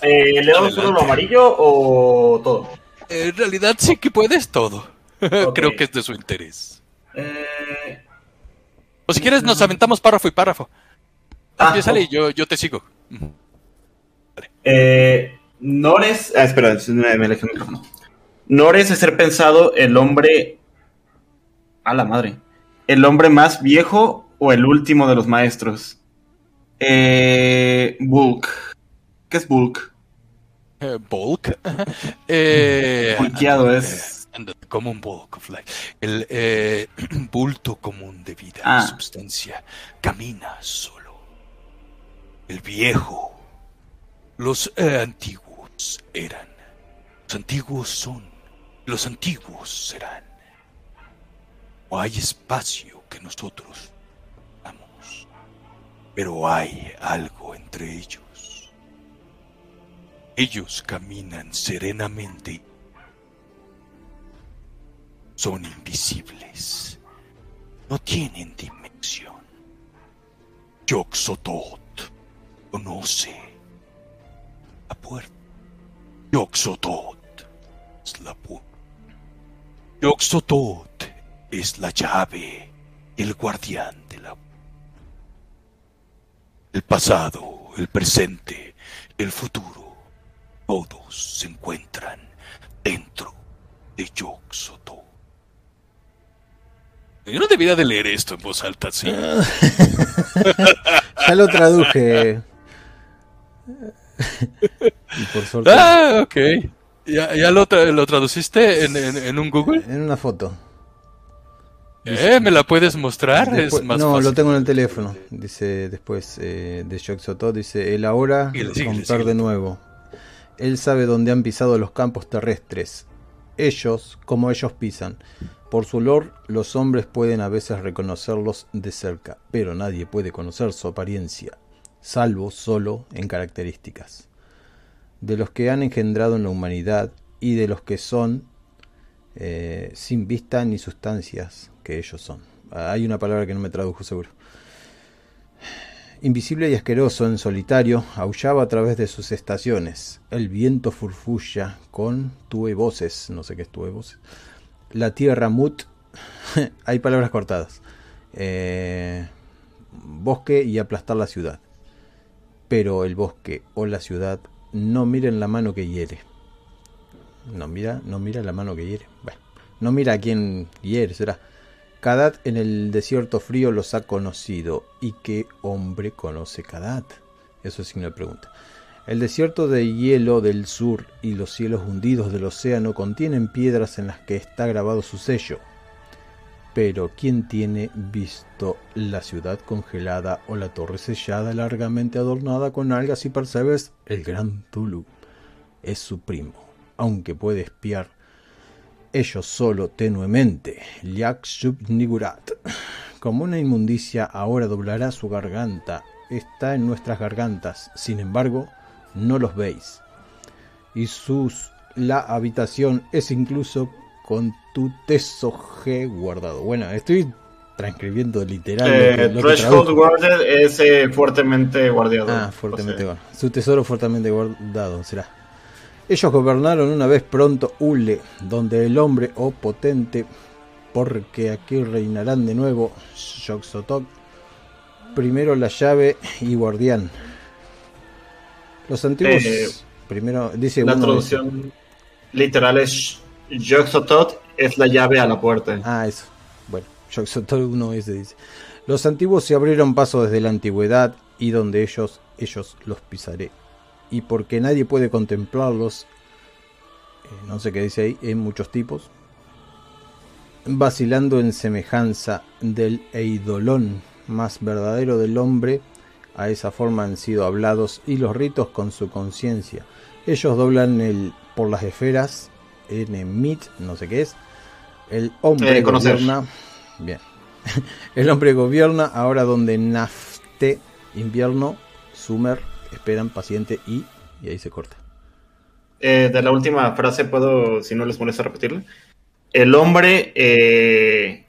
Eh, ¿Le damos solo lo amarillo o todo? En realidad sí que puedes todo. (laughs) Creo que es de su interés. Eh, O si quieres nos aventamos párrafo y párrafo. Ah, Empiézale ok. y yo, yo te sigo. Eh, Nores. Ah, espera, me, me alejé el micrófono. Nores es ser pensado el hombre. A la madre. ¿El hombre más viejo o el último de los maestros? Eh, Bulk. ¿Qué es Bulk? Eh, bulk. (laughs) eh, Bulkeado es. And the common bulk of life. El eh, (clears throat) bulto común de vida, Ah. substancia, camina solo. El viejo. Los eh, antiguos eran. Los antiguos son. Los antiguos serán. No hay espacio que nosotros damos. Pero hay algo entre ellos. Ellos caminan serenamente son invisibles. No tienen dimensión. Yoxotot conoce la puerta. Yoxotot es la puerta. Yoxotot es la llave, el guardián de la El pasado, el presente, el futuro, todos se encuentran dentro de Yoxotot. Yo no debía de leer esto en voz alta, sí. (laughs) Ya lo traduje. y por suerte. Ah, ok. ¿Ya, ya lo, tra- lo traduciste en, en- en un Google? En una foto. Eh, ¿Me la puedes mostrar? Después- es más no, fácil. lo tengo en el teléfono. Dice después eh, de Shoxoto, dice, el ahora romper síguele. de nuevo. Él sabe dónde han pisado los campos terrestres. Ellos, como ellos pisan. Por su olor, los hombres pueden a veces reconocerlos de cerca, pero nadie puede conocer su apariencia, salvo solo en características. De los que han engendrado en la humanidad y de los que son eh, sin vista ni sustancias que ellos son. Ah, Hay una palabra que no me tradujo seguro. Invisible y asqueroso en solitario, aullaba a través de sus estaciones. El viento furfulla con tuevoces, no sé qué es tuevoces. La tierra mut, (laughs) hay palabras cortadas. Eh, bosque y aplastar la ciudad. Pero el bosque o la ciudad no miren la mano que hiere. No mira, no mira la mano que hiere. Bueno, no mira a quién hiere, será. Kadat en el desierto frío los ha conocido. ¿Y qué hombre conoce Kadat? Eso es signo de pregunta. El desierto de hielo del sur y los cielos hundidos del océano contienen piedras en las que está grabado su sello. Pero ¿quién tiene visto la ciudad congelada o la torre sellada largamente adornada con algas y percebes? El gran Tulu es su primo, aunque puede espiar ellos solo tenuemente. Liak Nigurat. Como una inmundicia ahora doblará su garganta. Está en nuestras gargantas. Sin embargo, no los veis. Y sus la habitación es incluso con tu teso G guardado. Bueno, estoy transcribiendo literal lo que- Eh, lo Threshold. Guarded es eh, fuertemente guardiado. Ah, fuertemente O sea, guardado. Su tesoro fuertemente guardado será. Ellos gobernaron una vez pronto Ule, donde el hombre, oh potente, porque aquí reinarán de nuevo Yoxotok, primero la llave y guardián. Los antiguos, Eh, primero, dice La uno, traducción literal es Yoxotot es la llave a la puerta. Ah, eso. Bueno, Yoxotor 1 ese dice. Los antiguos se abrieron paso desde la antigüedad y donde ellos, ellos los pisaré. Y porque nadie puede contemplarlos, eh, no sé qué dice ahí, en muchos tipos, vacilando en semejanza del eidolón más verdadero del hombre, a esa forma han sido hablados y los ritos con su conciencia. Ellos doblan el por las esferas, en mit, no sé qué es, el hombre Eh, gobierna. Bien. (laughs) El hombre gobierna ahora donde Nafte, invierno, Sumer, esperan paciente y. Y ahí se corta. Eh, de la última frase puedo, si no les molesta repetirla. El hombre, eh,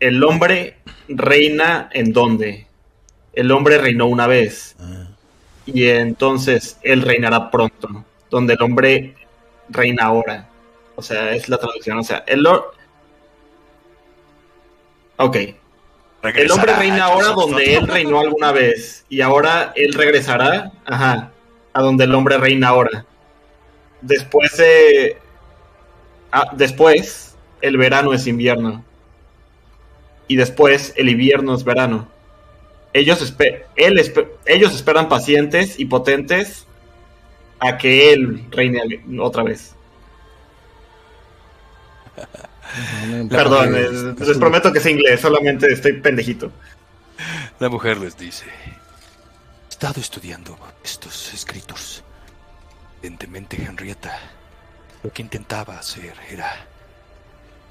el hombre reina en dónde? El hombre reinó una vez Ah, y entonces él reinará pronto. Donde el hombre reina ahora. O sea, es la traducción. O sea, el Ok. El hombre reina ahora donde él reinó alguna vez. Y ahora él regresará. Ajá. A donde el hombre reina ahora. Después de. ah, después, el verano es invierno. Y después, el invierno es verano. Ellos, espe- él espe- ellos esperan pacientes y potentes a que él reine otra vez. (laughs) Perdón, eh, es- les prometo que es inglés, solamente estoy pendejito. La mujer les dice, he estado estudiando estos escritos. Evidentemente Henrietta lo que intentaba hacer era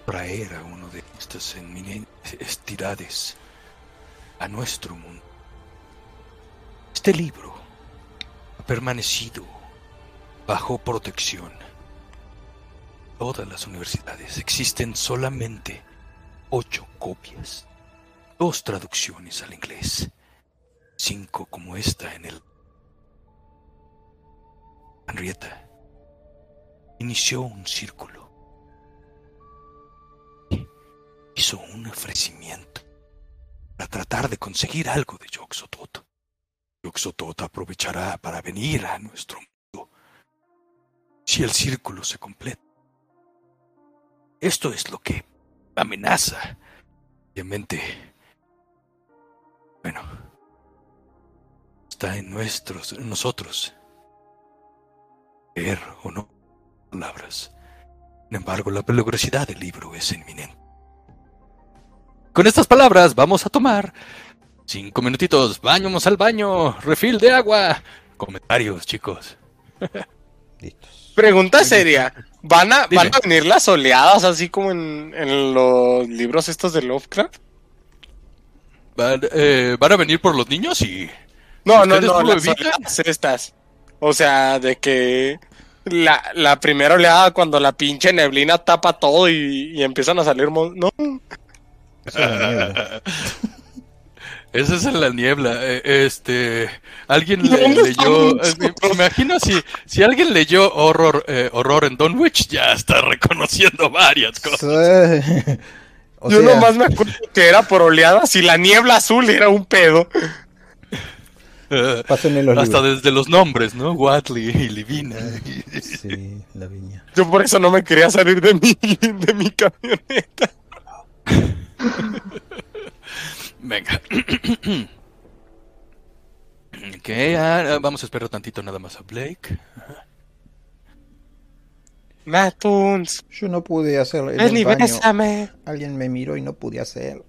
traer a uno de estas eminentes tirades a nuestro mundo. Este libro ha permanecido bajo protección. Todas las universidades existen solamente ocho copias dos traducciones al inglés, cinco como esta en el... Henrietta inició un círculo. Hizo un ofrecimiento para tratar de conseguir algo de Yoxotot. Yoxotot aprovechará para venir a nuestro mundo si el círculo se completa. Esto es lo que amenaza, obviamente, bueno, está en nuestros, en nosotros, creer o no palabras. Sin embargo, la peligrosidad del libro es inminente. Con estas palabras vamos a tomar cinco minutitos. Bañamos al baño, refil de agua. Comentarios, chicos. (laughs) Listos. Pregunta seria. ¿Van a. ¿Van a venir las oleadas así como en, en los libros estos de Lovecraft? ¿Van, eh, ¿van a venir por los niños? Y No, no, ¿Ustedes no, las oleadas estas. O sea, de que la, la primera oleada cuando la pinche neblina tapa todo y, y empiezan a salir... mon- No, (laughs) Esa es en la niebla. eh, Este, alguien le- ¿Dónde leyó. eh, Me, imagino si, si alguien leyó horror, eh, horror en Dunwich, ya está (laughs) reconociendo varias cosas. (laughs) o yo sea, nomás me acuerdo que era por oleadas y la niebla azul era un pedo. Eh, pásenme los hasta libros. desde los nombres, ¿no? Watley y Livina. Sí, la viña. Yo por eso no me quería salir de mi, (laughs) de mi camioneta. Venga. (clears throat) ok, ah, ah, vamos a esperar tantito nada más a Blake. Matuns, Yo no pude hacer el ven y baño. bésame. Alguien me miró y no pude hacer.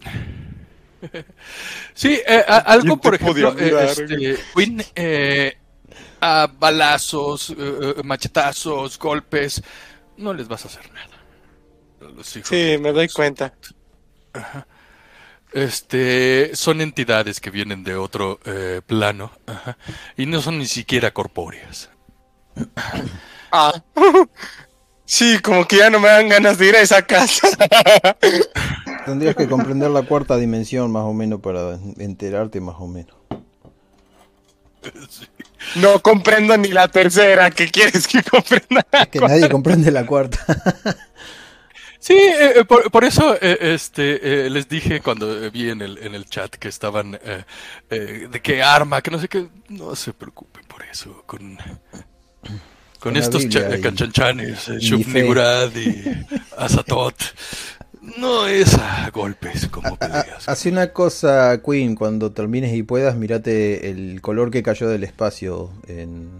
(laughs) Sí, eh, a- algo ¿Quién por ejemplo, eh, este, Quinn, eh, a balazos, eh, machetazos, golpes, no les vas a hacer nada. Los hijos Sí, me doy cuenta. Este, son entidades que vienen de otro eh, plano ajá, y no son ni siquiera corpóreas. (coughs) Ah. Sí, como que ya no me dan ganas de ir a esa casa. (laughs) Tendrías que comprender la cuarta dimensión más o menos para enterarte más o menos. No comprendo ni la tercera. ¿Qué quieres que comprenda? Que nadie comprende la cuarta. (laughs) Sí, eh, eh, por, por eso eh, este, eh, les dije cuando vi en el, en el chat que estaban de qué arma, que no sé qué. No se preocupen por eso. Con, con, estos cha- canchanchanes, eh, y Azatot. No es a golpes como peleas. Hace una cosa, Queen, cuando termines y puedas, mirate el color que cayó del espacio en...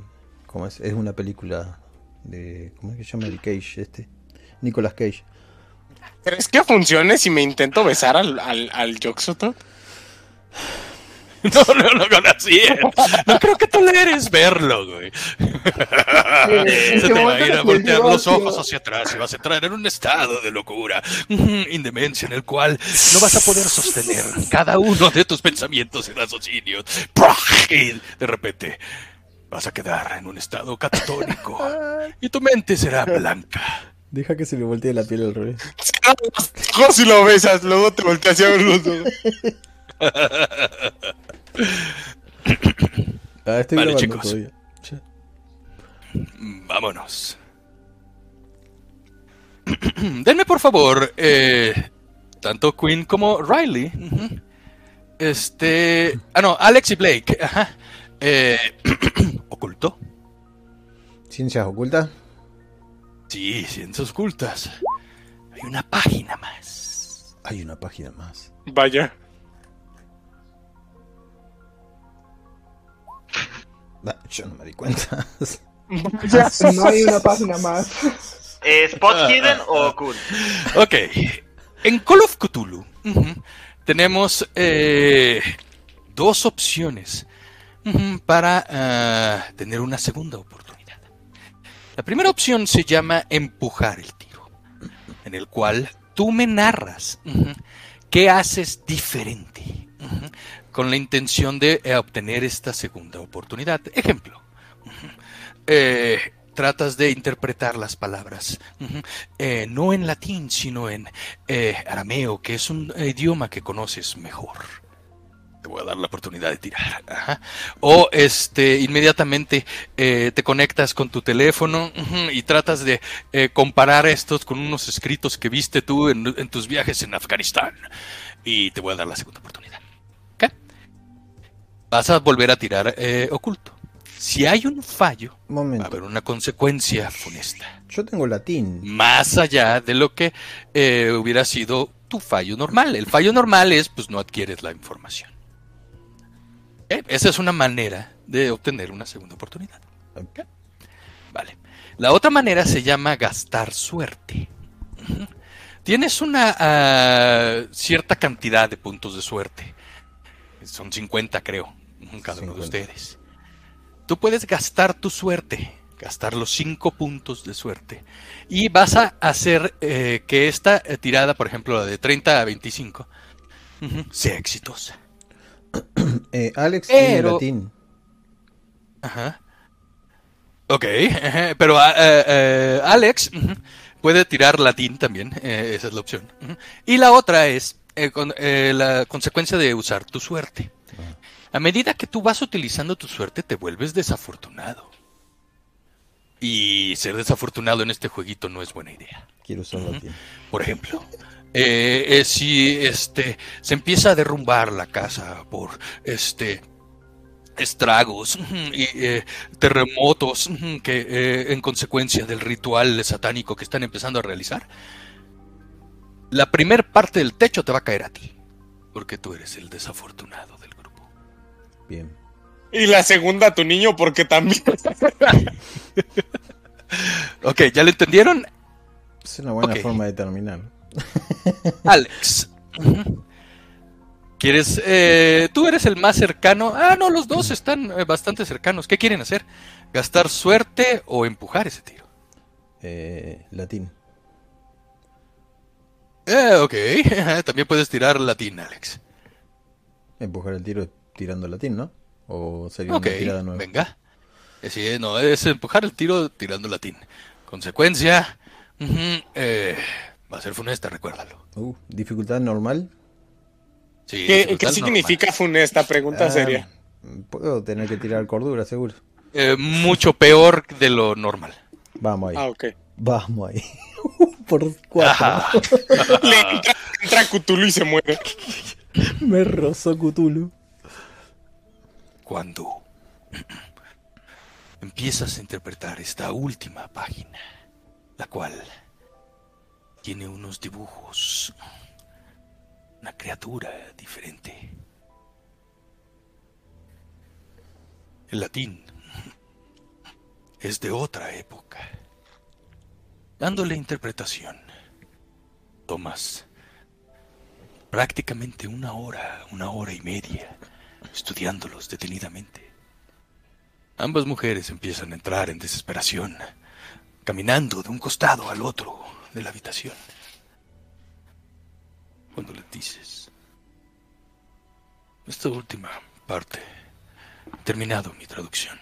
¿Cómo es? Es una película de... ¿Cómo es que se llama el Cage este? Nicolas Cage. ¿Crees que funcione si me intento besar al, al, al Yoxotot? (laughs) No, no, así es. No creo que toleres verlo, güey. ¿en (laughs) Se te va a ir a voltear los ojos hacia atrás y vas a entrar en un estado de locura, (laughs) indemencia en el cual no vas a poder sostener cada uno de tus pensamientos y raciocinios. Y de repente vas a quedar en un estado catatónico y tu mente será blanca. Deja que se le voltee la piel al revés. (laughs) Cierra si lo besas, luego te volteas a ver los ojos. (laughs) Ah, estoy Vale, grabando chicos. todavía. Vámonos. (clears throat) Denme por favor, eh, tanto Quinn como Riley. Este. Ah, no, Alex y Blake. Ajá. Eh, (clears throat) ¿Oculto? ¿Ciencias ocultas? Sí, ciencias ocultas. Hay una página más. Hay una página más. Vaya. (laughs) Ah, yo no me di cuenta. (laughs) (laughs) No hay una página más. Eh, ¿Spot Hidden o Occult? Ok. En Call of Cthulhu tenemos eh, dos opciones para ah, tener una segunda oportunidad. La primera opción se llama empujar el tiro, en el cual tú me narras qué haces diferente con la intención de eh, obtener esta segunda oportunidad. Ejemplo. eh, tratas de interpretar las palabras, eh, no en latín, sino en arameo, que es un idioma que conoces mejor. Te voy a dar la oportunidad de tirar. ajá. O este, inmediatamente eh, te conectas con tu teléfono y tratas de eh, comparar estos con unos escritos que viste tú en, en tus viajes en Afganistán. Y te voy a dar la segunda oportunidad. ¿Ok? Vas a volver a tirar eh, oculto. Si hay un fallo, va a haber una consecuencia funesta Yo tengo latín. más allá de lo que eh, hubiera sido tu fallo normal. El fallo normal es, pues no adquieres la información. ¿Ok? Esa es una manera de obtener una segunda oportunidad. Vale. La otra manera se llama gastar suerte. Tienes una ah, cierta cantidad de puntos de suerte. Son 50, creo, cada uno de 50. ustedes. Tú puedes gastar tu suerte, gastar los 5 puntos de suerte. Y vas a hacer eh, que esta eh, tirada, por ejemplo, la de 30 a 25, ujú, sea exitosa. (clears throat) Eh, Alex tiene Pero- latín. Ajá. Ok, (laughs) pero ah, eh, eh, Alex puede tirar latín también, esa es la opción. Y la otra es con- la consecuencia de usar tu suerte. A medida que tú vas utilizando tu suerte, te vuelves desafortunado. Y ser desafortunado en este jueguito no es buena idea. Quiero usar latín. Por ejemplo, eh, eh, si este se empieza a derrumbar la casa por este estragos y eh, terremotos que eh, en consecuencia del ritual satánico que están empezando a realizar, la primer parte del techo te va a caer a ti, porque tú eres el desafortunado del grupo. Bien. Y la segunda a tu niño porque también. (laughs) Ok, ¿ya lo entendieron? Es una buena forma de terminar. (laughs) Alex. ¿Quieres? eh, tú eres el más cercano. Ah, no, los dos están eh, bastante cercanos. ¿Qué quieren hacer? ¿Gastar suerte o empujar ese tiro? Eh, latín. Eh, ok. (laughs) También puedes tirar latín, Alex. Empujar el tiro tirando latín, ¿no? O sería Ok, una tirada nueva. venga. Eh, sí, no, es empujar el tiro tirando latín. Consecuencia, eh, va a ser funesta, recuérdalo. Uh, dificultad normal. Sí, ¿Qué, dificultad qué normal. significa funesta? Pregunta Ah, seria. Puedo tener que tirar cordura, seguro. Eh, mucho peor de lo normal. Vamos ahí. Ah, ok. Vamos ahí. (laughs) Por cuatro. Ajá. (laughs) Le entra, entra Cthulhu y se muere. (laughs) Me rozó Cthulhu. Cuando (clears throat) empiezas a interpretar esta última página, la cual tiene unos dibujos, una criatura diferente. El latín es de otra época. Dándole interpretación, tomas prácticamente una hora, una hora y media, estudiándolos detenidamente. Ambas mujeres empiezan a entrar en desesperación, caminando de un costado al otro de la habitación. Cuando les dices, esta última parte, terminado mi traducción.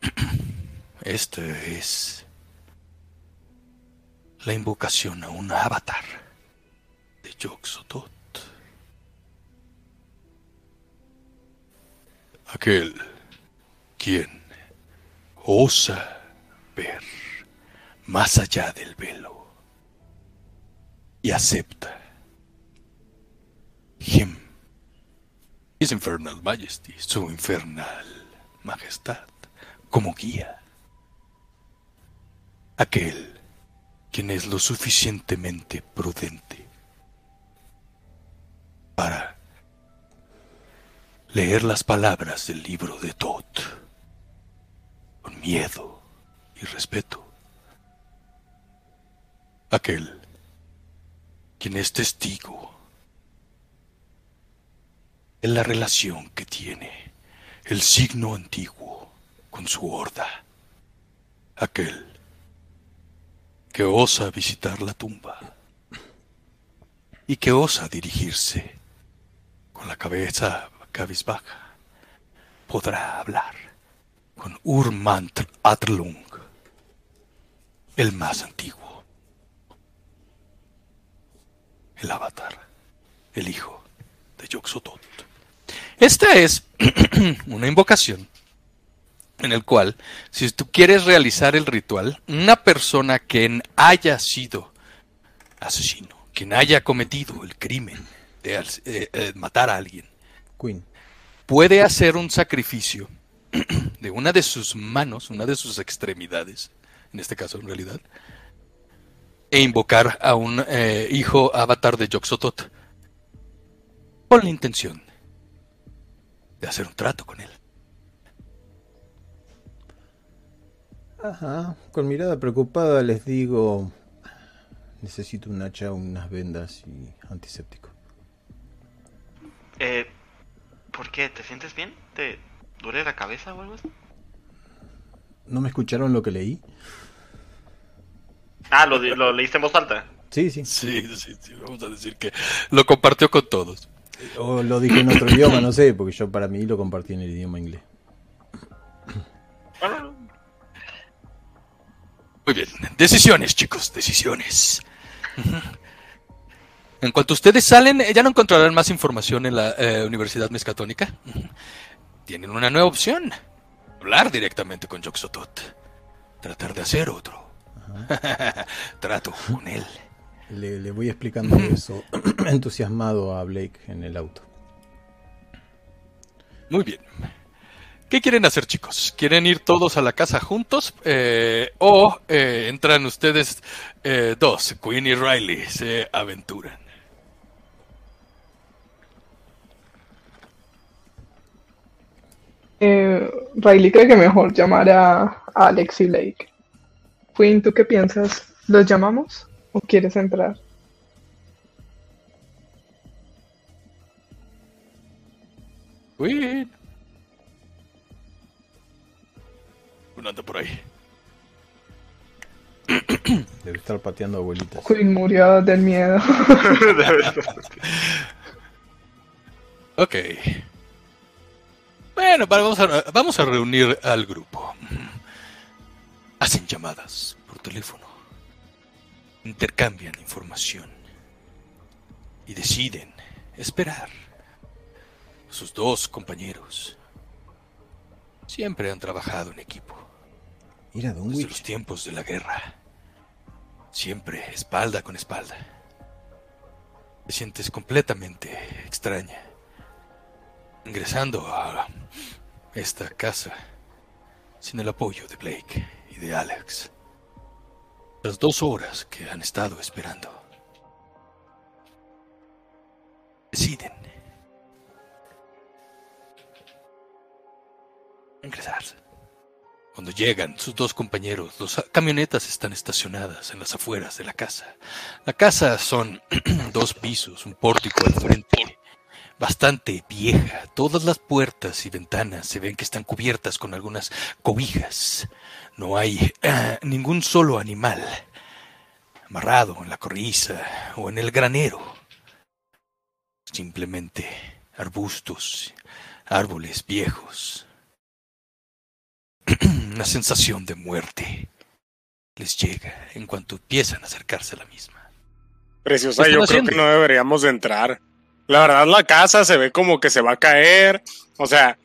(clears throat) Esta es la invocación a un avatar de Yoxotot. Aquel quien osa ver más allá del velo y acepta him, his infernal majesty, su infernal majestad, como guía. Aquel quien es lo suficientemente prudente para leer las palabras del libro de Tot con miedo y respeto. Aquel quien es testigo de la relación que tiene el signo antiguo con su horda. Aquel que osa visitar la tumba y que osa dirigirse con la cabeza cabizbaja, podrá hablar con Urmant Atlung, el más antiguo, el avatar, el hijo de Yoxotot. Esta es (clears throat) una invocación en el cual, si tú quieres realizar el ritual, una persona que haya sido asesino, quien haya cometido el crimen de eh, eh, matar a alguien, Queen. puede hacer un sacrificio (clears throat) de una de sus manos, una de sus extremidades, en este caso en realidad, e invocar a un eh, hijo avatar de Yoxotot con la intención de hacer un trato con él. Ajá. Con mirada preocupada les digo... Necesito un hacha, unas vendas y antiséptico. Eh, ¿Por qué? ¿Te sientes bien? ¿Te duele la cabeza o algo así? ¿No me escucharon lo que leí? Ah, lo, lo leíste en voz alta. Sí, sí. Sí, sí, sí, vamos a decir que lo compartió con todos. O lo dije en otro idioma, no sé, porque yo para mí lo compartí en el idioma inglés. No. Muy bien, decisiones, chicos, decisiones. En cuanto ustedes salen, eh, ya no encontrarán más información en la eh, Universidad Mezcatónica. Ujú. Tienen una nueva opción. Hablar directamente con Yoxotot. Tratar de hacer otro. (laughs) Trato con él. Le, le voy explicando (clears throat) eso (clears throat) entusiasmado a Blake en el auto. Muy bien. ¿Qué quieren hacer, chicos? ¿Quieren ir todos a la casa juntos? Eh, ¿O eh, entran ustedes eh, dos, Queen y Riley, se aventuran? Eh, Riley cree que mejor llamar a, a Alex y Blake. Queen, ¿tú qué piensas? ¿Los llamamos o quieres entrar? Queen. Uno anda por ahí. (clears throat) Debe estar pateando abuelitas. Queen murió del miedo. (laughs) Ok. Bueno, para- vamos a, vamos a reunir al grupo. Hacen llamadas por teléfono. Intercambian información. Y deciden esperar. sus dos compañeros. Siempre han trabajado en equipo. Mira, Desde Dunwich. los tiempos de la guerra. Siempre espalda con espalda. Te sientes completamente extraña. Ingresando a esta casa sin el apoyo de Blake de Alex. Las dos horas que han estado esperando. Deciden ingresarse. Cuando llegan sus dos compañeros, las camionetas están estacionadas en las afueras de la casa. La casa son (clears throat) dos pisos, un pórtico al frente, bastante vieja. Todas las puertas y ventanas se ven que están cubiertas con algunas cobijas. No hay (clears throat) ningún solo animal amarrado en la cornisa o en el granero. Simplemente arbustos, árboles viejos. (clears throat) Una sensación de muerte les llega en cuanto empiezan a acercarse a la misma. Preciosa, ¿Qué yo creo que no deberíamos de entrar. La verdad, la casa se ve como que se va a caer. O sea,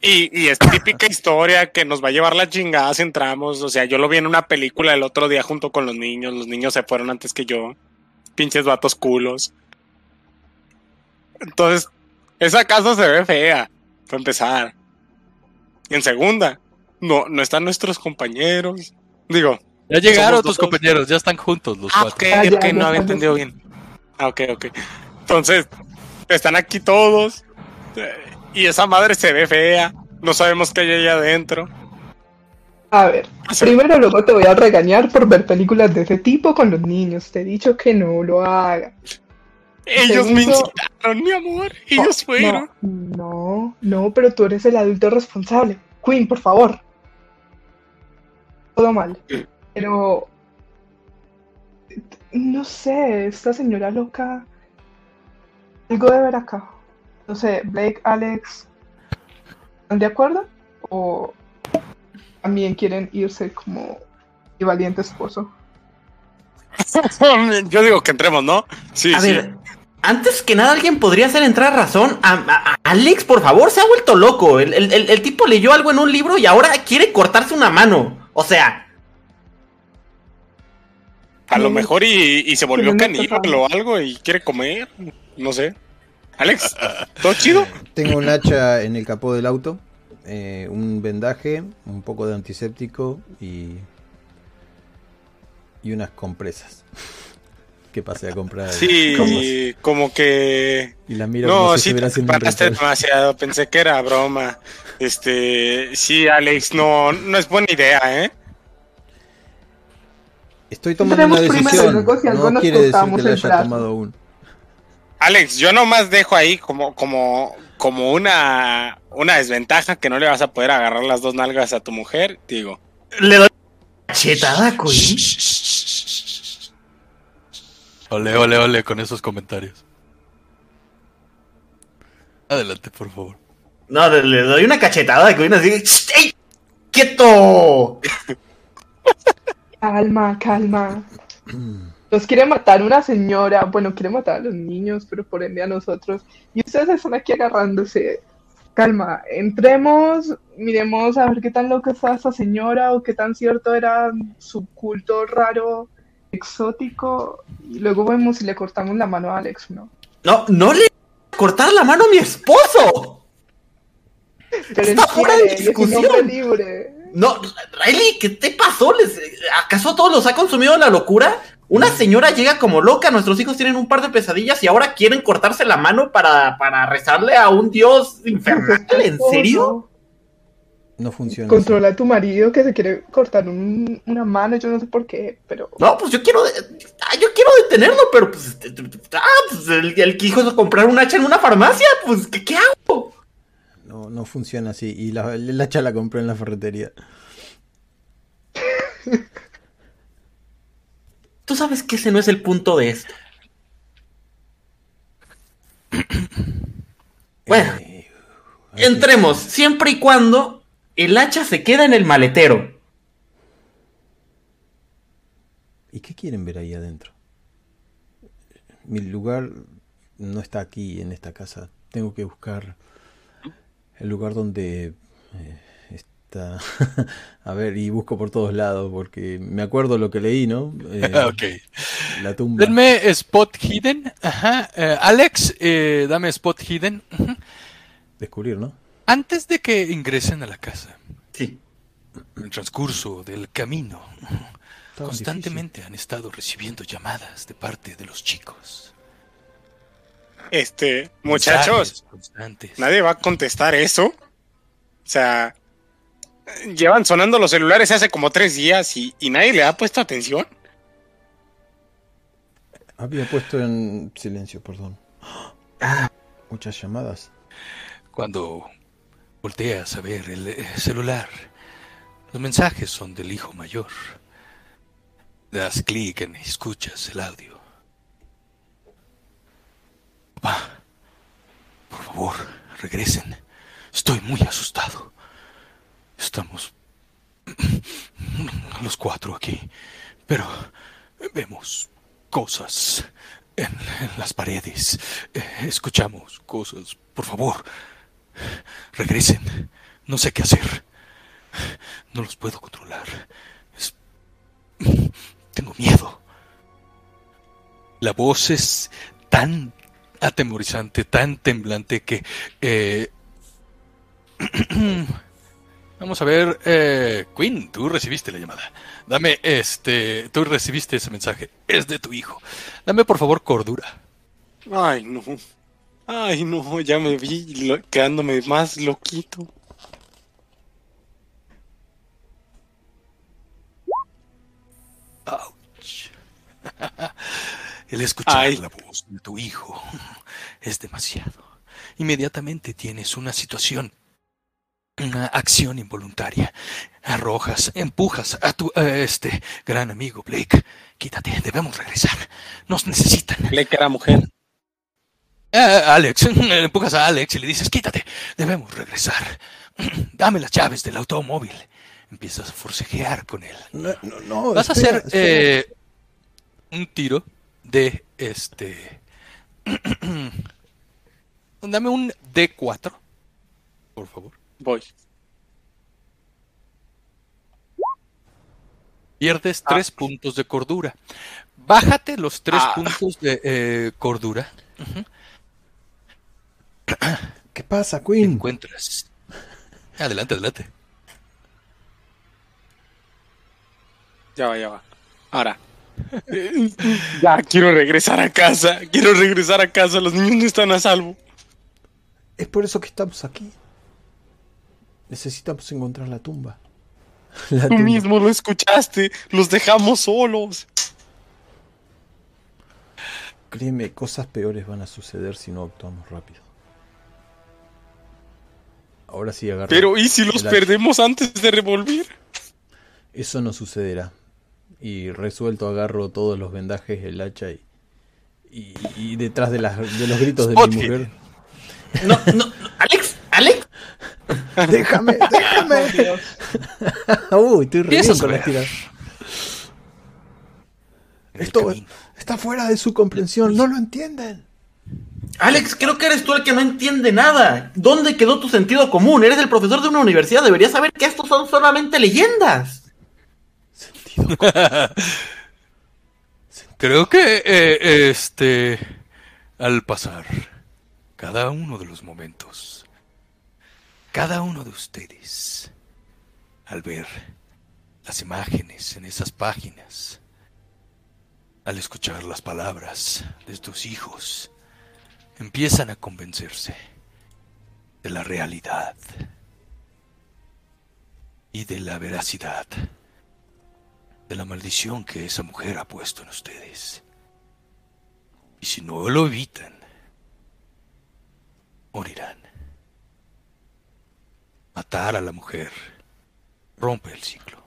y, y es típica historia que nos va a llevar la chingada si entramos. O sea, yo lo vi en una película el otro día junto con los niños. Los niños se fueron antes que yo. Pinches vatos culos. Entonces, esa casa se ve fea, para empezar. Y en segunda, no, no están nuestros compañeros. Digo, Ya llegaron tus dos. compañeros, ya están juntos los Ah, cuatro. ok, Ah, ya, ok, ya no había entendido bien. Ah, ok, ok. Entonces, están aquí todos. eh, Y esa madre se ve fea. No sabemos qué hay allá adentro. A ver, primero luego te voy a regañar por ver películas de ese tipo con los niños. Te he dicho que no lo hagas. Ellos me incitaron, mi amor. Ellos fueron. No, no, no, pero tú eres el adulto responsable. Queen, por favor. Todo mal. Pero... No sé, esta señora loca... Algo de ver acá. No sé, Blake, Alex... ¿Están de acuerdo? ¿O también quieren irse como mi valiente esposo? (laughs) Yo digo que entremos, ¿no? Sí, A sí. ver, antes que nada, alguien podría hacer entrar razón. A, a- a Alex, por favor, se ha vuelto loco. El, el- el- el tipo leyó algo en un libro y ahora quiere cortarse una mano. O sea, A lo mejor y, y se volvió caníbal o algo y quiere comer. No sé. Alex, ¿todo chido? Tengo un hacha en el capó del auto, eh, un vendaje, un poco de antiséptico y. y unas compresas. (laughs) que pasé a comprar. Sí, como que. Y la miro No, como si sí, te preparaste demasiado. Pensé que era broma. Este, sí, Alex, no, no es buena idea, ¿eh? Estoy tomando una decisión. No quiere decir que la haya brazo. tomado aún. Alex, yo nomás dejo ahí como, como, como una, una desventaja que no le vas a poder agarrar las dos nalgas a tu mujer. Digo, le doy chetada, Queen. Ole, ole, ole con esos comentarios. Adelante, por favor. No, le, le doy una cachetada de Queen así. "Shh, ¡Ey! ¡Quieto! (laughs) Calma, calma. (clears throat) Nos quiere matar una señora. Bueno, quiere matar a los niños, pero por ende a nosotros. Y ustedes están aquí agarrándose. Calma, entremos, miremos a ver qué tan loca está esa señora o qué tan cierto era su culto raro, exótico. Y luego vemos si le cortamos la mano a Alex, ¿no? No, no le cortar la mano a mi esposo. Pero Está fuera de discusión. libre. No, Riley, ¿qué te pasó? ¿Les- ¿Acaso a todos los ha consumido la locura? Una señora llega como loca, nuestros hijos tienen un par de pesadillas y ahora quieren cortarse la mano para, para rezarle a un dios infernal. ¿En (laughs) serio? No funciona. así. Controla a tu marido que se quiere cortar un- una mano, yo no sé por qué, pero... No, pues yo quiero, ah, yo quiero detenerlo, pero pues, este, ah, pues el, el que hizo comprar un hacha en una farmacia, pues ¿qué, qué hago? No, no funciona así. Y la, el hacha la compré en la ferretería. (laughs) Tú sabes que ese no es el punto de esto. (clears throat) Bueno, Eh, entremos, siempre y cuando el hacha se queda en el maletero. ¿Y qué quieren ver ahí adentro? Mi lugar no está aquí en esta casa. Tengo que buscar el lugar donde eh, está... (laughs) A ver, y busco por todos lados porque me acuerdo lo que leí, ¿no? (laughs) Eh, ok. La tumba. Denme Spot Hidden. Ajá. Eh, Alex, eh, dame Spot Hidden. Descubrir, ¿no? Antes de que ingresen a la casa, Sí. en el transcurso del camino, Estaba constantemente han estado recibiendo llamadas de parte de los chicos. Este, muchachos, nadie va a contestar eso. O sea, llevan sonando los celulares hace como tres días y, y nadie le ha puesto atención. Había puesto en silencio, perdón. Muchas llamadas. Cuando volteas a ver el eh, celular, los mensajes son del hijo mayor. Das clic en escuchas el audio. Papá, por favor, regresen. Estoy muy asustado. Estamos (clears throat) los cuatro aquí, pero vemos cosas en, las paredes. Eh, Escuchamos cosas. Por favor, regresen. No sé qué hacer. No los puedo controlar. (clears throat) Tengo miedo. La voz es tan atemorizante, tan temblante que... eh, (clears throat) Vamos a ver, eh, Quinn, tú recibiste la llamada. Dame este, tú recibiste ese mensaje. Es de tu hijo. Dame por favor cordura. Ay, no. Ay, no, ya me vi lo- quedándome más loquito. Ouch. (laughs) El escuchar Ay. la voz de tu hijo es demasiado. Inmediatamente tienes una situación, una acción involuntaria. Arrojas, empujas a tu a este gran amigo Blake. Quítate, debemos regresar. Nos necesitan. Le era mujer. Eh, Alex, (laughs) empujas a Alex y le dices, quítate, debemos regresar. (clears throat) Dame las llaves del automóvil. Empiezas a forcejear con él. No, no, no, Vas espera, a hacer eh, un tiro de este. (clears throat) Dame un D4, por favor. Voy. Pierdes tres puntos de cordura. Bájate los tres Ah. puntos de eh, cordura. (clears throat) ¿Qué pasa, Queen? Encuentras. Adelante, adelante. Ya va, ya va. Ahora. (laughs) Ya quiero regresar a casa. Quiero regresar a casa. Los niños no están a salvo. Es por eso que estamos aquí. Necesitamos encontrar la tumba. (laughs) La Tú tumba. mismo lo escuchaste. Los dejamos solos. Créeme, cosas peores van a suceder si no actuamos rápido. Ahora sí agarra. Pero ¿y si los perdemos antes de revolver? Eso no sucederá. Y resuelto agarro todos los vendajes, el hacha y, y, y detrás de, las, de los gritos de mi Spot mujer. No, no. (laughs) ¡Déjame! ¡Déjame! Uy, estoy re bien con las el Esto camino. está fuera de su comprensión, no lo entienden. Alex, creo que eres tú el que no entiende nada. ¿Dónde quedó tu sentido común? Eres el profesor de una universidad. Deberías saber que estos son solamente leyendas. Sentido. (laughs) Creo que eh, este al pasar cada uno de los momentos, cada uno de ustedes, al ver las imágenes en esas páginas, al escuchar las palabras de tus hijos, empiezan a convencerse de la realidad y de la veracidad de la maldición que esa mujer ha puesto en ustedes. Y si no lo evitan, morirán. Matar a la mujer rompe el ciclo.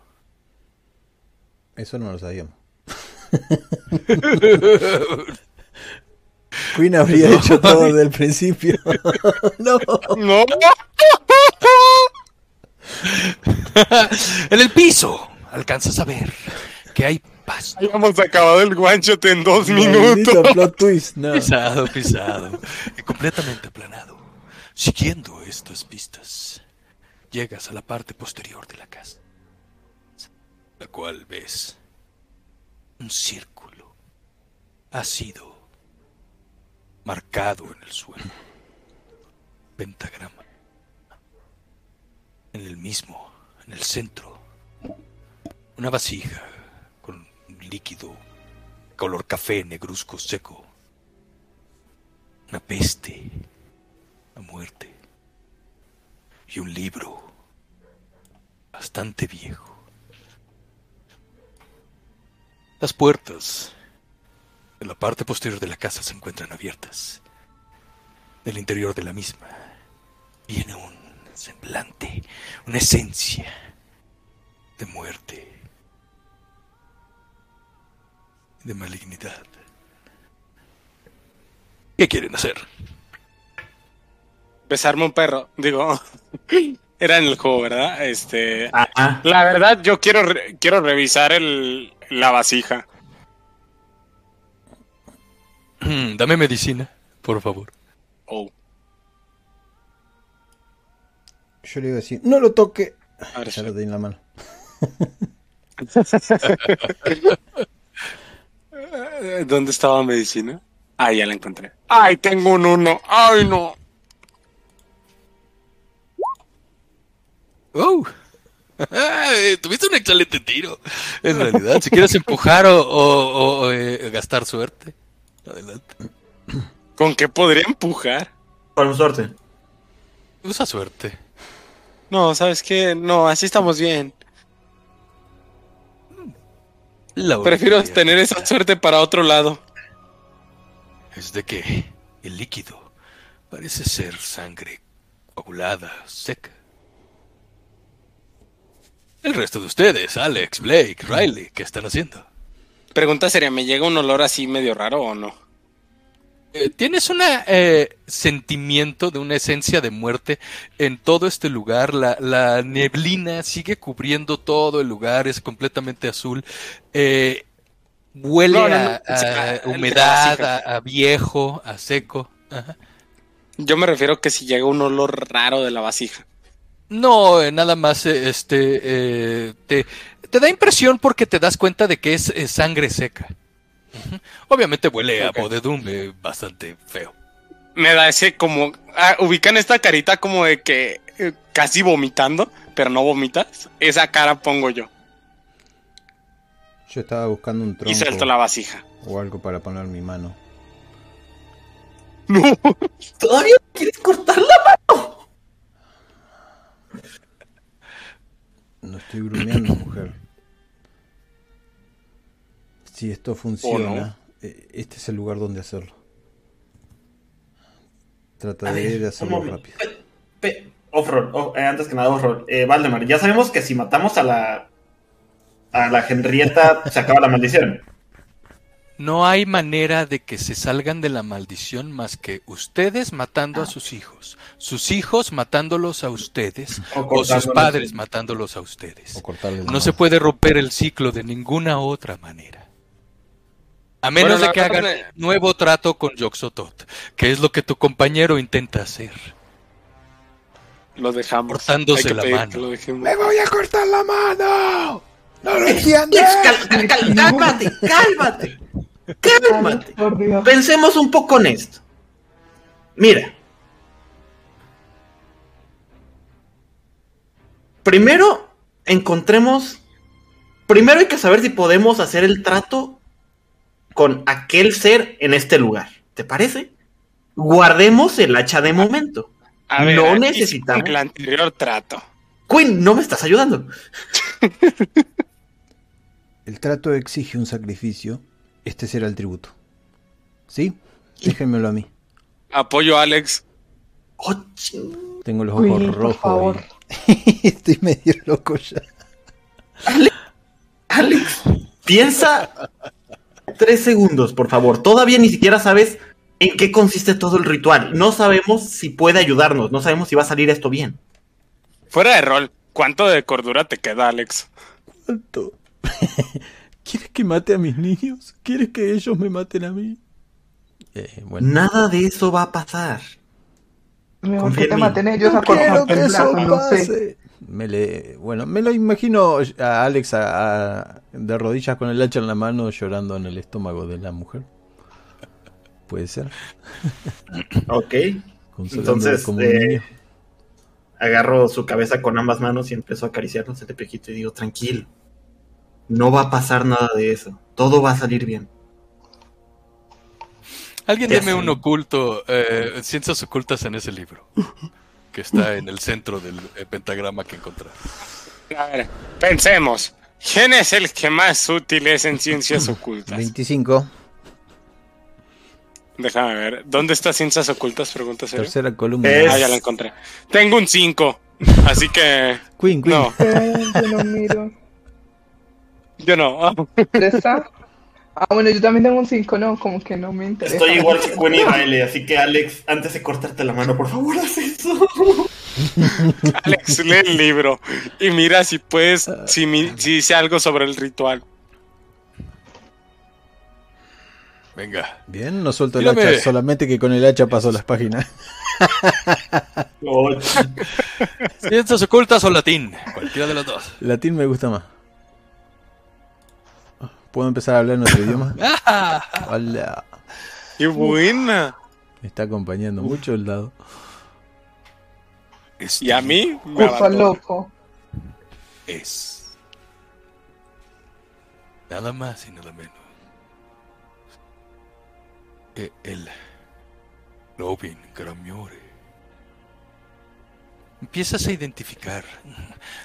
Eso no lo sabíamos. (laughs) Queen habría hecho todo desde el principio. (laughs) no. No. (laughs) en el piso alcanzas a ver que hay pasto. Habíamos acabado el shot en dos Maldito minutos. plot twist. No. Pisado, pisado. y completamente aplanado. Siguiendo estas pistas, llegas a la parte posterior de la casa, la cual ves un círculo ácido marcado en el suelo, pentagrama. En el mismo, en el centro, una vasija con líquido color café negruzco seco. Una peste, la muerte y un libro bastante viejo. Las puertas de la parte posterior de la casa se encuentran abiertas. Del interior de la misma viene un semblante, una esencia de muerte, de malignidad. ¿Qué quieren hacer? Besarme un perro. Digo, (laughs) era en el juego, ¿verdad? Este. Ajá. La verdad, yo quiero, re- quiero revisar el, la vasija. Mm, Dame medicina, por favor. Oh, Yo le iba a decir, no lo toque. ahora Ya sí. lo en la mano. (laughs) ¿Dónde estaba medicina? Ah, ya la encontré. ¡Ay, tengo un uno! ¡Ay, no! ¡Oh! (laughs) Eh, Tuviste un excelente tiro. En realidad, si quieres empujar o, o- o, eh, gastar suerte, adelante. ¿Con qué podría empujar? Con suerte. Usa suerte. No, ¿sabes qué? No, así estamos bien. La Prefiero tener esa suerte para otro lado. Es de que el líquido parece ser sangre coagulada, seca. El resto de ustedes, Alex, Blake, Riley, ¿qué están haciendo? Pregunta sería, ¿me llega un olor así medio raro o no? Eh, Tienes un sentimiento de una esencia de muerte en todo este lugar. La, la neblina sigue cubriendo todo el lugar, es completamente azul. Eh, huele No, no, no, a, humedad, a, a viejo, a seco. Ajá. Yo me refiero que si llega un olor raro de la vasija. No, eh, nada más eh, este eh, te, te da impresión porque te das cuenta de que es eh, sangre seca. Obviamente huele a podedumbre bastante feo. Me da ese como... ah, ubican esta carita como de que eh, casi vomitando, pero no vomitas. Esa cara pongo yo. Yo estaba buscando un Y suelto tronco la vasija. o algo para poner mi mano. No. ¿Todavía quieres cortarla? No estoy grumeando, mujer. Si esto funciona, eh, este es el lugar donde hacerlo. Trataré ver, de hacerlo rápido. Pe- Off-roll, oh, eh, antes que nada, off-roll. Eh, Valdemar, ya sabemos que si matamos a la. a la Henrietta, se acaba la maldición. No hay manera de que se salgan de la maldición más que ustedes matando a sus hijos, sus hijos matándolos a ustedes O o sus padres matándolos a ustedes. No se puede romper el ciclo de ninguna otra manera. A menos Bueno, de que la hagan nuevo trato con Yoxotot, que es lo que tu compañero intenta hacer. Lo dejamos. Cortándose la mano. ¡Me voy a cortar la mano! ¡No lo entiendes! Cal- cal- cal- cálmate, cálmate. Cálmate. Pensemos un poco en esto. Mira. Primero, encontremos. Primero hay que saber si podemos hacer el trato con aquel ser en este lugar. ¿Te parece? Guardemos el hacha de momento. A ver, No necesitamos- El anterior trato. Quinn, no me estás ayudando. (laughs) El trato exige un sacrificio. Este será el tributo. ¿Sí? Déjenmelo a mí. Apoyo a Alex. Oh. Tengo los Uy, ojos por rojos. favor. y- (laughs) Estoy medio loco ya. Alex, piensa tres segundos, por favor. Todavía ni siquiera sabes en qué consiste todo el ritual. No sabemos si puede ayudarnos. No sabemos si va a salir esto bien. Fuera de rol, ¿cuánto de cordura te queda, Alex? ¿Cuánto? (laughs) ¿Quieres que mate a mis niños? ¿Quieres que ellos me maten a mí? Eh, bueno, Nada de eso va a pasar. Mejor Confía que te en mí. maten ellos No a quiero que eso no sé. Me le, bueno, me lo imagino a Alex a- a- de rodillas con el hacha en la mano llorando en el estómago de la mujer. Puede ser. (laughs) Ok. Entonces, como un eh, niño. agarro su cabeza con ambas manos y empiezo a acariciarlo hacia el pejito y digo, tranquilo. No va a pasar nada de eso. Todo va a salir bien. Alguien Ya deme un oculto, eh, ciencias ocultas en ese libro, que está en el centro del eh, pentagrama que encontré. A ver, pensemos. ¿Quién es el que más útil es en ciencias (laughs) ocultas? 25, Déjame ver. ¿Dónde está ciencias ocultas? Pregunta tercera columna. Es- Ah, ya la encontré. Tengo un 5. Así que. Queen, Queen. No, Eh, yo no miro. Yo no. ¿Está? Ah, bueno, yo también tengo un 5, no, como que no me interesa. Estoy igual que Quinn y Riley, así que Alex, antes de cortarte la mano, por favor, haz eso. (laughs) Alex, lee el libro y mira si puedes, si, mi- si dice algo sobre el ritual. Venga. Bien, no suelto el hacha, solamente que con el hacha paso las páginas. (laughs) Ciencias ocultas o latín, cualquiera de los dos. Latín me gusta más. ¿Puedo empezar a hablar en otro (laughs) idioma? Ah, Hola. ¡Qué buena! Me está acompañando mucho el dado. Y a mí me loco. es nada más y nada menos que el Robin Gramiore. Empiezas a identificar,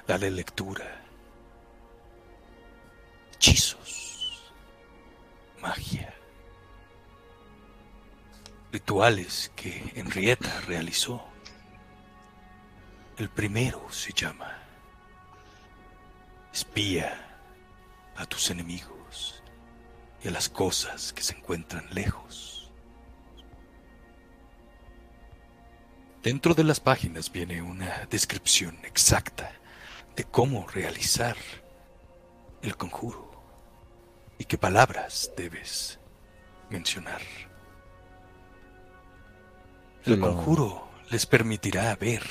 dale lectura, hechizos, magia, rituales que Henrietta realizó. El primero se llama Espía a tus enemigos y a las cosas que se encuentran lejos. Dentro de las páginas viene una descripción exacta de cómo realizar el conjuro y qué palabras debes mencionar. El conjuro les permitirá ver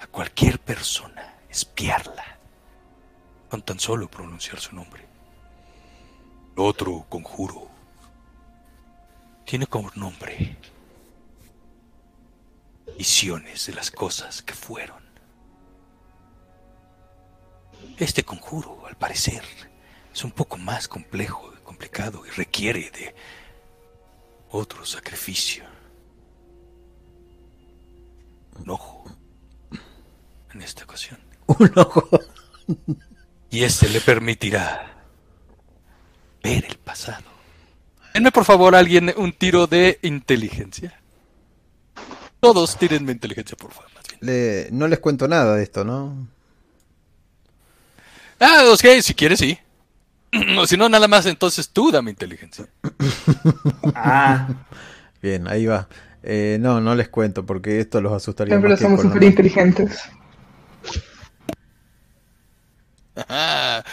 a cualquier persona, espiarla, con tan solo pronunciar su nombre. Otro conjuro tiene como nombre visiones de las cosas que fueron. Este conjuro, al parecer, es un poco más complejo y complicado y requiere de otro sacrificio. Un ojo en esta ocasión. Un ojo. Y este le permitirá ver el pasado. Denme por favor alguien un tiro de inteligencia. Todos tírenme inteligencia, por favor. más bien. Le- no les cuento nada de esto, ¿no? Ah, ok, si quieres, sí. (clears throat) O si no, nada más, entonces tú dame inteligencia. (laughs) ah, Bien, ahí va. Eh, no, no les cuento porque esto los asustaría Siempre más somos súper inteligentes. Ajá,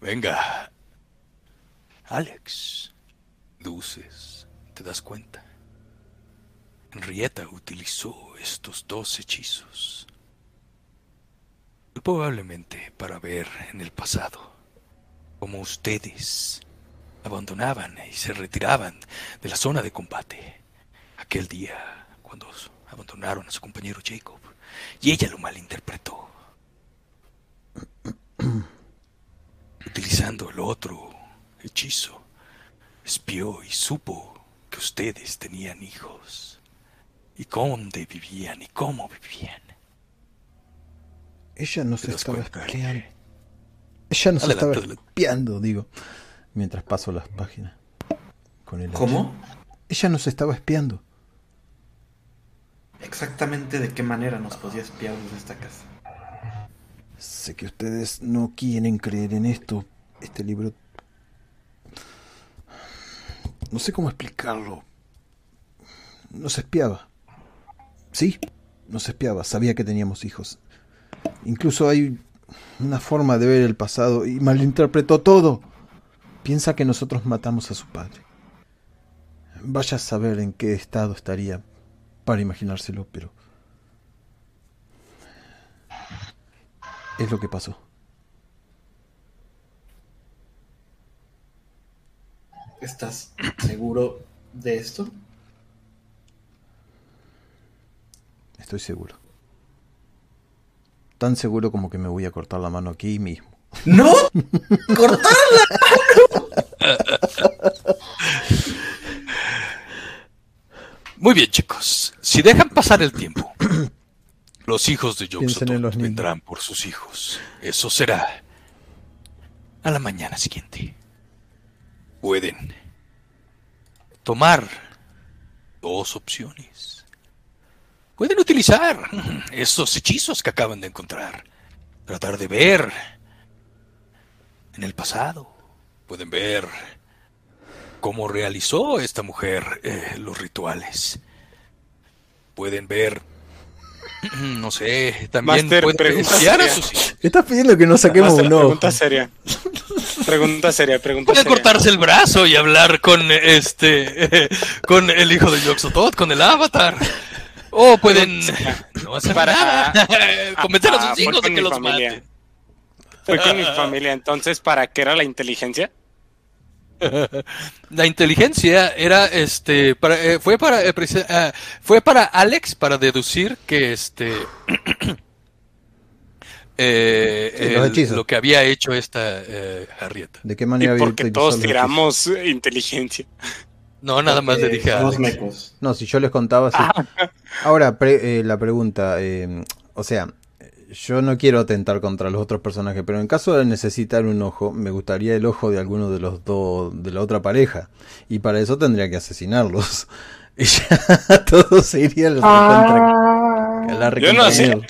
venga. Alex, luces, ¿te das cuenta? Henrietta utilizó estos dos hechizos. Probablemente para ver en el pasado cómo ustedes abandonaban y se retiraban de la zona de combate aquel día cuando abandonaron a su compañero Jacob y ella lo malinterpretó. (clears throat) Utilizando el otro hechizo, espió y supo que ustedes tenían hijos y dónde vivían y cómo vivían. Ella nos ¿Te das estaba espiando. Ella nos Adelante, estaba adelante. espiando, digo, mientras paso las páginas. Con el hacha. ¿cómo? Ella nos estaba espiando. Exactamente de qué manera nos podía espiar desde esta casa. Sé que ustedes no quieren creer en esto. Este libro... No sé cómo explicarlo. Nos espiaba. Sí, nos espiaba. Sabía que teníamos hijos. Incluso hay una forma de ver el pasado y malinterpretó todo. Piensa que nosotros matamos a su padre. Vaya a saber en qué estado estaría para imaginárselo, pero... Es lo que pasó. ¿Estás seguro de esto? Estoy seguro. Tan seguro como que me voy a cortar la mano aquí mismo. ¡No! (laughs) ¡Cortarla! Muy bien, chicos. Si dejan pasar el tiempo, (coughs) los hijos de Yoxotot vendrán por sus hijos. Eso será a la mañana siguiente. Pueden tomar dos opciones. Pueden utilizar esos hechizos que acaban de encontrar. Tratar de ver en el pasado. Pueden ver cómo realizó esta mujer eh, los rituales. Pueden ver, (clears throat) no sé, también Master, espiar a sus hijos. Estás pidiendo que no saquemos Master, un ojo. pregunta seria. Pregunta seria, pregunta Pueden seria. cortarse el brazo y hablar con este, (laughs) con el hijo de Yoxotot, con el avatar. O pueden (laughs) no hacer Para- nada, (laughs) convencer a Ah, sus fue hijos de con que mi los familia. maten. Fue con mi (laughs) familia, entonces, ¿para qué era la inteligencia? La inteligencia era este para, eh, fue para eh, ah, fue para Alex para deducir que este (clears throat) eh, Sí, los el- lo que había hecho esta eh, Harrieta. ¿De qué Y manera había porque todos tiramos eh, inteligencia. No, nada más le Eh, dije Alex. mecos. No, si yo les contaba así. Ahora, pre- eh, la pregunta, eh, o sea, yo no quiero atentar contra los otros personajes, pero en caso de necesitar un ojo, me gustaría el ojo de alguno de los dos, de la otra pareja. Y para eso tendría que asesinarlos. (laughs) Y ya (laughs) todos se irían a la Ah, recontra- a la Yo no sé,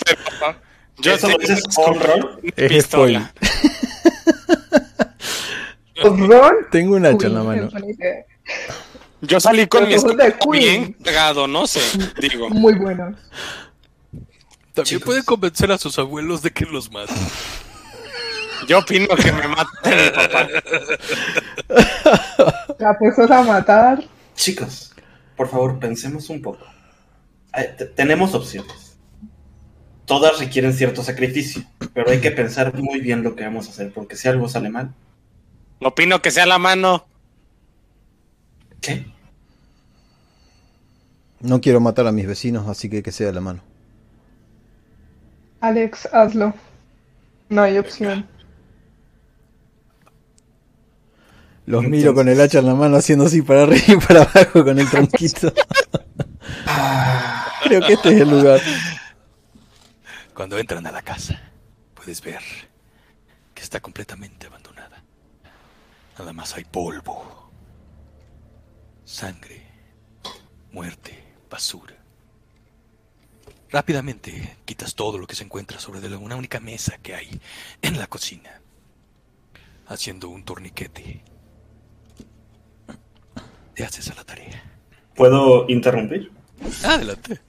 yo ¿Eso lo dices Es. (laughs) Tengo un hacha en la mano. Yo salí con mi bien cagado, no sé, digo. Muy buenos. También Chicos. pueden convencer a sus abuelos de que los maten. Yo opino que me mate mi papá. ¿La puestos a matar? Chicos, por favor, pensemos un poco. Eh, te- tenemos opciones. Todas requieren cierto sacrificio, pero hay que pensar muy bien lo que vamos a hacer, porque si algo sale mal, Opino que sea la mano. ¿qué? No quiero matar a mis vecinos, así que que sea la mano. Alex, hazlo. No hay opción. Los Entonces- miro con el hacha en la mano haciendo así para arriba y para abajo con el tronquito. (laughs) Creo que este es el lugar. Cuando entran a la casa, puedes ver que está completamente abandonada. Nada más hay polvo, sangre, muerte, basura. Rápidamente quitas todo lo que se encuentra sobre de la- una única mesa que hay en la cocina, haciendo un torniquete. Te haces a la tarea. ¿Puedo interrumpir? Adelante.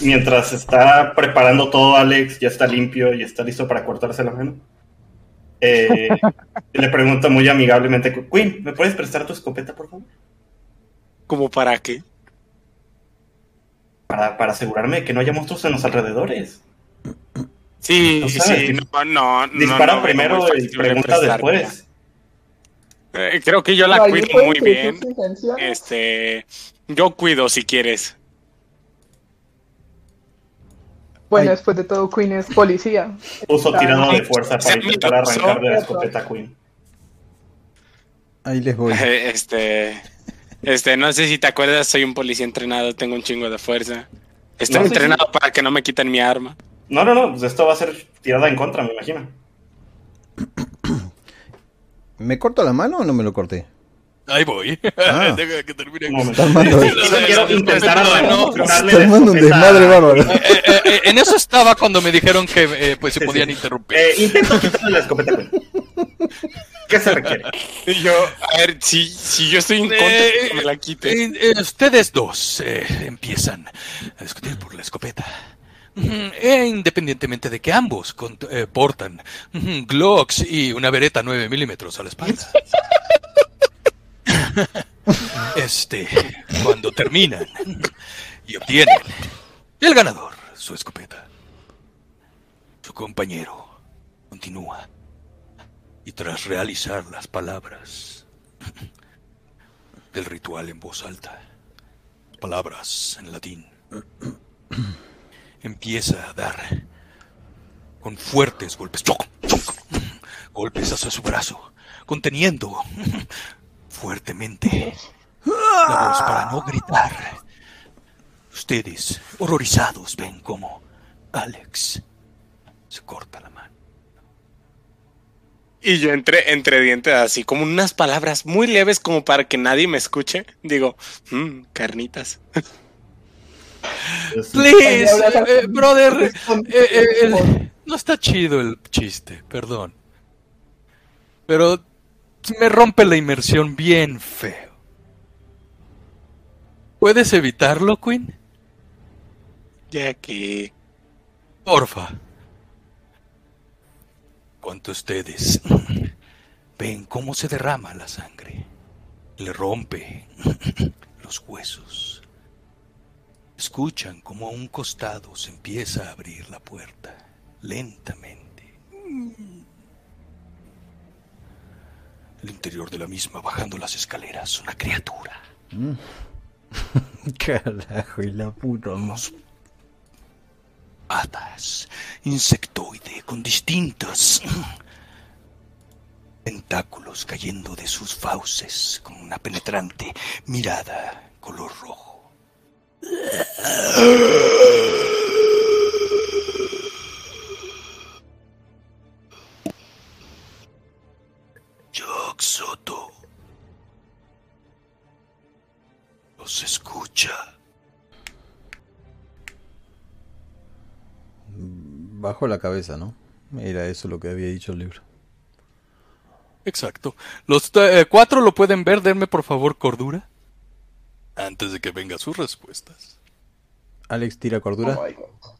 Mientras está preparando todo Alex, ya está limpio y está listo para cortarse la mano. Eh, (laughs) le pregunto muy amigablemente, Queen, ¿me puedes prestar tu escopeta, por favor? ¿Como para qué? Para, para asegurarme de que no haya monstruos en los alrededores. Sí, No sabes, sí, no, no, no, Dispara no primero y pregunta después. Eh, creo que yo la ¿Alguien cuido muy bien. Este, yo cuido si quieres. Bueno, Ay. después de todo, Queen es policía. Puso Ah, tirado de fuerza para intentar arrancar de la escopeta Queen. Ahí les voy. (laughs) Este, este, no sé si te acuerdas, soy un policía entrenado, tengo un chingo de fuerza. Estoy No entrenado para que no me quiten mi arma. No, no, no, pues esto va a ser tirada en contra, me imagino. (clears throat) ¿Me corto la mano o no me lo corté? Ahí voy. Ah. (laughs) Deja que termine. No, quitarle está la armando un desmadre bárbaro. Eh, eh, eh, en eso estaba cuando me dijeron que eh, pues se Sí, podían sí. interrumpir. Eh, intento quitarle la escopeta. ¿Qué se requiere? Y yo, a ver, si, si yo estoy en contra, Eh, que me la quite. Eh, eh, ustedes dos eh, empiezan a discutir por la escopeta. E independientemente de que ambos con- eh, portan Glocks y una vereta 9 milímetros a la espalda. este, cuando terminan Y obtienen el ganador, su escopeta. Su compañero continúa. Y tras realizar las palabras del ritual en voz alta, palabras en latín, empieza a dar con fuertes golpes, golpes hacia su brazo, conteniendo fuertemente la voz para no gritar. Ustedes, horrorizados, ven como Alex se corta la. Y yo entre, entre dientes, así como unas palabras muy leves como para que nadie me escuche. Digo, "Mm, carnitas. Please, eh, brother, eh, eh, el- no está chido el chiste, perdón. Pero me rompe la inmersión bien feo. ¿Puedes evitarlo, Quinn? Ya que. Porfa. ¿Cuánto ustedes ven cómo se derrama la sangre? Le rompe los huesos. Escuchan cómo a un costado se empieza a abrir la puerta, lentamente. El interior de la misma bajando las escaleras, una criatura. (laughs) Carajo, y la puta. Unos insectoide con distintos (clears throat) tentáculos cayendo de sus fauces con una penetrante mirada color rojo. Jock Soto. Los escucha. Bajo la cabeza, ¿no? Era eso lo que había dicho el libro. Exacto. Los eh, cuatro lo pueden ver. Denme por favor cordura. Antes de que vengan sus respuestas. Alex tira cordura. Oh.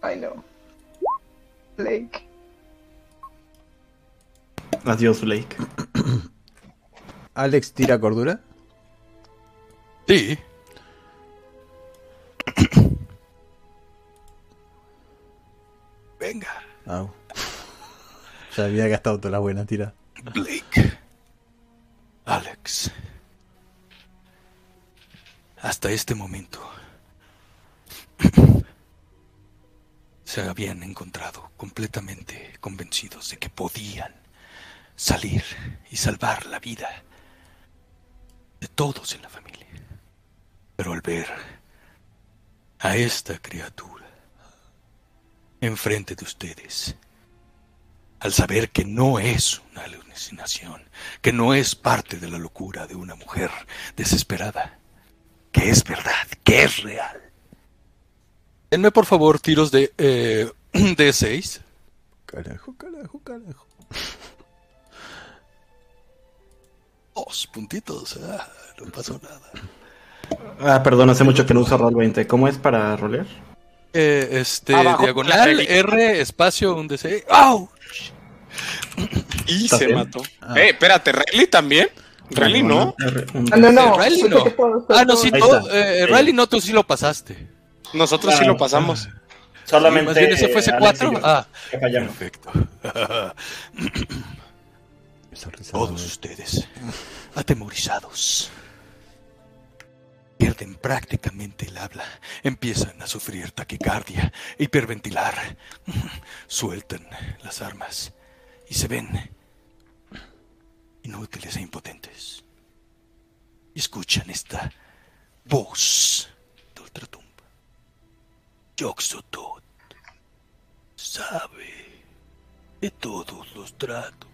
Ay, no. Blake. Adiós, Blake. (coughs) Alex tira cordura. Sí. Venga. Au. (laughs) Ya había gastado toda la buena tira. Blake. Alex. Hasta este momento (clears throat) se habían encontrado completamente convencidos de que podían salir y salvar la vida de todos en la familia. Pero al ver a esta criatura enfrente de ustedes, al saber que no es una alucinación, que no es parte de la locura de una mujer desesperada, que es verdad, que es real. Denme por favor tiros de eh, (clears throat) de 6. Carajo, carajo, carajo. Dos puntitos, ah, no pasó nada. Ah, perdón, hace mucho que no uso Roll 20. ¿Cómo es para rolear? Eh, este, Abajo, diagonal. R, espacio, un D6. ¡Au! Y ¿Estás se bien? mató. Ah. Eh, espérate, ¿Riley también? ¿Riley no? Ah, no, no. Eh, Riley no. Ah, no, sí, está. eh. Riley no, tú sí lo pasaste. Nosotros sí Ah. lo pasamos. Solamente. Más bien ese fue ese Alex y 4. yo, Ah, que fallamos. perfecto. (clears throat) Todos de- ustedes, atemorizados, pierden prácticamente el habla, empiezan a sufrir taquicardia, hiperventilar, (laughs) sueltan las armas y se ven inútiles e impotentes. Escuchan esta voz de ultratumba. Yoxotot sabe de todos los tratos.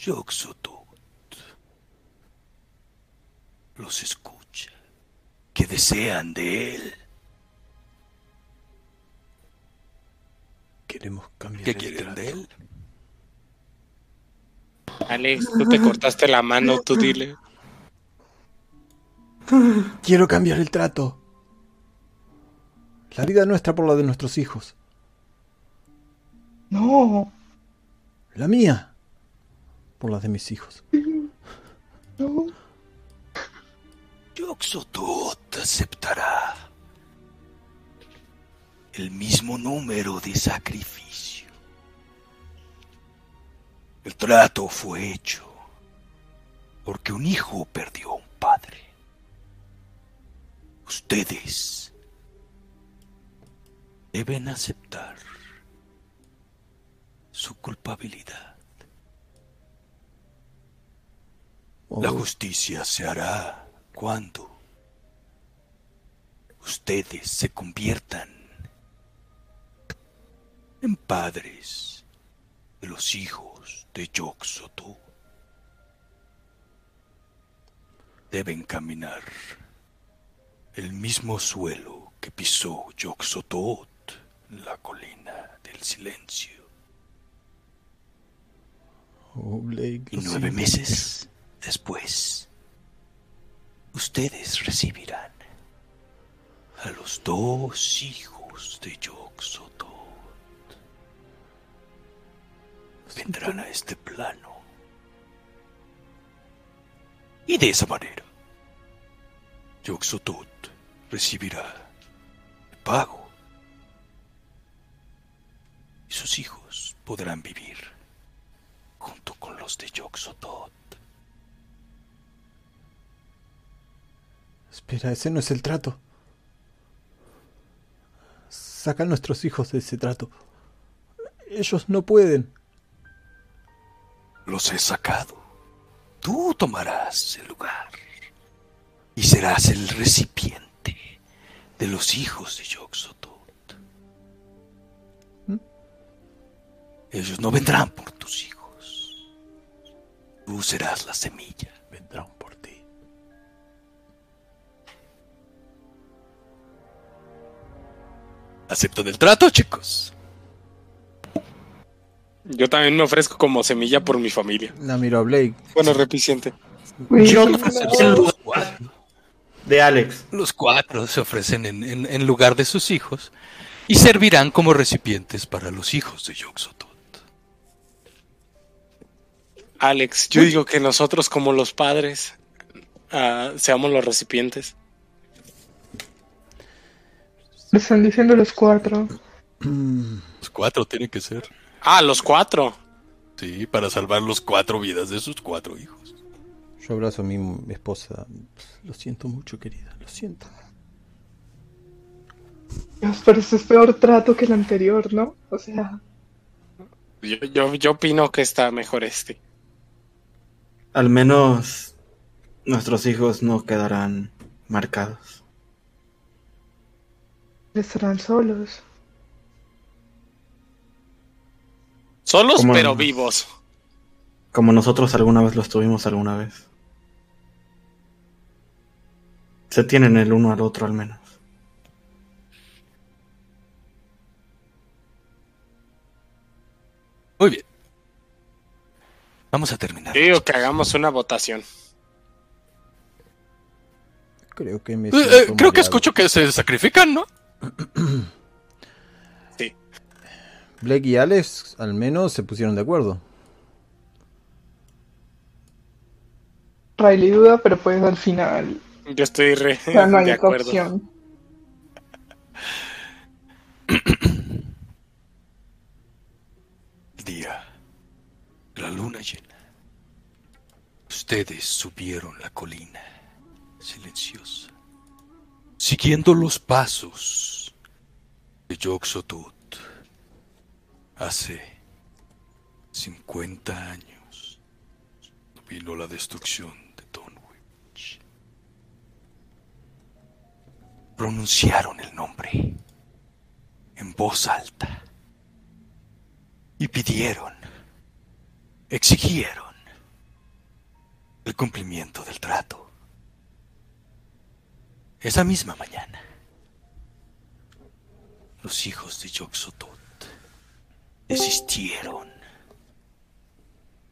Yoxotot los escucha. ¿Qué desean de él? Queremos cambiar. ¿Qué el quieren trato. de él? Alex, tú te cortaste la mano, tú dile. Quiero cambiar el trato. La vida nuestra por la de nuestros hijos. No. La mía por la de mis hijos. No. Yoxotot aceptará el mismo número de sacrificio. El trato fue hecho porque un hijo perdió a un padre. Ustedes deben aceptar su culpabilidad. La Oh, justicia se hará cuando ustedes se conviertan en padres de los hijos de Yoxotu. Deben caminar el mismo suelo que pisó Yoxotot, la colina del silencio. oh, Blake, Y nueve meses después, ustedes recibirán a los dos hijos de Yoxotot. Vendrán a este plano. Y de esa manera, Yoxotot recibirá el pago. Y sus hijos podrán vivir junto con los de Yoxotot. Espera, ese no es el trato. Saca a nuestros hijos de ese trato. Ellos no pueden. Los he sacado. Tú tomarás el lugar y serás el recipiente de los hijos de Yoxotot. ¿Mm? Ellos no vendrán por tus hijos. Tú serás la semilla. Vendrán ¿Aceptan el trato, chicos? Yo también me ofrezco como semilla por mi familia. La miro a Blake. Bueno, repiciente. Yo los de Alex. Los cuatro se ofrecen en, en- en lugar de sus hijos y servirán como recipientes para los hijos de Yoxotot. Alex, yo digo que nosotros como los padres ah, seamos los recipientes. Están diciendo los cuatro. (clears throat) Los cuatro tienen que ser. Ah, los cuatro. Sí, para salvar los cuatro vidas de sus cuatro hijos. Yo abrazo a mi esposa. Lo siento mucho, querida. Lo siento. Dios, pero este es peor trato que el anterior, ¿no? O sea, Yo, yo, yo opino que está mejor este. Al menos nuestros hijos no quedarán marcados. Estarán solos. Solos ¿Cómo pero vivos. Como nosotros alguna vez los tuvimos alguna vez. Se tienen el uno al otro al menos. Muy bien. Vamos a terminar. Yo digo que hagamos una votación. Creo que me Eh, eh, creo que escucho que se sacrifican, ¿no? Blake y Alex al menos se pusieron de acuerdo. Riley duda, pero pues al final Yo estoy re no hay de acuerdo. opción. Día. La luna llena. Ustedes subieron la colina. Silenciosa. Siguiendo los pasos de Yoxotut. Hace 50 años vino la destrucción de Dunwich. Pronunciaron el nombre en voz alta y pidieron, exigieron el cumplimiento del trato. Esa misma mañana, los hijos de Yoxotot desistieron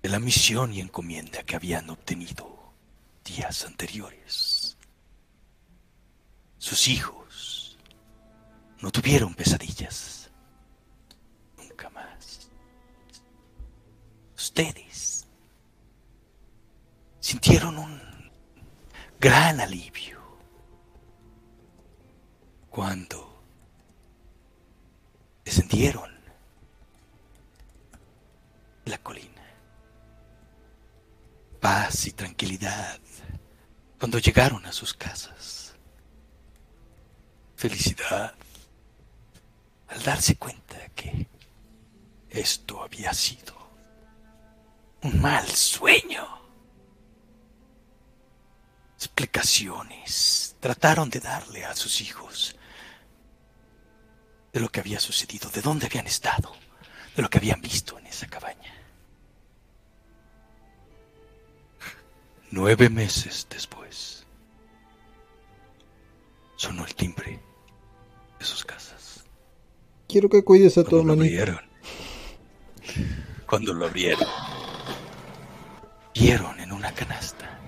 de la misión y encomienda que habían obtenido días anteriores. Sus hijos no tuvieron pesadillas. Nunca más. Ustedes sintieron un gran alivio cuando descendieron la colina. Paz y tranquilidad cuando llegaron a sus casas. Felicidad al darse cuenta que esto había sido un mal sueño. Explicaciones trataron de darle a sus hijos de lo que había sucedido, de dónde habían estado, de lo que habían visto en esa cabaña. Nueve meses después, sonó el timbre de sus casas. Quiero que cuides a tu Cuando lo hermanita. abrieron, cuando lo abrieron, vieron en una canasta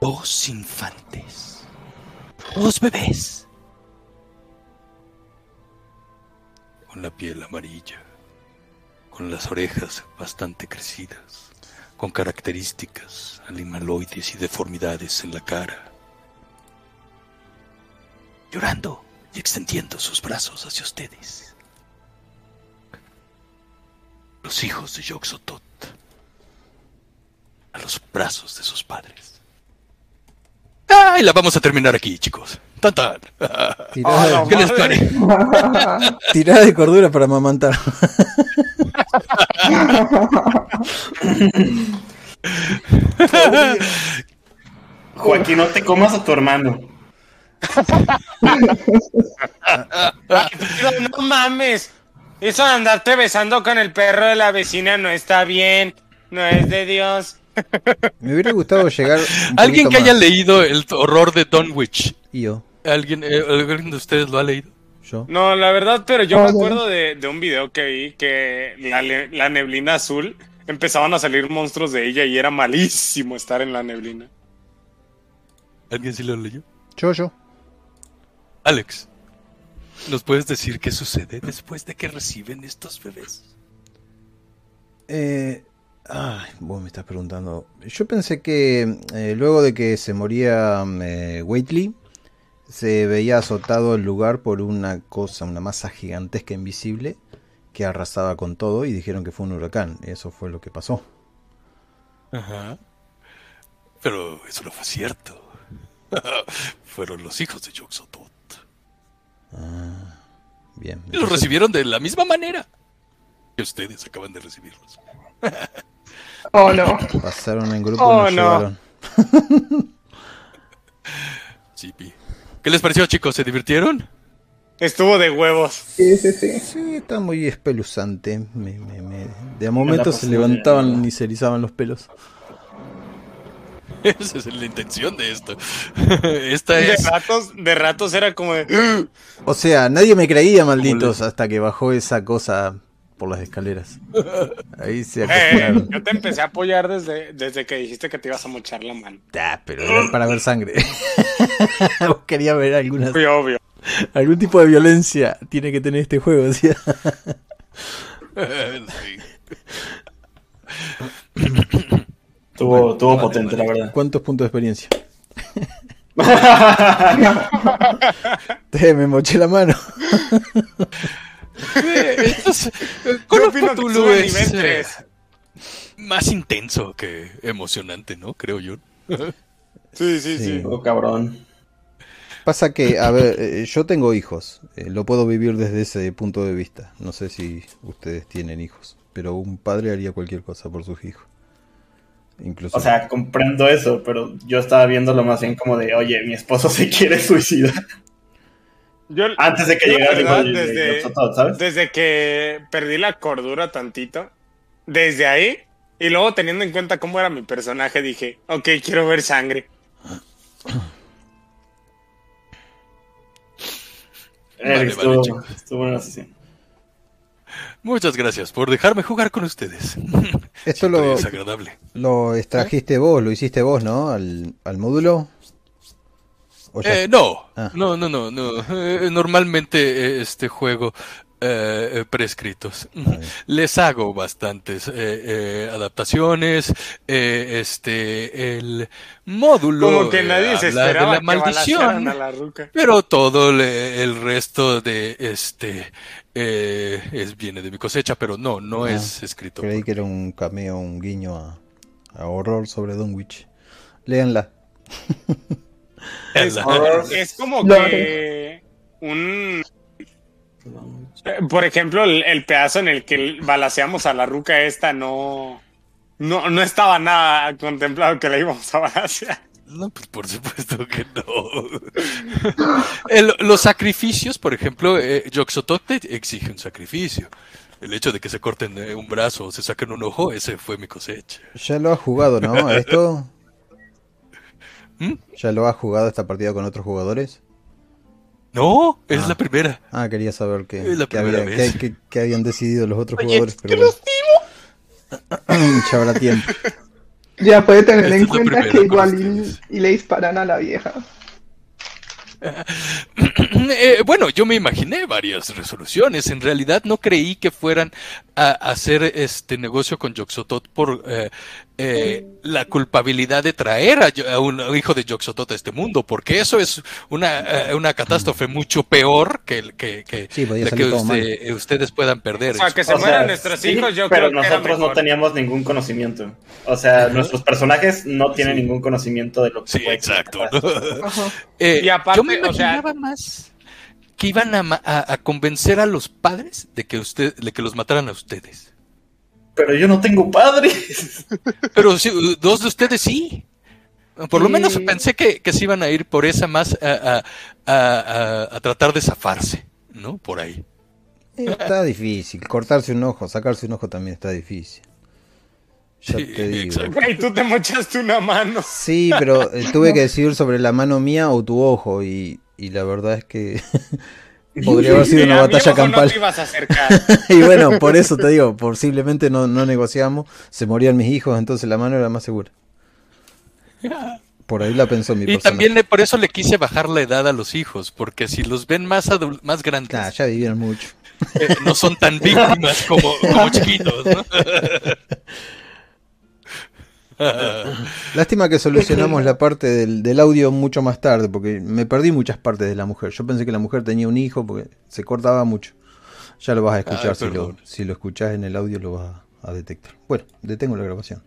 dos infantes, dos bebés, con la piel amarilla, con las orejas bastante crecidas, con características animaloides y deformidades en la cara, llorando y extendiendo sus brazos hacia ustedes. Los hijos de Yoxotot a los brazos de sus padres. ¡Ay! La vamos a terminar aquí, chicos. Tan tan. (laughs) Tirada, ¿Qué les parece? (laughs) tirada de cordura para amamantar. (laughs) Joaquín, no te comas a tu hermano. Pero no mames. Eso de andarte besando con el perro de la vecina no está bien. No es de Dios. Me hubiera gustado llegar. (laughs) Alguien que haya leído el horror de Dunwich. Y yo, ¿Alguien, eh, ¿Alguien de ustedes lo ha leído? yo. No, la verdad, pero yo Oh, me acuerdo de, de un video que vi que la, la neblina azul empezaban a salir monstruos de ella y era malísimo estar en la neblina. ¿Alguien sí lo leyó? Yo, yo. Alex, ¿nos puedes decir qué sucede después de que reciben estos bebés? Eh, ay, vos me estás preguntando. Yo pensé que eh, luego de que se moría eh, Waitley, se veía azotado el lugar por una cosa, una masa gigantesca invisible que arrasaba con todo y dijeron que fue un huracán. Eso fue lo que pasó. Ajá. Pero eso no fue cierto. (laughs) Fueron los hijos de Yoxotot. Bien. Y los recibieron de la misma manera que ustedes acaban de recibirlos. (laughs) Oh, no. Pasaron en grupo Oh, y nos no. (laughs) ¿Qué les pareció, chicos? ¿Se divirtieron? Estuvo de huevos. Sí, sí, sí. Sí, está muy espeluzante. Me- me- me- De a momento se levantaban y se erizaban los pelos. (laughs) Esa es la intención de esto. Esta De ratos, de ratos era como de. (gasps) O sea, nadie me creía, malditos, hasta que bajó esa cosa por las escaleras. (laughs) Ahí se Eh, yo te empecé a apoyar desde, desde que dijiste que te ibas a mochar la mano. Ah, pero era para ver sangre. (laughs) Quería ver alguna, Muy obvio. algún tipo de violencia. Tiene que tener este juego. Sí. (laughs) (coughs) Tuvo, tuvo potente, la verdad. ¿Cuántos puntos de experiencia? Te, me moché la mano. Esto es- Yo Call of Cthulhu es, eh, 3. más intenso que emocionante, ¿no? Creo yo. Sí, sí, Sí. sí. Oh, cabrón. Pasa que, a ver, eh, yo tengo hijos. eh, lo puedo vivir desde ese punto de vista. No sé si ustedes tienen hijos. Pero un padre haría cualquier cosa por sus hijos. Incluso. O sea, comprendo eso, pero yo estaba viéndolo más bien como de, oye, mi esposo se quiere suicidar. Yo, Antes de que llegara el desde, ¿sabes? desde que perdí la cordura tantito, desde ahí, y luego teniendo en cuenta cómo era mi personaje, dije, ok, quiero ver sangre. (clears throat) Eh, Vale, estuvo, vale, chicos. estuvo buena la sesión. Muchas gracias por dejarme jugar con ustedes. Esto (laughs) lo, es agradable. lo extrajiste vos, lo hiciste vos, ¿no? Al, al módulo. ¿O ya- Eh, no, Ah. no, no, no, no. Eh, normalmente eh, este juego eh, eh, prescritos. (laughs) Les hago bastantes eh, eh, adaptaciones. eh, este, el módulo Como que eh, nadie se habla de esperaba la maldición. a la ruca. Pero todo le- el resto de este eh, es viene de mi cosecha, pero no, no Ah, es escrito. Creí por- que era un cameo, un guiño a, a horror sobre Dunwich. Léanla. (laughs) Es, como que un... eh, Por ejemplo, el, el pedazo en el que balaceamos a la ruca esta no... No, no estaba nada contemplado que la íbamos a balacear. No, pues por supuesto que no. (laughs) El- los sacrificios, por ejemplo, eh, Yoxotote exige un sacrificio. El hecho de que se corten eh, un brazo o se saquen un ojo, ese fue mi cosecha. Ya lo has jugado, ¿no? ¿A ¿Esto? (laughs) ¿Mm? ¿Ya lo has jugado esta partida con otros jugadores? No, es Ah. la primera. Ah, quería saber qué, Es la qué primera había- vez. qué- qué- qué habían decidido los otros jugadores, pero (clears throat) ya habrá tiempo. (laughs) Ya puede tener Esta en cuenta que igual y, y le disparan a la vieja. (clears throat) Eh, bueno, yo me imaginé varias resoluciones. En realidad no creí que fueran a, hacer este negocio con Yoxotot por eh, eh, la culpabilidad de traer a, Yo- a un hijo de Yoxotot a este mundo, porque eso es una, eh, una catástrofe mucho peor que, que, que Sí, la que usted- ustedes puedan perder. O sea, que se O mueran sea, nuestros sí, hijos, yo pero creo que era nosotros no teníamos ningún conocimiento. O sea, nuestros personajes no tienen Sí. ningún conocimiento de lo que Sí, puede exacto. (laughs) Eh, Y aparte, yo me o sea- imaginaba más que iban a, a- a convencer a los padres de que usted, de que los mataran a ustedes. Pero yo no tengo padres. (laughs) Pero sí, dos de ustedes sí. Por lo menos pensé que, que se iban a ir por esa más a, a- a- a- a tratar de zafarse, ¿no? Por ahí. Está difícil. Cortarse un ojo, sacarse un ojo también está difícil. Ya Sí, te digo. exacto. Y tú te mochaste una mano. Sí, pero eh, tuve que decidir sobre la mano mía o tu ojo y, y la verdad es que (laughs) podría haber sido una (laughs) batalla No campal. te ibas a acercar. (laughs) y bueno, por eso te digo, posiblemente no, no negociamos, se morían mis hijos, entonces la mano era más segura. Por ahí la pensó mi Y personaje. también le- por eso le quise bajar la edad a los hijos, porque si los ven más, más grandes, Nah, ya vivieron mucho. eh, no son tan (laughs) víctimas como, como chiquitos, ¿no? Lástima que solucionamos (laughs) la parte del, del audio mucho más tarde, porque me perdí muchas partes de la mujer. Yo pensé que la mujer tenía un hijo porque se cortaba mucho. Ya lo vas a escuchar, Ay, si, lo, si lo escuchas en el audio lo vas a, a detectar. Bueno, detengo la grabación.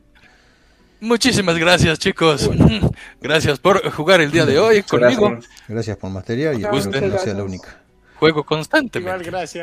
Muchísimas gracias, chicos. (laughs) Gracias por jugar el día de hoy conmigo. Gracias. Gracias por masteriar y espero que no sea la única. Juego constantemente. Igual, gracias.